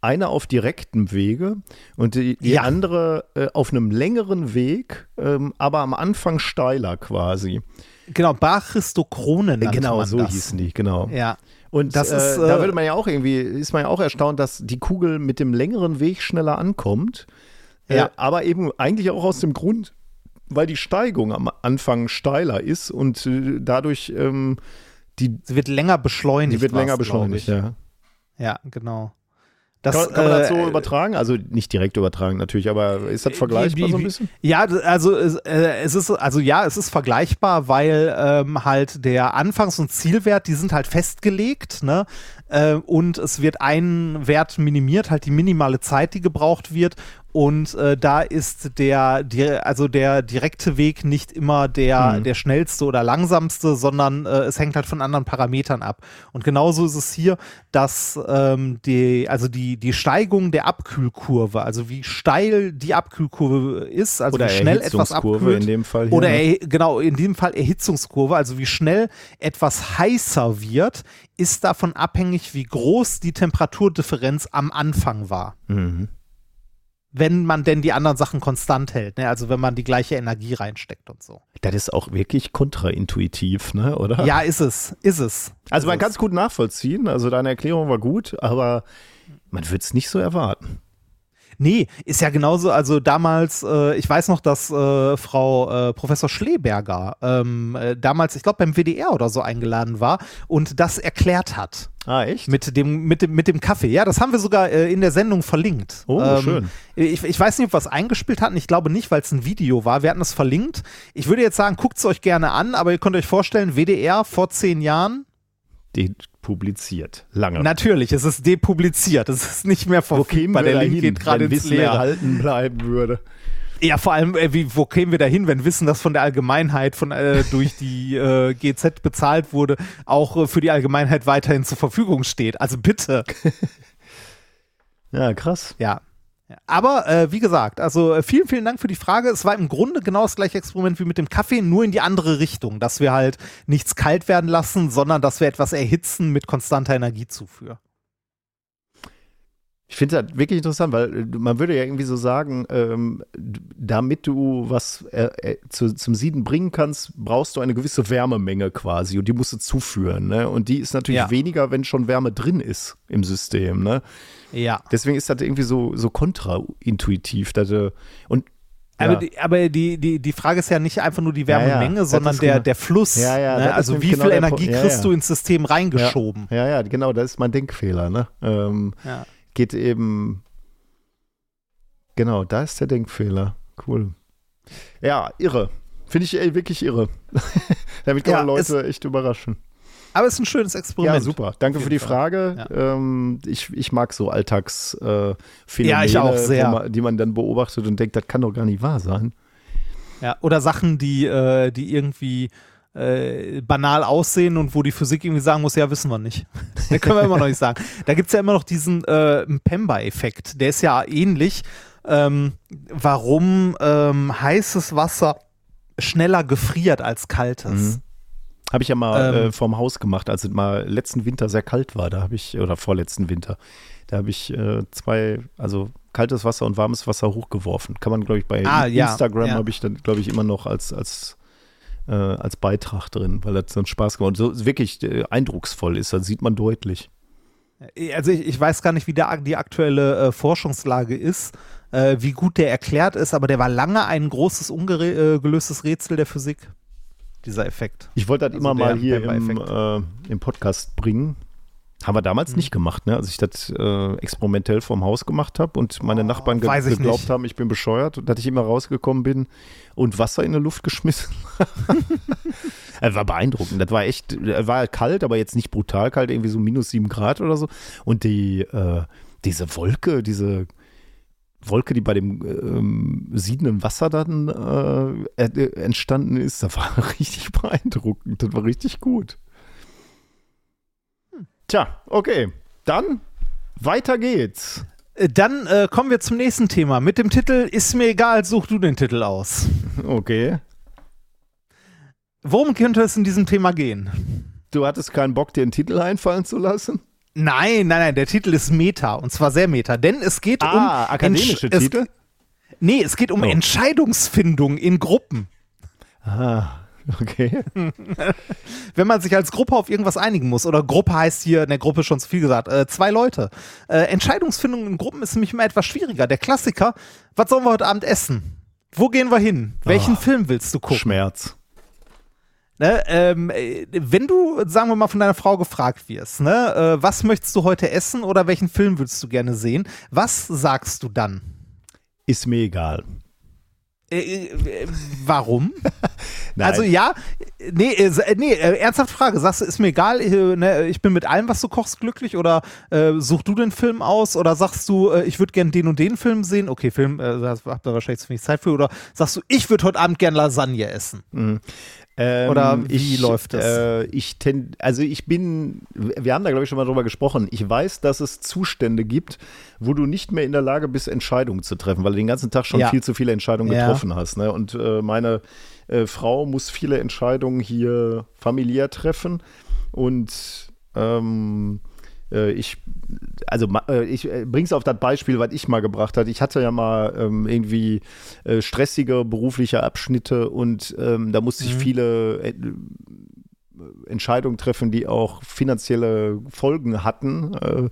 Eine auf direktem Wege und die, die ja. andere äh, auf einem längeren Weg, ähm, aber am Anfang steiler quasi. Genau, Bachristokronen. Genau, so das. hießen die, genau. Ja. Und das ist, äh, da würde man ja auch irgendwie, ist man ja auch erstaunt, dass die Kugel mit dem längeren Weg schneller ankommt. Äh, ja. Äh, aber eben eigentlich auch aus dem Grund, weil die Steigung am Anfang steiler ist und äh, dadurch ähm, die. Sie wird länger beschleunigt. Sie wird länger beschleunigt, ja. Ja, genau. Das, kann, kann, man das so äh, übertragen? Also nicht direkt übertragen natürlich, aber ist das vergleichbar wie, so ein bisschen? Ja, also äh, es ist also ja, es ist vergleichbar, weil ähm, halt der Anfangs- und Zielwert, die sind halt festgelegt, ne? Äh, und es wird ein Wert minimiert, halt die minimale Zeit, die gebraucht wird und äh, da ist der, der, also der direkte Weg nicht immer der, mhm. der schnellste oder langsamste, sondern äh, es hängt halt von anderen Parametern ab. Und genauso ist es hier, dass ähm, die, also die, die Steigung der Abkühlkurve, also wie steil die Abkühlkurve ist, also oder wie schnell etwas abkühlt. in dem Fall hier, oder ne? genau, in dem Fall Erhitzungskurve, also wie schnell etwas heißer wird, ist davon abhängig, wie groß die Temperaturdifferenz am Anfang war. Mhm wenn man denn die anderen Sachen konstant hält, ne? also wenn man die gleiche Energie reinsteckt und so. Das ist auch wirklich kontraintuitiv, ne? oder? Ja, ist es, ist es. Also ist man kann es gut nachvollziehen, also deine Erklärung war gut, aber man würde es nicht so erwarten. Nee, ist ja genauso, also damals, äh, ich weiß noch, dass äh, Frau äh, Professor Schleberger ähm, äh, damals, ich glaube, beim WDR oder so eingeladen war und das erklärt hat. Ah, echt? Mit dem, mit dem, mit dem Kaffee. Ja, das haben wir sogar äh, in der Sendung verlinkt. Oh, ähm, schön. Ich, ich weiß nicht, ob wir es eingespielt hatten. Ich glaube nicht, weil es ein Video war. Wir hatten es verlinkt. Ich würde jetzt sagen, guckt es euch gerne an, aber ihr könnt euch vorstellen, WDR vor zehn Jahren. Die publiziert. Lange. Natürlich, es ist depubliziert. Es ist nicht mehr verfügbar. Der Link geht gerade ins Wissen Leere. erhalten bleiben würde. Ja, vor allem, äh, wie, wo kämen wir da hin, wenn Wissen, das von der Allgemeinheit von, äh, durch die äh, GZ bezahlt wurde, auch äh, für die Allgemeinheit weiterhin zur Verfügung steht? Also bitte. <laughs> ja, krass. Ja. Aber äh, wie gesagt, also äh, vielen, vielen Dank für die Frage. Es war im Grunde genau das gleiche Experiment wie mit dem Kaffee, nur in die andere Richtung, dass wir halt nichts kalt werden lassen, sondern dass wir etwas erhitzen mit konstanter Energiezufuhr. Ich finde das wirklich interessant, weil äh, man würde ja irgendwie so sagen, ähm, damit du was äh, äh, zu, zum Sieden bringen kannst, brauchst du eine gewisse Wärmemenge quasi und die musst du zuführen. Ne? Und die ist natürlich ja. weniger, wenn schon Wärme drin ist im System. Ne? Ja. Deswegen ist das irgendwie so, so kontraintuitiv. Dass, und ja. Aber, die, aber die, die, die Frage ist ja nicht einfach nur die Wärmemenge, ja, ja. sondern der, genau. der Fluss. Ne? Also wie genau viel Energie kriegst du ins System reingeschoben? Ja, ja, genau, das ist mein Denkfehler. Ne? Ähm, geht eben. Genau, da ist der Denkfehler. Cool. Ja, irre. Finde ich ey, wirklich irre. <laughs> Damit kann man Leute echt überraschen. Aber es ist ein schönes Experiment. Ja, super. Danke für die Frage. Ja. Ähm, ich, ich mag so Alltagsphänomene, äh, ja, ich auch sehr. Man, die man dann beobachtet und denkt, das kann doch gar nicht wahr sein. Ja, oder Sachen, die, äh, die irgendwie äh, banal aussehen und wo die Physik irgendwie sagen muss, ja, wissen wir nicht. das <laughs> können wir immer noch nicht sagen. Da gibt es ja immer noch diesen äh, Pemba-Effekt, der ist ja ähnlich. Ähm, warum ähm, heißes Wasser schneller gefriert als kaltes? Mhm. Habe ich ja mal ähm, äh, vorm Haus gemacht, als es mal letzten Winter sehr kalt war. Da habe ich, oder vorletzten Winter, da habe ich äh, zwei, also kaltes Wasser und warmes Wasser hochgeworfen. Kann man, glaube ich, bei Ah, ja, Instagram ja. habe ich dann, glaube ich, immer noch als, als, äh, als Beitrag drin, weil das so einen Spaß gemacht hat. So wirklich äh, eindrucksvoll ist, das sieht man deutlich. Also ich, ich weiß gar nicht, wie der, die aktuelle äh, Forschungslage ist, äh, wie gut der erklärt ist, aber der war lange ein großes ungelöstes Rätsel der Physik, dieser Effekt. Ich wollte das Also immer der mal hier im, äh, im Podcast bringen. Haben wir damals Mhm. nicht gemacht, ne? als ich das äh, experimentell vorm Haus gemacht habe und meine Nachbarn ge Oh, weiß ich geglaubt nicht. haben, ich bin bescheuert und dass ich immer rausgekommen bin und Wasser in die Luft geschmissen Das <laughs> war beeindruckend. Das war echt, äh, war kalt, aber jetzt nicht brutal kalt, irgendwie so minus sieben Grad oder so. Und die, äh, diese Wolke, diese Wolke, die bei dem ähm, siedenden Wasser dann äh, äh, entstanden ist, <laughs> das war richtig beeindruckend. Das war richtig gut. Tja, okay. Dann weiter geht's. Äh, Dann äh, kommen wir zum nächsten Thema mit dem Titel Ist mir egal, such du den Titel aus. <laughs> Okay. Worum könnte es in diesem Thema gehen? Du hattest keinen Bock, dir einen Titel einfallen zu lassen? Nein, nein, nein, der Titel ist Meta und zwar sehr Meta, denn es geht um Ah, akademische Entsch- es- Titel? Nee, es geht um Oh. Entscheidungsfindung in Gruppen. Ah, okay. <laughs> Wenn man sich als Gruppe auf irgendwas einigen muss, oder Gruppe heißt hier in der Gruppe schon zu viel gesagt, äh, zwei Leute. Äh, Entscheidungsfindung in Gruppen ist nämlich immer etwas schwieriger. Der Klassiker, was sollen wir heute Abend essen? Wo gehen wir hin? Welchen Ah. Film willst du gucken? Schmerz. Ne, ähm, äh, wenn du, sagen wir mal, von deiner Frau gefragt wirst, ne, äh, was möchtest du heute essen oder welchen Film willst du gerne sehen? Was sagst du dann? Ist mir egal. Äh, äh, warum? <laughs> Also ja, nee, äh, nee, äh, ernsthafte Frage. Sagst du, ist mir egal, äh, ne, ich bin mit allem, was du kochst, glücklich oder äh, such du den Film aus oder sagst du, ich würde gern den und den Film sehen? Okay, Film, äh, da habt ihr wahrscheinlich zu wenig Zeit für. Oder sagst du, ich würde heute Abend gern Lasagne essen? Ähm, Oder wie läuft das? Äh, ich ten, also ich bin, wir haben da glaube ich schon mal drüber gesprochen. Ich weiß, dass es Zustände gibt, wo du nicht mehr in der Lage bist, Entscheidungen zu treffen, weil du den ganzen Tag schon Ja. viel zu viele Entscheidungen Ja. getroffen hast. Ne? Und äh, meine äh, Frau muss viele Entscheidungen hier familiär treffen und ähm, äh, ich, also äh, ich äh, bring's auf das Beispiel, was ich mal gebracht hatte. Ich hatte ja mal ähm, irgendwie äh, stressige berufliche Abschnitte und ähm, da musste ich Mhm. viele äh, Entscheidungen treffen, die auch finanzielle Folgen hatten. Äh,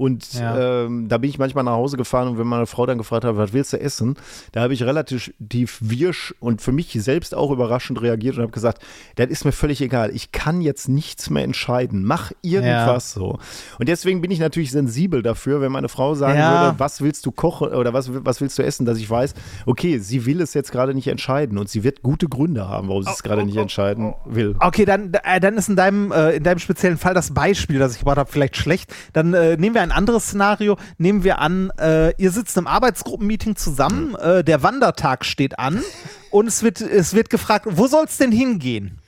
und Ja. ähm, da bin ich manchmal nach Hause gefahren und wenn meine Frau dann gefragt hat, was willst du essen, da habe ich relativ tief wirsch und für mich selbst auch überraschend reagiert und habe gesagt, das ist mir völlig egal. Ich kann jetzt nichts mehr entscheiden. Mach irgendwas so. Und deswegen bin ich natürlich sensibel dafür, wenn meine Frau sagen Ja. würde, was willst du kochen oder was, was willst du essen, dass ich weiß, okay, sie will es jetzt gerade nicht entscheiden und sie wird gute Gründe haben, warum sie es gerade nicht entscheiden will. Okay, dann, äh, dann ist in deinem, äh, in deinem speziellen Fall das Beispiel, das ich gebracht habe, vielleicht schlecht. Dann äh, nehmen wir ein anderes Szenario. Nehmen wir an, äh, ihr sitzt im Arbeitsgruppenmeeting zusammen, äh, der Wandertag steht an <laughs> und es wird, es wird gefragt, wo soll es denn hingehen?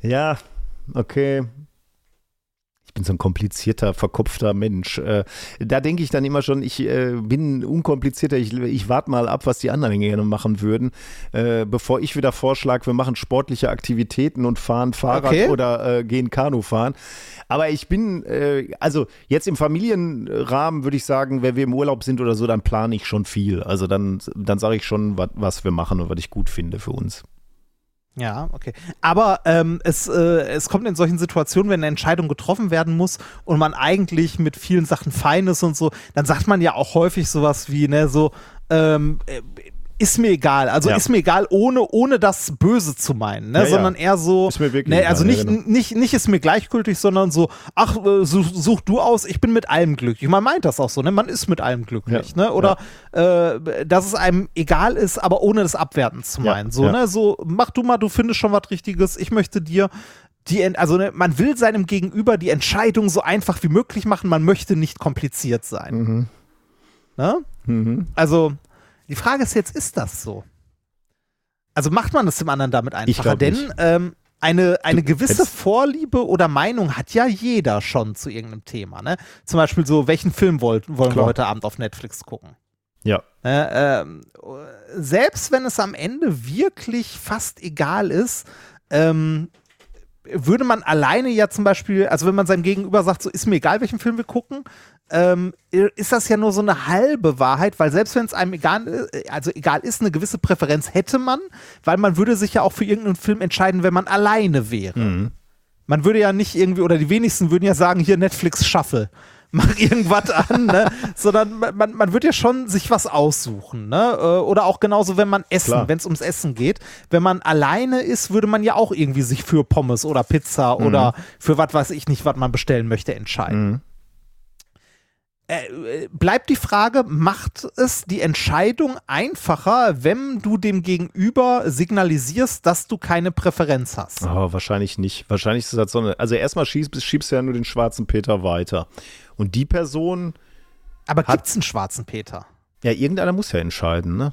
Ja, okay. Bin so ein komplizierter, verkopfter Mensch. Äh, da denke ich dann immer schon, ich äh, bin unkomplizierter, ich, ich warte mal ab, was die anderen gerne machen würden, äh, bevor ich wieder vorschlage, wir machen sportliche Aktivitäten und fahren Fahrrad Okay. oder gehen Kanu fahren. Aber ich bin, also jetzt im Familienrahmen würde ich sagen, wenn wir im Urlaub sind oder so, dann plane ich schon viel. Also dann, dann sage ich schon, was, was wir machen und was ich gut finde für uns. Ja, okay. Aber ähm, es, äh, es kommt in solchen Situationen, wenn eine Entscheidung getroffen werden muss und man eigentlich mit vielen Sachen fein ist und so, dann sagt man ja auch häufig sowas wie, ne, so, ähm, äh, ist mir egal. Also Ja. ist mir egal, ohne, ohne das Böse zu meinen, ne? Ja, sondern eher so, Ist mir wirklich ne, egal, also nicht, genau. nicht, nicht ist mir gleichgültig, sondern so, ach, äh, such, such du aus, ich bin mit allem glücklich. Man meint das auch so, ne? Man ist mit allem glücklich, Ja, ne? Oder äh, dass es einem egal ist, aber ohne das abwertend zu meinen. So, ne? So, mach du mal, du findest schon was Richtiges, ich möchte dir die, also ne, man will seinem Gegenüber die Entscheidung so einfach wie möglich machen, man möchte nicht kompliziert sein. Mhm. Ne? Mhm. Also, die Frage ist jetzt, ist das so? Also macht man es dem anderen damit einfacher? Denn ähm, eine, eine gewisse Vorliebe oder Meinung hat ja jeder schon zu irgendeinem Thema. Ne? Zum Beispiel so, welchen Film wollt, wollen wir Klar. heute Abend auf Netflix gucken? Ja. Äh, ähm, selbst wenn es am Ende wirklich fast egal ist, ähm, würde man alleine ja zum Beispiel, also wenn man seinem Gegenüber sagt, so ist mir egal, welchen Film wir gucken, ähm, ist das ja nur so eine halbe Wahrheit, weil selbst wenn es einem egal, äh, also egal ist, eine gewisse Präferenz hätte man, weil man würde sich ja auch für irgendeinen Film entscheiden, wenn man alleine wäre. Mhm. Man würde ja nicht irgendwie, oder die wenigsten würden ja sagen, hier Netflix Shuffle <laughs> mach irgendwas an, ne? <laughs> sondern man, man wird ja schon sich was aussuchen. Ne? Äh, oder auch genauso, wenn man essen, wenn es ums Essen geht. Wenn man alleine ist, würde man ja auch irgendwie sich für Pommes oder Pizza mhm. oder für was weiß ich nicht, was man bestellen möchte, entscheiden. Mhm. Äh, bleibt die Frage, macht es die Entscheidung einfacher, wenn du dem Gegenüber signalisierst, dass du keine Präferenz hast? Oh, wahrscheinlich nicht. Wahrscheinlich ist das so eine. Also erstmal schiebst, schiebst du ja nur den schwarzen Peter weiter. Und die Person. Aber gibt es einen schwarzen Peter? Ja, irgendeiner muss ja entscheiden, ne?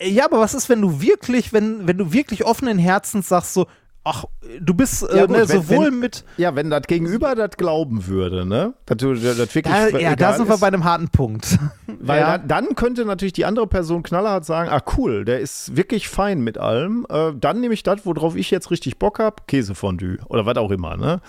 Ja, aber was ist, wenn du wirklich, wenn, wenn du wirklich offenen Herzens sagst, so, ach, du bist äh, ja, gut, ne, sowohl wenn, mit. Ja, wenn das Gegenüber das glauben würde, ne? Das, das wirklich ja, ja da sind wir bei einem harten Punkt. <laughs> Weil ja. dann, dann, könnte natürlich die andere Person knallhart sagen: Ah, cool, der ist wirklich fein mit allem. Äh, dann nehme ich das, worauf ich jetzt richtig Bock habe: Käsefondue oder was auch immer, ne?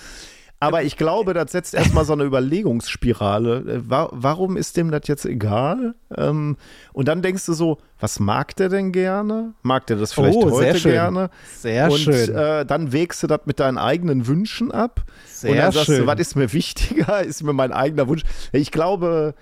Aber ich glaube, das setzt erstmal so eine Überlegungsspirale. Äh, warum ist dem das jetzt egal? Ähm, und dann denkst du so, was mag der denn gerne? Mag der das vielleicht oh, heute gerne? Sehr und, schön. Und äh, dann wägst du das mit deinen eigenen Wünschen ab. Sehr und dann sagst schön. du, was ist mir wichtiger? Ist mir mein eigener Wunsch? Ich glaube,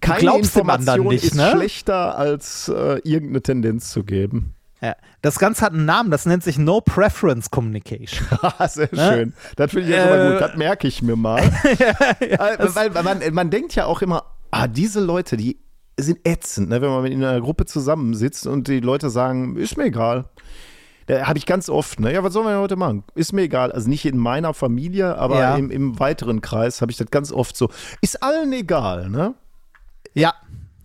keine Information nicht, ist ne? schlechter, als äh, irgendeine Tendenz zu geben. Ja. Das Ganze hat einen Namen, das nennt sich No Preference Communication. <laughs> Sehr ne? schön. Das finde ich jetzt äh, aber gut, das merke ich mir mal. <laughs> ja, ja, äh, weil, weil man, man denkt ja auch immer, ah, diese Leute, die sind ätzend, ne? wenn man in einer Gruppe zusammensitzt und die Leute sagen, ist mir egal. Da habe ich ganz oft, ne? Ja, was sollen wir heute machen? Ist mir egal. Also nicht in meiner Familie, aber ja. im, im weiteren Kreis habe ich das ganz oft so. Ist allen egal, ne? Ja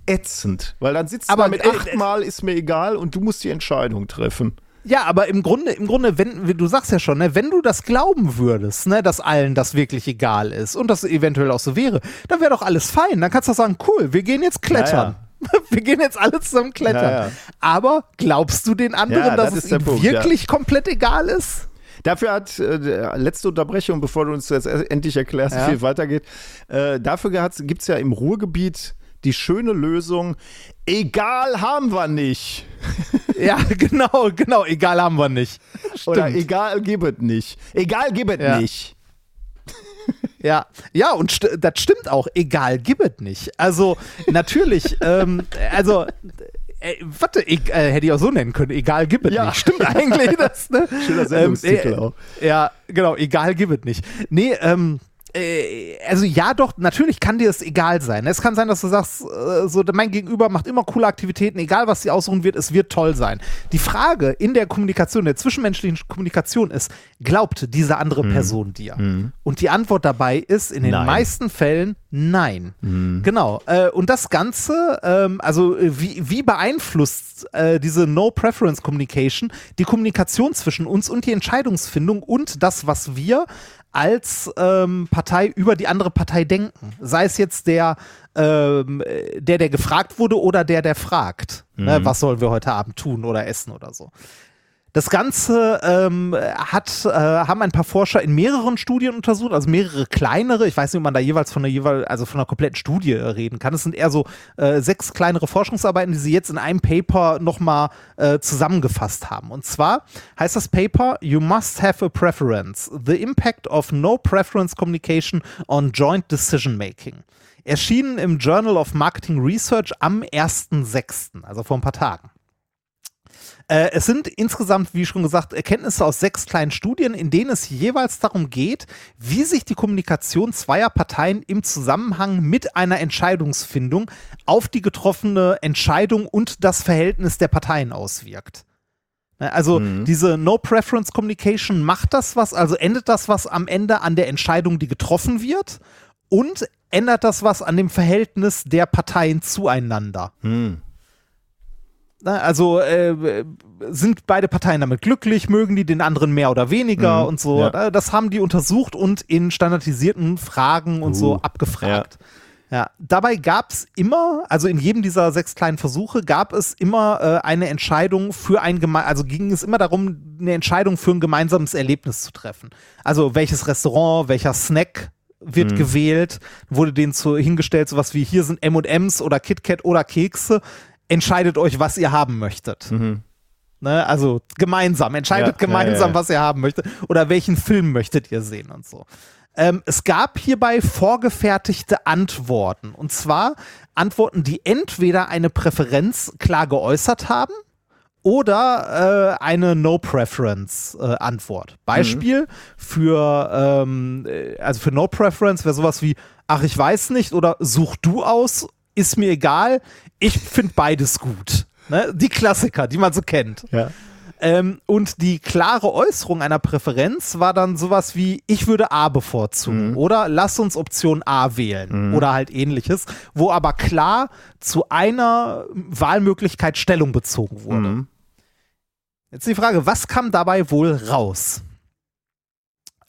ätzend, weil dann sitzt aber mit äh, achtmal ist mir egal und du musst die Entscheidung treffen. Ja, aber im Grunde, im Grunde, wenn, du sagst ja schon, ne, wenn du das glauben würdest, ne, dass allen das wirklich egal ist und das eventuell auch so wäre, dann wäre doch alles fein. Dann kannst du sagen, cool, wir gehen jetzt klettern. Ja, ja. <laughs> Wir gehen jetzt alle zusammen klettern. Ja, aber glaubst du den anderen, dass das es ihnen Punkt, wirklich komplett egal ist? Dafür hat, äh, letzte Unterbrechung, bevor du uns jetzt endlich erklärst, wie viel weitergeht, äh, dafür gibt es ja im Ruhrgebiet die schöne Lösung, egal haben wir nicht. <laughs> ja, genau, genau, egal haben wir nicht. Stimmt. Oder egal gibt nicht. Egal gibt ja. nicht. Ja, ja, und st das stimmt auch. Egal, gibt es nicht. Also, natürlich, <laughs> ähm, also, äh, warte, ich, äh, hätte ich auch so nennen können. Egal, gibt es ja. nicht. Stimmt eigentlich. Das, ne? <laughs> Schöner Sendungstitel ähm, äh, auch. Ja, genau, egal, gibt es nicht. Nee, ähm, äh, also ja, doch, natürlich kann dir es egal sein. Es kann sein, dass du sagst, äh, so mein Gegenüber macht immer coole Aktivitäten, egal was sie aussuchen wird, es wird toll sein. Die Frage in der Kommunikation, der zwischenmenschlichen Kommunikation ist, glaubt diese andere mhm. Person dir? Mhm. Und die Antwort dabei ist in den nein. meisten Fällen nein. Mhm. Genau. Äh, und das Ganze, ähm, also äh, wie, wie beeinflusst äh, diese No-Preference Communication die Kommunikation zwischen uns und die Entscheidungsfindung und das, was wir als ähm, Partei über die andere Partei denken. Sei es jetzt der, ähm, der, der gefragt wurde oder der, der fragt, ne, mhm. ne, was sollen wir heute Abend tun oder essen oder so. Das Ganze ähm, hat, äh, haben ein paar Forscher in mehreren Studien untersucht, also mehrere kleinere. Ich weiß nicht, ob man da jeweils von einer jeweils, also von einer kompletten Studie reden kann. Es sind eher so äh, sechs kleinere Forschungsarbeiten, die sie jetzt in einem Paper nochmal äh, zusammengefasst haben. Und zwar heißt das Paper You must have a preference. The impact of no preference communication on joint decision making. Erschienen im Journal of Marketing Research am 1.6., also vor ein paar Tagen. Äh, es sind insgesamt, wie schon gesagt, Erkenntnisse aus sechs kleinen Studien, in denen es jeweils darum geht, wie sich die Kommunikation zweier Parteien im Zusammenhang mit einer Entscheidungsfindung auf die getroffene Entscheidung und das Verhältnis der Parteien auswirkt. Ne, also mhm. diese No-Preference Communication macht das was, also endet das was am Ende an der Entscheidung, die getroffen wird und ändert das was an dem Verhältnis der Parteien zueinander. Mhm. Also äh, sind beide Parteien damit glücklich, mögen die den anderen mehr oder weniger mhm, und so. Ja. Das haben die untersucht und in standardisierten Fragen und uh, so abgefragt. Ja, dabei gab es immer, also in jedem dieser sechs kleinen Versuche gab es immer äh, eine Entscheidung für ein Geme also ging es immer darum, eine Entscheidung für ein gemeinsames Erlebnis zu treffen. Also welches Restaurant, welcher Snack wird mhm. gewählt, wurde denen zu, hingestellt, sowas wie hier sind M&Ms oder KitKat oder Kekse, entscheidet euch, was ihr haben möchtet. Mhm. Ne, also gemeinsam, entscheidet ja, gemeinsam, ja, ja, was ihr haben möchtet oder welchen Film möchtet ihr sehen und so. Ähm, es gab hierbei vorgefertigte Antworten. Und zwar Antworten, die entweder eine Präferenz klar geäußert haben oder äh, eine No-Preference-Antwort. Äh, Beispiel mhm. für, ähm, äh, also für No-Preference wäre sowas wie, ach, ich weiß nicht oder such du aus, ist mir egal, ich finde beides gut. Ne? Die Klassiker, die man so kennt. Ja. Ähm, und die klare Äußerung einer Präferenz war dann sowas wie, ich würde A bevorzugen mhm. oder lass uns Option A wählen mhm. oder halt ähnliches, wo aber klar zu einer Wahlmöglichkeit Stellung bezogen wurde. Mhm. Jetzt die Frage, was kam dabei wohl raus?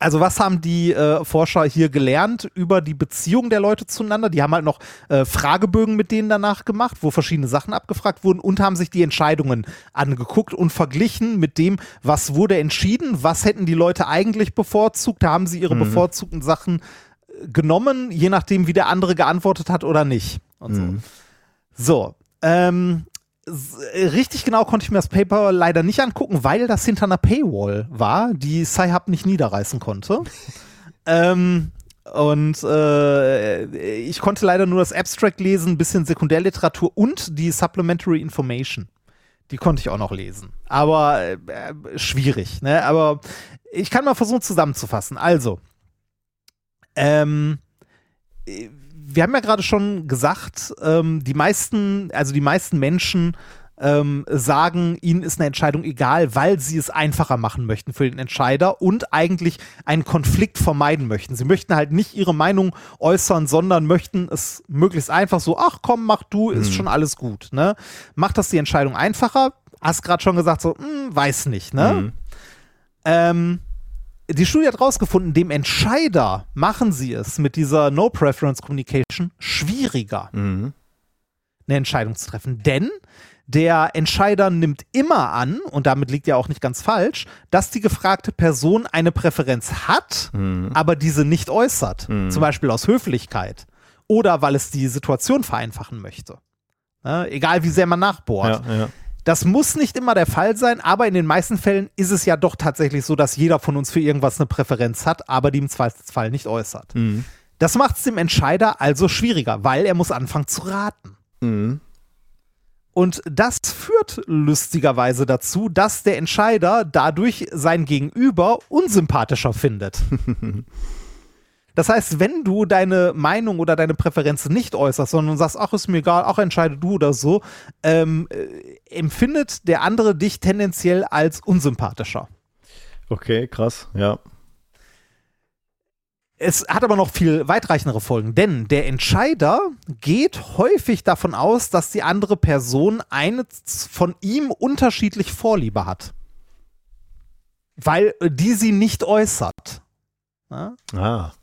Also was haben die äh, Forscher hier gelernt über die Beziehung der Leute zueinander? Die haben halt noch äh, Fragebögen mit denen danach gemacht, wo verschiedene Sachen abgefragt wurden und haben sich die Entscheidungen angeguckt und verglichen mit dem, was wurde entschieden, was hätten die Leute eigentlich bevorzugt, da haben sie ihre mhm. bevorzugten Sachen äh, genommen, je nachdem, wie der andere geantwortet hat oder nicht. Und mhm. so. So, ähm, richtig genau konnte ich mir das Paper leider nicht angucken, weil das hinter einer Paywall war, die Sci-Hub nicht niederreißen konnte. <laughs> ähm, und äh, ich konnte leider nur das Abstract lesen, ein bisschen Sekundärliteratur und die Supplementary Information. Die konnte ich auch noch lesen. Aber äh, schwierig, ne? Aber ich kann mal versuchen zusammenzufassen. Also, ähm, wir haben ja gerade schon gesagt, ähm, die meisten, also die meisten Menschen ähm, sagen, ihnen ist eine Entscheidung egal, weil sie es einfacher machen möchten für den Entscheider und eigentlich einen Konflikt vermeiden möchten. Sie möchten halt nicht ihre Meinung äußern, sondern möchten es möglichst einfach so, ach komm, mach du, ist mhm. schon alles gut. Ne? Macht das die Entscheidung einfacher? Hast gerade schon gesagt, so, hm, weiß nicht, ne? Mhm. Ähm, die Studie hat herausgefunden, dem Entscheider machen sie es mit dieser No-Preference Communication schwieriger, mhm. eine Entscheidung zu treffen. Denn der Entscheider nimmt immer an, und damit liegt ja auch nicht ganz falsch, dass die gefragte Person eine Präferenz hat, mhm. aber diese nicht äußert. Mhm. Zum Beispiel aus Höflichkeit oder weil es die Situation vereinfachen möchte. Ja, egal wie sehr man nachbohrt. Ja, ja. Das muss nicht immer der Fall sein, aber in den meisten Fällen ist es ja doch tatsächlich so, dass jeder von uns für irgendwas eine Präferenz hat, aber die im Zweifelsfall nicht äußert. Mhm. Das macht es dem Entscheider also schwieriger, weil er muss anfangen zu raten. Mhm. Und das führt lustigerweise dazu, dass der Entscheider dadurch sein Gegenüber unsympathischer findet. <laughs> Das heißt, wenn du deine Meinung oder deine Präferenz nicht äußerst, sondern sagst, ach, ist mir egal, auch entscheide du oder so, ähm, äh, empfindet der andere dich tendenziell als unsympathischer. Okay, krass, ja. Es hat aber noch viel weitreichendere Folgen, denn der Entscheider geht häufig davon aus, dass die andere Person eine von ihm unterschiedlich Vorliebe hat. Weil die sie nicht äußert. Ja? Ah.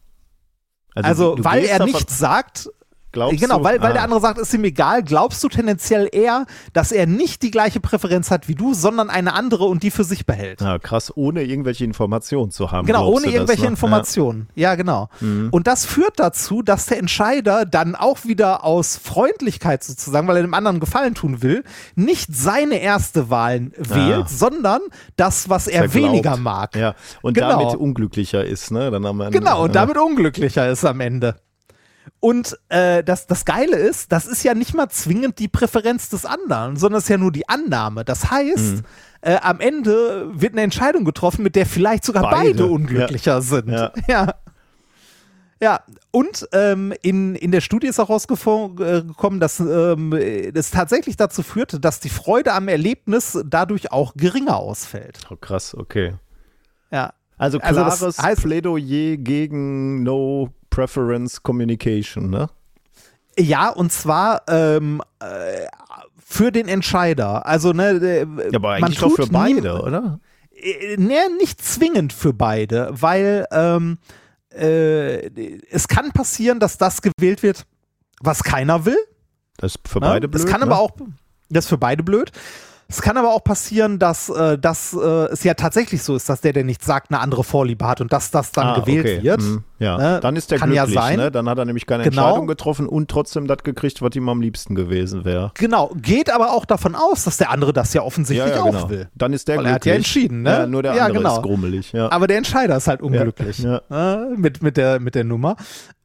Also, also weil er nichts sagt, Glaubst genau, weil, weil ah. der andere sagt, ist ihm egal, glaubst du tendenziell eher, dass er nicht die gleiche Präferenz hat wie du, sondern eine andere und die für sich behält. Ja, krass, ohne irgendwelche Informationen zu haben. Genau, ohne irgendwelche das, ne? Informationen. Ja, ja genau. Mhm. Und das führt dazu, dass der Entscheider dann auch wieder aus Freundlichkeit sozusagen, weil er dem anderen Gefallen tun will, nicht seine erste Wahl wählt, ja. sondern das, was er weniger mag. Ja, und genau. damit unglücklicher ist, ne? Dann am Ende, genau, und damit unglücklicher ist am Ende. Und äh, das, das Geile ist, das ist ja nicht mal zwingend die Präferenz des anderen, sondern es ist ja nur die Annahme. Das heißt, mhm. äh, am Ende wird eine Entscheidung getroffen, mit der vielleicht sogar beide, beide unglücklicher ja. sind. Ja. <laughs> ja. Ja, und ähm, in, in der Studie ist auch rausgekommen, dass ähm, es tatsächlich dazu führt, dass die Freude am Erlebnis dadurch auch geringer ausfällt. Oh, krass, okay. Ja. Also klares also heißt, Plädoyer gegen No Preference Communication, ne? Ja, und zwar ähm, äh, für den Entscheider. Also, ne, ja, aber eigentlich doch für beide, oder? Äh, ne, nicht zwingend für beide, weil ähm, äh, es kann passieren, dass das gewählt wird, was keiner will. Das ist für beide ne? blöd. Das kann ne? aber auch, das ist für beide blöd. Es kann aber auch passieren, dass, äh, dass äh, es ja tatsächlich so ist, dass der, der nichts sagt, eine andere Vorliebe hat und dass das dann Ah, gewählt okay. wird. Hm, ja, Ne? dann ist der Kann glücklich. ja sein. Ne? Dann hat er nämlich keine Genau. Entscheidung getroffen und trotzdem das gekriegt, was ihm am liebsten gewesen wäre. Genau, geht aber auch davon aus, dass der andere das ja offensichtlich auch genau. will. Dann ist der Weil er glücklich. hat ja entschieden, ne? Ja, nur der Ja, andere genau. ist grummelig. Ja. Aber der Entscheider ist halt unglücklich Ja, äh, mit, mit, der, mit der Nummer.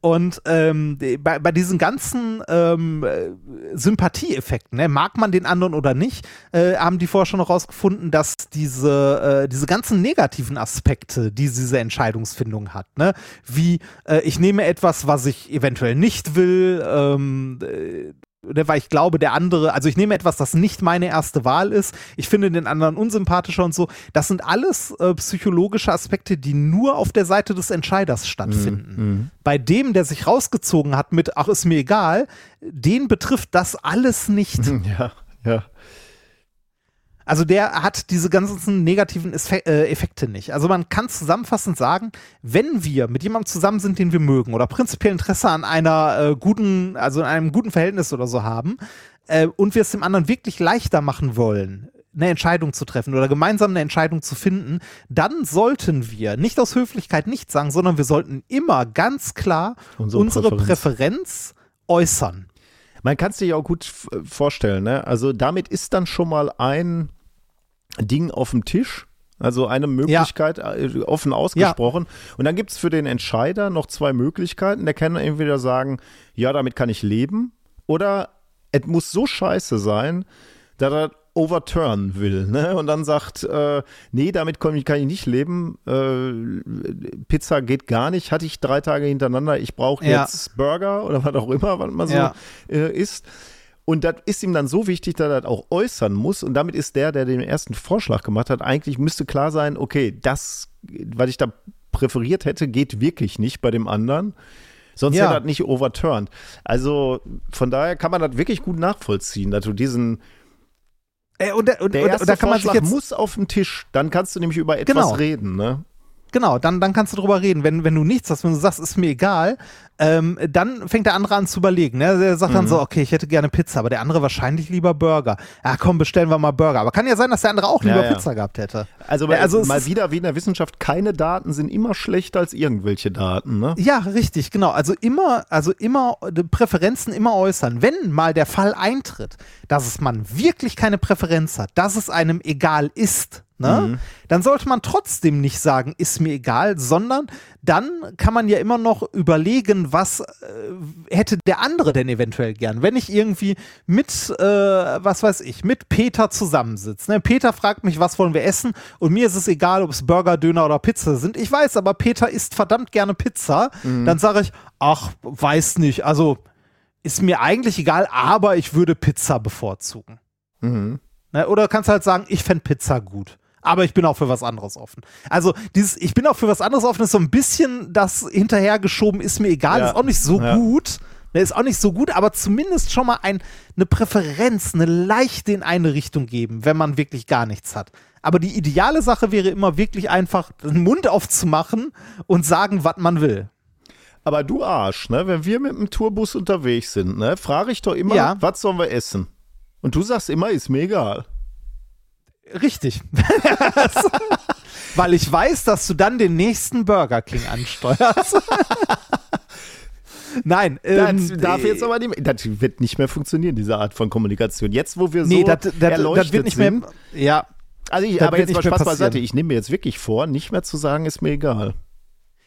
Und ähm, bei, bei diesen ganzen ähm, äh, Sympathieeffekten, ne, mag man den anderen oder nicht, äh, haben die vorher schon noch rausgefunden, dass diese, äh, diese ganzen negativen Aspekte, die diese Entscheidungsfindung hat, ne, wie äh, ich nehme etwas, was ich eventuell nicht will, ähm, äh, ne, weil ich glaube, der andere, also ich nehme etwas, das nicht meine erste Wahl ist, ich finde den anderen unsympathischer und so. Das sind alles äh, psychologische Aspekte, die nur auf der Seite des Entscheiders stattfinden. Bei dem, der sich rausgezogen hat mit, ach, ist mir egal, den betrifft das alles nicht. <laughs> ja, ja. Also der hat diese ganzen negativen äh, Effekte nicht. Also man kann zusammenfassend sagen, wenn wir mit jemandem zusammen sind, den wir mögen oder prinzipiell Interesse an einer äh, guten, also an einem guten Verhältnis oder so haben äh, und wir es dem anderen wirklich leichter machen wollen, eine Entscheidung zu treffen oder gemeinsam eine Entscheidung zu finden, dann sollten wir nicht aus Höflichkeit nichts sagen, sondern wir sollten immer ganz klar Unsere unsere, Präferenz. Präferenz äußern. Man kann es sich auch gut f- vorstellen. Ne? Also damit ist dann schon mal ein Ding auf dem Tisch. Also eine Möglichkeit äh, offen ausgesprochen. Und dann gibt es für den Entscheider noch zwei Möglichkeiten. Der kann entweder sagen, ja, damit kann ich leben. Oder es muss so scheiße sein, dass er overturn will. Ne? Und dann sagt, äh, nee, damit kann ich, nicht leben. Äh, Pizza geht gar nicht. Hatte ich drei Tage hintereinander. Ich brauche Ja. jetzt Burger oder was auch immer, was man so Ja. äh, isst. Und das ist ihm dann so wichtig, dass er das auch äußern muss. Und damit ist der, der den ersten Vorschlag gemacht hat, eigentlich müsste klar sein, okay, das, was ich da präferiert hätte, geht wirklich nicht bei dem anderen. Sonst Ja. hätte er das nicht overturned. Also von daher kann man das wirklich gut nachvollziehen, dass du diesen, Äh, und, und, der und, erste und da kann man sich Vorschlag jetzt muss auf den Tisch. Dann kannst du nämlich über etwas Genau. reden, ne? Genau, dann, dann kannst du drüber reden. Wenn, wenn du nichts hast, wenn du sagst, ist mir egal, ähm, dann fängt der andere an zu überlegen. Ne? Der sagt Mhm. dann so, okay, ich hätte gerne Pizza, aber der andere wahrscheinlich lieber Burger. Ja, komm, bestellen wir mal Burger. Aber kann ja sein, dass der andere auch Ja, lieber ja. Pizza gehabt hätte. Also, Ja, also es mal ist- wieder wie in der Wissenschaft, keine Daten sind immer schlechter als irgendwelche Daten, ne? Ja, richtig, genau. Also immer, also immer Präferenzen immer äußern. Wenn mal der Fall eintritt, dass es man wirklich keine Präferenz hat, dass es einem egal ist, ne, dann sollte man trotzdem nicht sagen, ist mir egal, sondern dann kann man ja immer noch überlegen, was äh, hätte der andere denn eventuell gern. Wenn ich irgendwie mit, äh, was weiß ich, mit Peter zusammensitze. Ne? Peter fragt mich, was wollen wir essen? Und mir ist es egal, ob es Burger, Döner oder Pizza sind. Ich weiß, aber Peter isst verdammt gerne Pizza. Dann sage ich, ach, weiß nicht. Also ist mir eigentlich egal, aber ich würde Pizza bevorzugen. Mhm. Ne? Oder kannst halt sagen, ich fände Pizza gut. Aber ich bin auch für was anderes offen. Also dieses, ich bin auch für was anderes offen, ist so ein bisschen das hinterhergeschoben, ist mir egal, Ja. ist auch nicht so Ja. gut. Ne, ist auch nicht so gut, aber zumindest schon mal ein, eine Präferenz, eine leichte in eine Richtung geben, wenn man wirklich gar nichts hat. Aber die ideale Sache wäre immer wirklich einfach, den Mund aufzumachen und sagen, was man will. Aber du Arsch, ne? Wenn wir mit dem Tourbus unterwegs sind, ne, frage ich doch immer, Ja. was sollen wir essen? Und du sagst immer, ist mir egal. Richtig. <laughs> Weil ich weiß, dass du dann den nächsten Burger King ansteuerst. <laughs> Nein, Das ähm, darf jetzt aber nicht mehr, das wird nicht mehr funktionieren, diese Art von Kommunikation. Jetzt, wo wir nee, so das, das, erleuchtet das wird nicht sind. mehr. Ja, Also ich, das aber jetzt mal Spaß beiseite. passieren. Ich nehme mir jetzt wirklich vor, nicht mehr zu sagen, ist mir egal.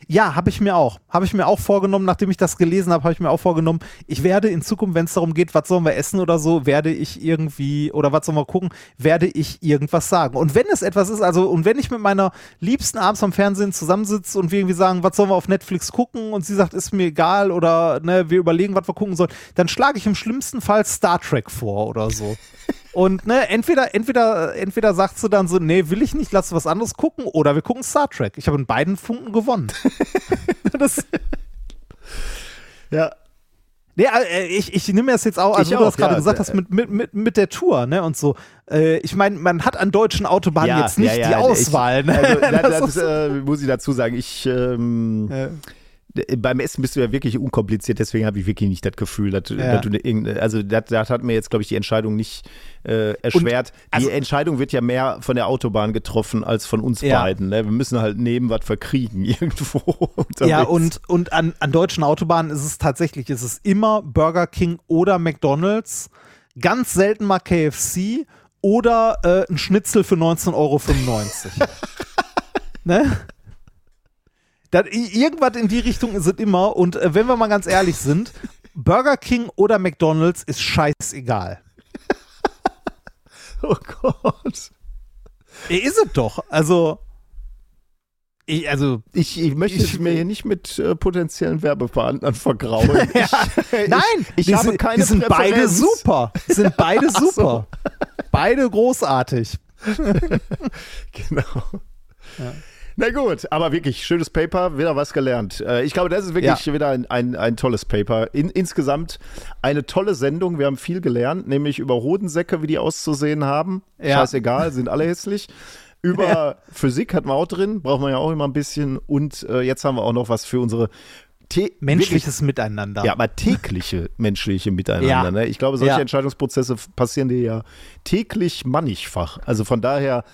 Ja, habe ich mir auch. Habe ich mir auch vorgenommen, nachdem ich das gelesen habe, habe ich mir auch vorgenommen, ich werde in Zukunft, wenn es darum geht, was sollen wir essen oder so, werde ich irgendwie, oder was sollen wir gucken, werde ich irgendwas sagen. Und wenn es etwas ist, also, und wenn ich mit meiner Liebsten abends am Fernsehen zusammensitze und wir irgendwie sagen, was sollen wir auf Netflix gucken und sie sagt, ist mir egal oder ne, wir überlegen, was wir gucken sollen, dann schlage ich im schlimmsten Fall Star Trek vor oder so. <laughs> Und ne, entweder, entweder, entweder sagt sie dann so, nee, will ich nicht, lass was anderes gucken, oder wir gucken Star Trek. Ich habe in beiden Funken gewonnen. <laughs> das, Ja. nee, äh, ich, ich nehme das jetzt auch, also Ich du das auch, gerade ja, gesagt hast, mit, mit, mit, mit der Tour, ne, und so. Äh, ich meine, man hat an deutschen Autobahnen ja, jetzt nicht ja, die Auswahl, ich, ne? Also, <laughs> da, Das das ist- äh, muss ich dazu sagen. Ich, ähm, Äh, beim Essen bist du ja wirklich unkompliziert, deswegen habe ich wirklich nicht das Gefühl, dass, ja. dass du irgendeine, also das, das, hat mir jetzt, glaube ich, die Entscheidung nicht äh, erschwert. Und, also, die Entscheidung wird ja mehr von der Autobahn getroffen als von uns ja. beiden. Ne? Wir müssen halt nehmen, was verkriegen <laughs> irgendwo. Unterwegs. Ja, und, und an, an deutschen Autobahnen ist es tatsächlich, ist es immer Burger King oder McDonalds, ganz selten mal KFC oder äh, ein Schnitzel für 19,95 Euro. <laughs> ne? Das, irgendwas in die Richtung ist es immer. Und äh, wenn wir mal ganz ehrlich sind, Burger King oder McDonalds ist scheißegal. <laughs> oh Gott. Ist es doch. Also. Ich, also, ich, ich möchte ich, mir hier nicht mit äh, potenziellen Werbepartnern vergrauen. <laughs> ja, nein, ich, ich habe sind, keine die sind Präferenz. <laughs> beide super. Sind beide super. So. Beide großartig. genau. Ja. Na gut, aber wirklich, schönes Paper, wieder was gelernt. Äh, ich glaube, das ist wirklich ja. wieder ein, ein, ein, tolles Paper. In, insgesamt eine tolle Sendung. Wir haben viel gelernt, nämlich über Hodensäcke, wie die auszusehen haben. Ja. Scheißegal, sind alle hässlich. Über <laughs> ja. Physik hatten wir auch drin, braucht man ja auch immer ein bisschen. Und äh, jetzt haben wir auch noch was für unsere menschliches wirklich, Miteinander. Ja, aber tägliche <laughs> menschliche Miteinander. Ja. Ne? Ich glaube, solche ja. Entscheidungsprozesse passieren dir ja täglich mannigfach. Also von daher,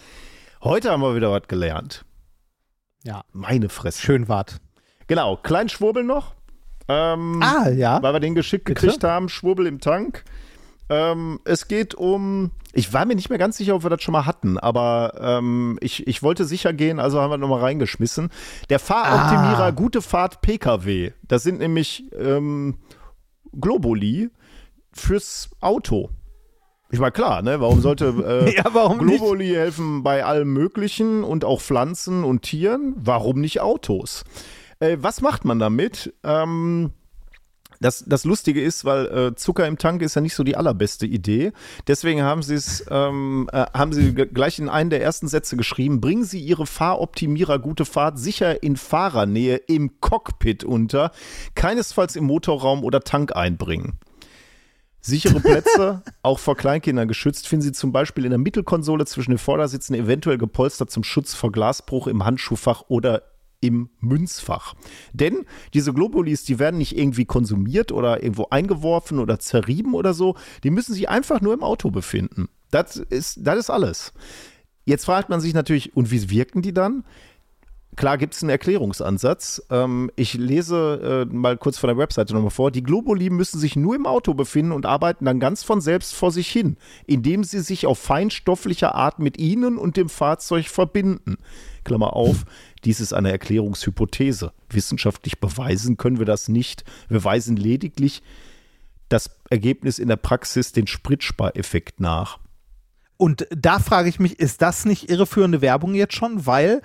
heute haben wir wieder was gelernt. Ja. Meine Fresse. Schön wart. Genau, kleinen Schwurbel noch. Ähm, ah, ja. Weil wir den geschickt Bitte? gekriegt haben, Schwurbel im Tank. Ähm, es geht um, ich war mir nicht mehr ganz sicher, ob wir das schon mal hatten, aber ähm, ich, ich wollte sicher gehen, also haben wir nochmal reingeschmissen. Der Fahroptimierer ah. Gute Fahrt PKW. Das sind nämlich ähm, Globuli fürs Auto. Ich war klar, ne? Warum sollte <laughs> äh, ja, warum Globuli nicht? helfen bei allem Möglichen und auch Pflanzen und Tieren? Warum nicht Autos? Äh, was macht man damit? Ähm, das, das Lustige ist, weil äh, Zucker im Tank ist ja nicht so die allerbeste Idee. Deswegen haben sie es, ähm, äh, haben sie gleich in einen der ersten Sätze geschrieben: Bringen Sie Ihre Fahroptimierer gute Fahrt sicher in Fahrernähe im Cockpit unter, keinesfalls im Motorraum oder Tank einbringen. Sichere Plätze, <laughs> auch vor Kleinkindern geschützt, finden Sie zum Beispiel in der Mittelkonsole zwischen den Vordersitzen, eventuell gepolstert zum Schutz vor Glasbruch im Handschuhfach oder im Münzfach. Denn diese Globulis, die werden nicht irgendwie konsumiert oder irgendwo eingeworfen oder zerrieben oder so. Die müssen sich einfach nur im Auto befinden. Das ist, das ist alles. Jetzt fragt man sich natürlich, und wie wirken die dann? Klar gibt es einen Erklärungsansatz. Ähm, ich lese äh, mal kurz von der Webseite nochmal vor. Die Globuli müssen sich nur im Auto befinden und arbeiten dann ganz von selbst vor sich hin, indem sie sich auf feinstofflicher Art mit ihnen und dem Fahrzeug verbinden. Klammer auf, dies ist eine Erklärungshypothese. Wissenschaftlich beweisen können wir das nicht. Wir weisen lediglich das Ergebnis in der Praxis den Spritspareffekt nach. Und da frage ich mich, ist das nicht irreführende Werbung jetzt schon? Weil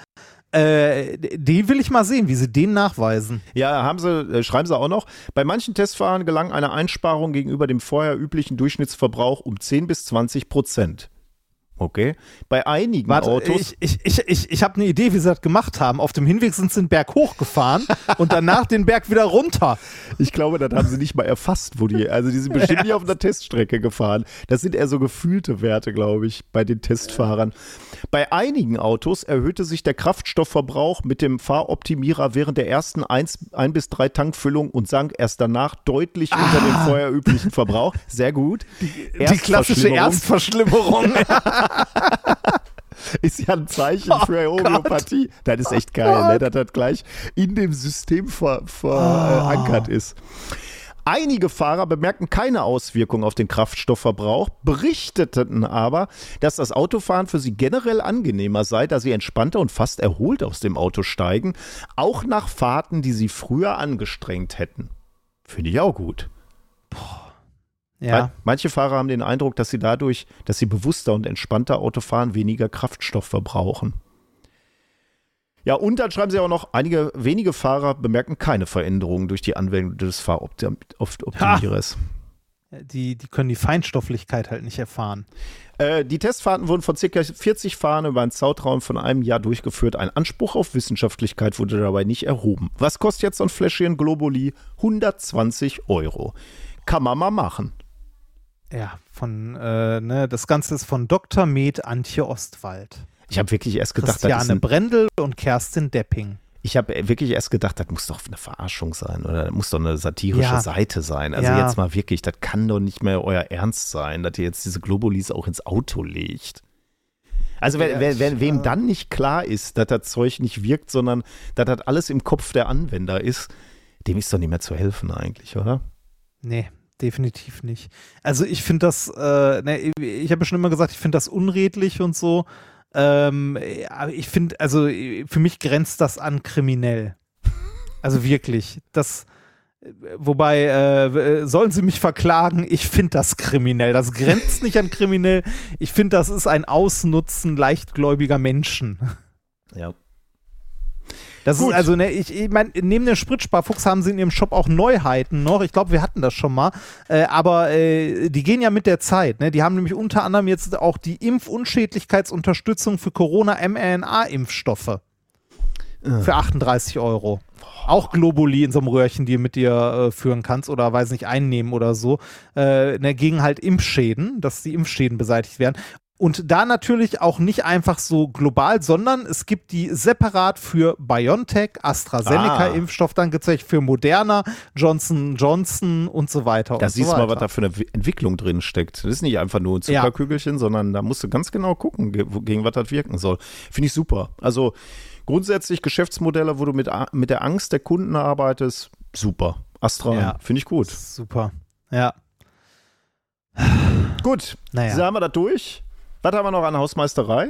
äh, die will ich mal sehen, wie sie den nachweisen. Ja, haben sie, äh, schreiben sie auch noch. Bei manchen Testfahrern gelang eine Einsparung gegenüber dem vorher üblichen Durchschnittsverbrauch um 10 bis 20 Prozent. Okay. Bei einigen Warte, Autos. Ich, ich, ich, ich, ich habe eine Idee, wie sie das gemacht haben. Auf dem Hinweg sind sie den Berg hochgefahren <laughs> und danach den Berg wieder runter. Ich glaube, das haben sie nicht mal erfasst, wo die. Also, die sind bestimmt nicht <laughs> auf einer Teststrecke gefahren. Das sind eher so gefühlte Werte, glaube ich, bei den Testfahrern. Bei einigen Autos erhöhte sich der Kraftstoffverbrauch mit dem Fahroptimierer während der ersten 1 bis 3 Tankfüllung und sank erst danach deutlich ah. unter dem vorher üblichen Verbrauch. Sehr gut. Die, die klassische Erstverschlimmerung. <laughs> <laughs> ist ja ein Zeichen oh für Homöopathie. Das ist echt geil, ne? dass das gleich in dem System ver, verankert oh. ist. Einige Fahrer bemerkten keine Auswirkungen auf den Kraftstoffverbrauch, berichteten aber, dass das Autofahren für sie generell angenehmer sei, da sie entspannter und fast erholt aus dem Auto steigen, auch nach Fahrten, die sie früher angestrengt hätten. Finde ich auch gut. Boah. Ja. Manche Fahrer haben den Eindruck, dass sie dadurch, dass sie bewusster und entspannter Auto fahren, weniger Kraftstoff verbrauchen. Ja, und dann schreiben sie auch noch, einige wenige Fahrer bemerken keine Veränderungen durch die Anwendung des Fahroptimierers. Die, die können die Feinstofflichkeit halt nicht erfahren. Äh, die Testfahrten wurden von ca. 40 Fahrern über einen Zeitraum von einem Jahr durchgeführt. Ein Anspruch auf Wissenschaftlichkeit wurde dabei nicht erhoben. Was kostet jetzt so ein Fläschchen Globuli? 120 Euro. Kann man mal machen. Ja, von, äh, ne, das Ganze ist von Dr. Med Antje Ostwald. Ich habe wirklich erst gedacht, Christiane das ist ein Brendel und Kerstin Depping. Ich habe wirklich erst gedacht, das muss doch eine Verarschung sein oder das muss doch eine satirische ja. Seite sein. Also ja. jetzt mal wirklich, das kann doch nicht mehr euer Ernst sein, dass ihr jetzt diese Globulis auch ins Auto legt. Also wenn, wenn, wenn, wem dann nicht klar ist, dass das Zeug nicht wirkt, sondern dass das alles im Kopf der Anwender ist, dem ist doch nicht mehr zu helfen eigentlich, oder? Nee, definitiv nicht. Also ich finde das, äh, ne, ich habe ja schon immer gesagt, ich finde das unredlich und so. Ähm, ich finde, also für mich grenzt das an kriminell. Also wirklich, das, wobei, äh, sollen sie mich verklagen? Ich finde das kriminell. Das grenzt nicht an kriminell. Ich finde, das ist ein Ausnutzen leichtgläubiger Menschen. Ja. Das Gut. ist also, ne, ich, ich meine, neben dem Spritsparfuchs haben sie in ihrem Shop auch Neuheiten noch. Ich glaube, wir hatten das schon mal. Äh, aber äh, die gehen ja mit der Zeit. Ne? Die haben nämlich unter anderem jetzt auch die Impfunschädlichkeitsunterstützung für Corona-mRNA-Impfstoffe. Äh. Für 38 Euro. Auch Globuli in so einem Röhrchen, die du mit dir äh, führen kannst oder weiß nicht, einnehmen oder so. Äh, ne, gegen halt Impfschäden, dass die Impfschäden beseitigt werden. Und da natürlich auch nicht einfach so global, sondern es gibt die separat für BioNTech, AstraZeneca-Impfstoff, ah. dann gibt es für Moderna, Johnson Johnson und so weiter. Da siehst du so mal, was da für eine Entwicklung drin steckt. Das ist nicht einfach nur ein Zuckerkügelchen, ja. sondern da musst du ganz genau gucken, gegen was das wirken soll. Finde ich super. Also grundsätzlich Geschäftsmodelle, wo du mit, mit der Angst der Kunden arbeitest, super. Astra, ja. finde ich gut. Super. Ja. Gut, naja. haben wir das durch. Was haben wir noch an Hausmeisterei?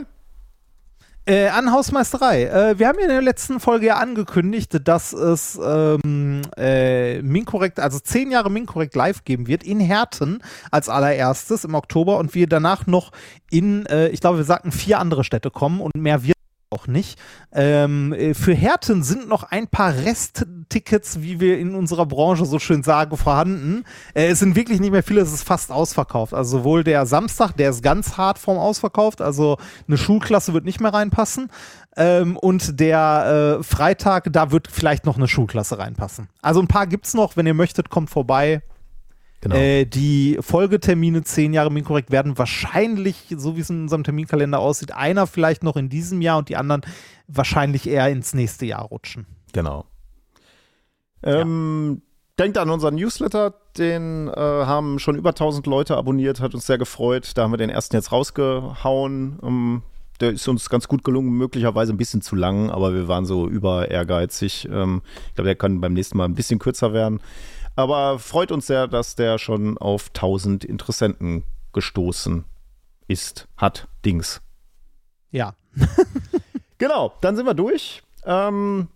Äh, an Hausmeisterei. Äh, wir haben ja in der letzten Folge ja angekündigt, dass es ähm, äh, Minkorrekt, also zehn Jahre Minkorrekt live geben wird in Herten als allererstes im Oktober und wir danach noch in, äh, ich glaube, wir sagten vier andere Städte kommen und mehr wird auch nicht. Ähm, äh, für Härten sind noch ein paar Resttickets, wie wir in unserer Branche so schön sagen, vorhanden. Äh, es sind wirklich nicht mehr viele, es ist fast ausverkauft. Also sowohl der Samstag, der ist ganz hart vorm ausverkauft, also eine Schulklasse wird nicht mehr reinpassen. Ähm, und der äh, Freitag, da wird vielleicht noch eine Schulklasse reinpassen. Also ein paar gibt es noch, wenn ihr möchtet, kommt vorbei. Genau. Äh, die Folgetermine zehn Jahre Minkorrekt werden wahrscheinlich, so wie es in unserem Terminkalender aussieht, einer vielleicht noch in diesem Jahr und die anderen wahrscheinlich eher ins nächste Jahr rutschen. Genau. Ähm, ja. Denkt an unseren Newsletter, den äh, haben schon über 1000 Leute abonniert, hat uns sehr gefreut. Da haben wir den ersten jetzt rausgehauen. Ähm, der ist uns ganz gut gelungen, möglicherweise ein bisschen zu lang, aber wir waren so über ehrgeizig. Ähm, ich glaube, der kann beim nächsten Mal ein bisschen kürzer werden. Aber freut uns sehr, dass der schon auf 1000 Interessenten gestoßen ist, hat, Dings. Ja. <laughs> genau, dann sind wir durch. Ähm,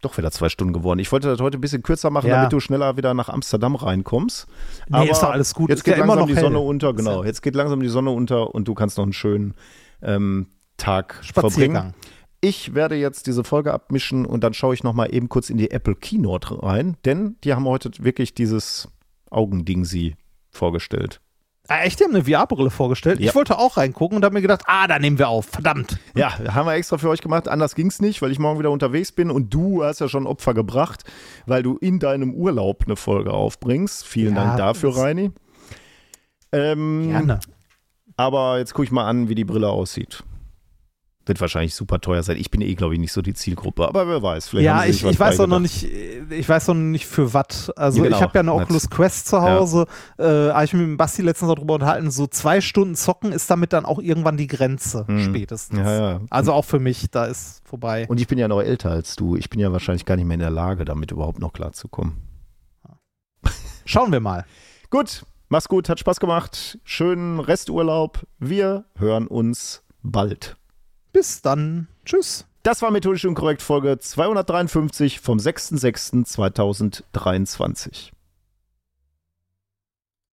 doch wieder zwei Stunden geworden. Ich wollte das heute ein bisschen kürzer machen, ja. damit du schneller wieder nach Amsterdam reinkommst. Nee, Aber ist doch alles gut. Jetzt geht ja langsam die hell. Sonne unter, genau. Jetzt geht langsam die Sonne unter und du kannst noch einen schönen ähm, Tag verbringen. Ich werde jetzt diese Folge abmischen und dann schaue ich noch mal eben kurz in die Apple Keynote rein, denn die haben heute wirklich dieses Augending sie vorgestellt. Ah, echt, die haben eine VR-Brille vorgestellt. Ja. Ich wollte auch reingucken und habe mir gedacht, ah, da nehmen wir auf, verdammt. Ja, haben wir extra für euch gemacht. Anders ging es nicht, weil ich morgen wieder unterwegs bin und du hast ja schon Opfer gebracht, weil du in deinem Urlaub eine Folge aufbringst. Vielen ja, Dank dafür, Reini. Ähm, Gerne. Aber jetzt gucke ich mal an, wie die Brille aussieht wird wahrscheinlich super teuer sein. Ich bin eh, glaube ich, nicht so die Zielgruppe, aber wer weiß. Vielleicht ja, ich, ich weiß auch noch nicht, ich weiß noch nicht für was. Also genau, ich habe ja eine Oculus Quest zu Hause. Ja. Äh, habe ich mit dem Basti letztens darüber unterhalten. So zwei Stunden zocken ist damit dann auch irgendwann die Grenze hm. spätestens. Ja, ja. Also auch für mich, da ist vorbei. Und ich bin ja noch älter als du. Ich bin ja wahrscheinlich gar nicht mehr in der Lage, damit überhaupt noch klarzukommen. <laughs> Schauen wir mal. gut, mach's gut, hat Spaß gemacht. Schönen Resturlaub. Wir hören uns bald. Bis dann. Tschüss. Das war Methodisch Unkorrekt Folge 253 vom 6.6.2023.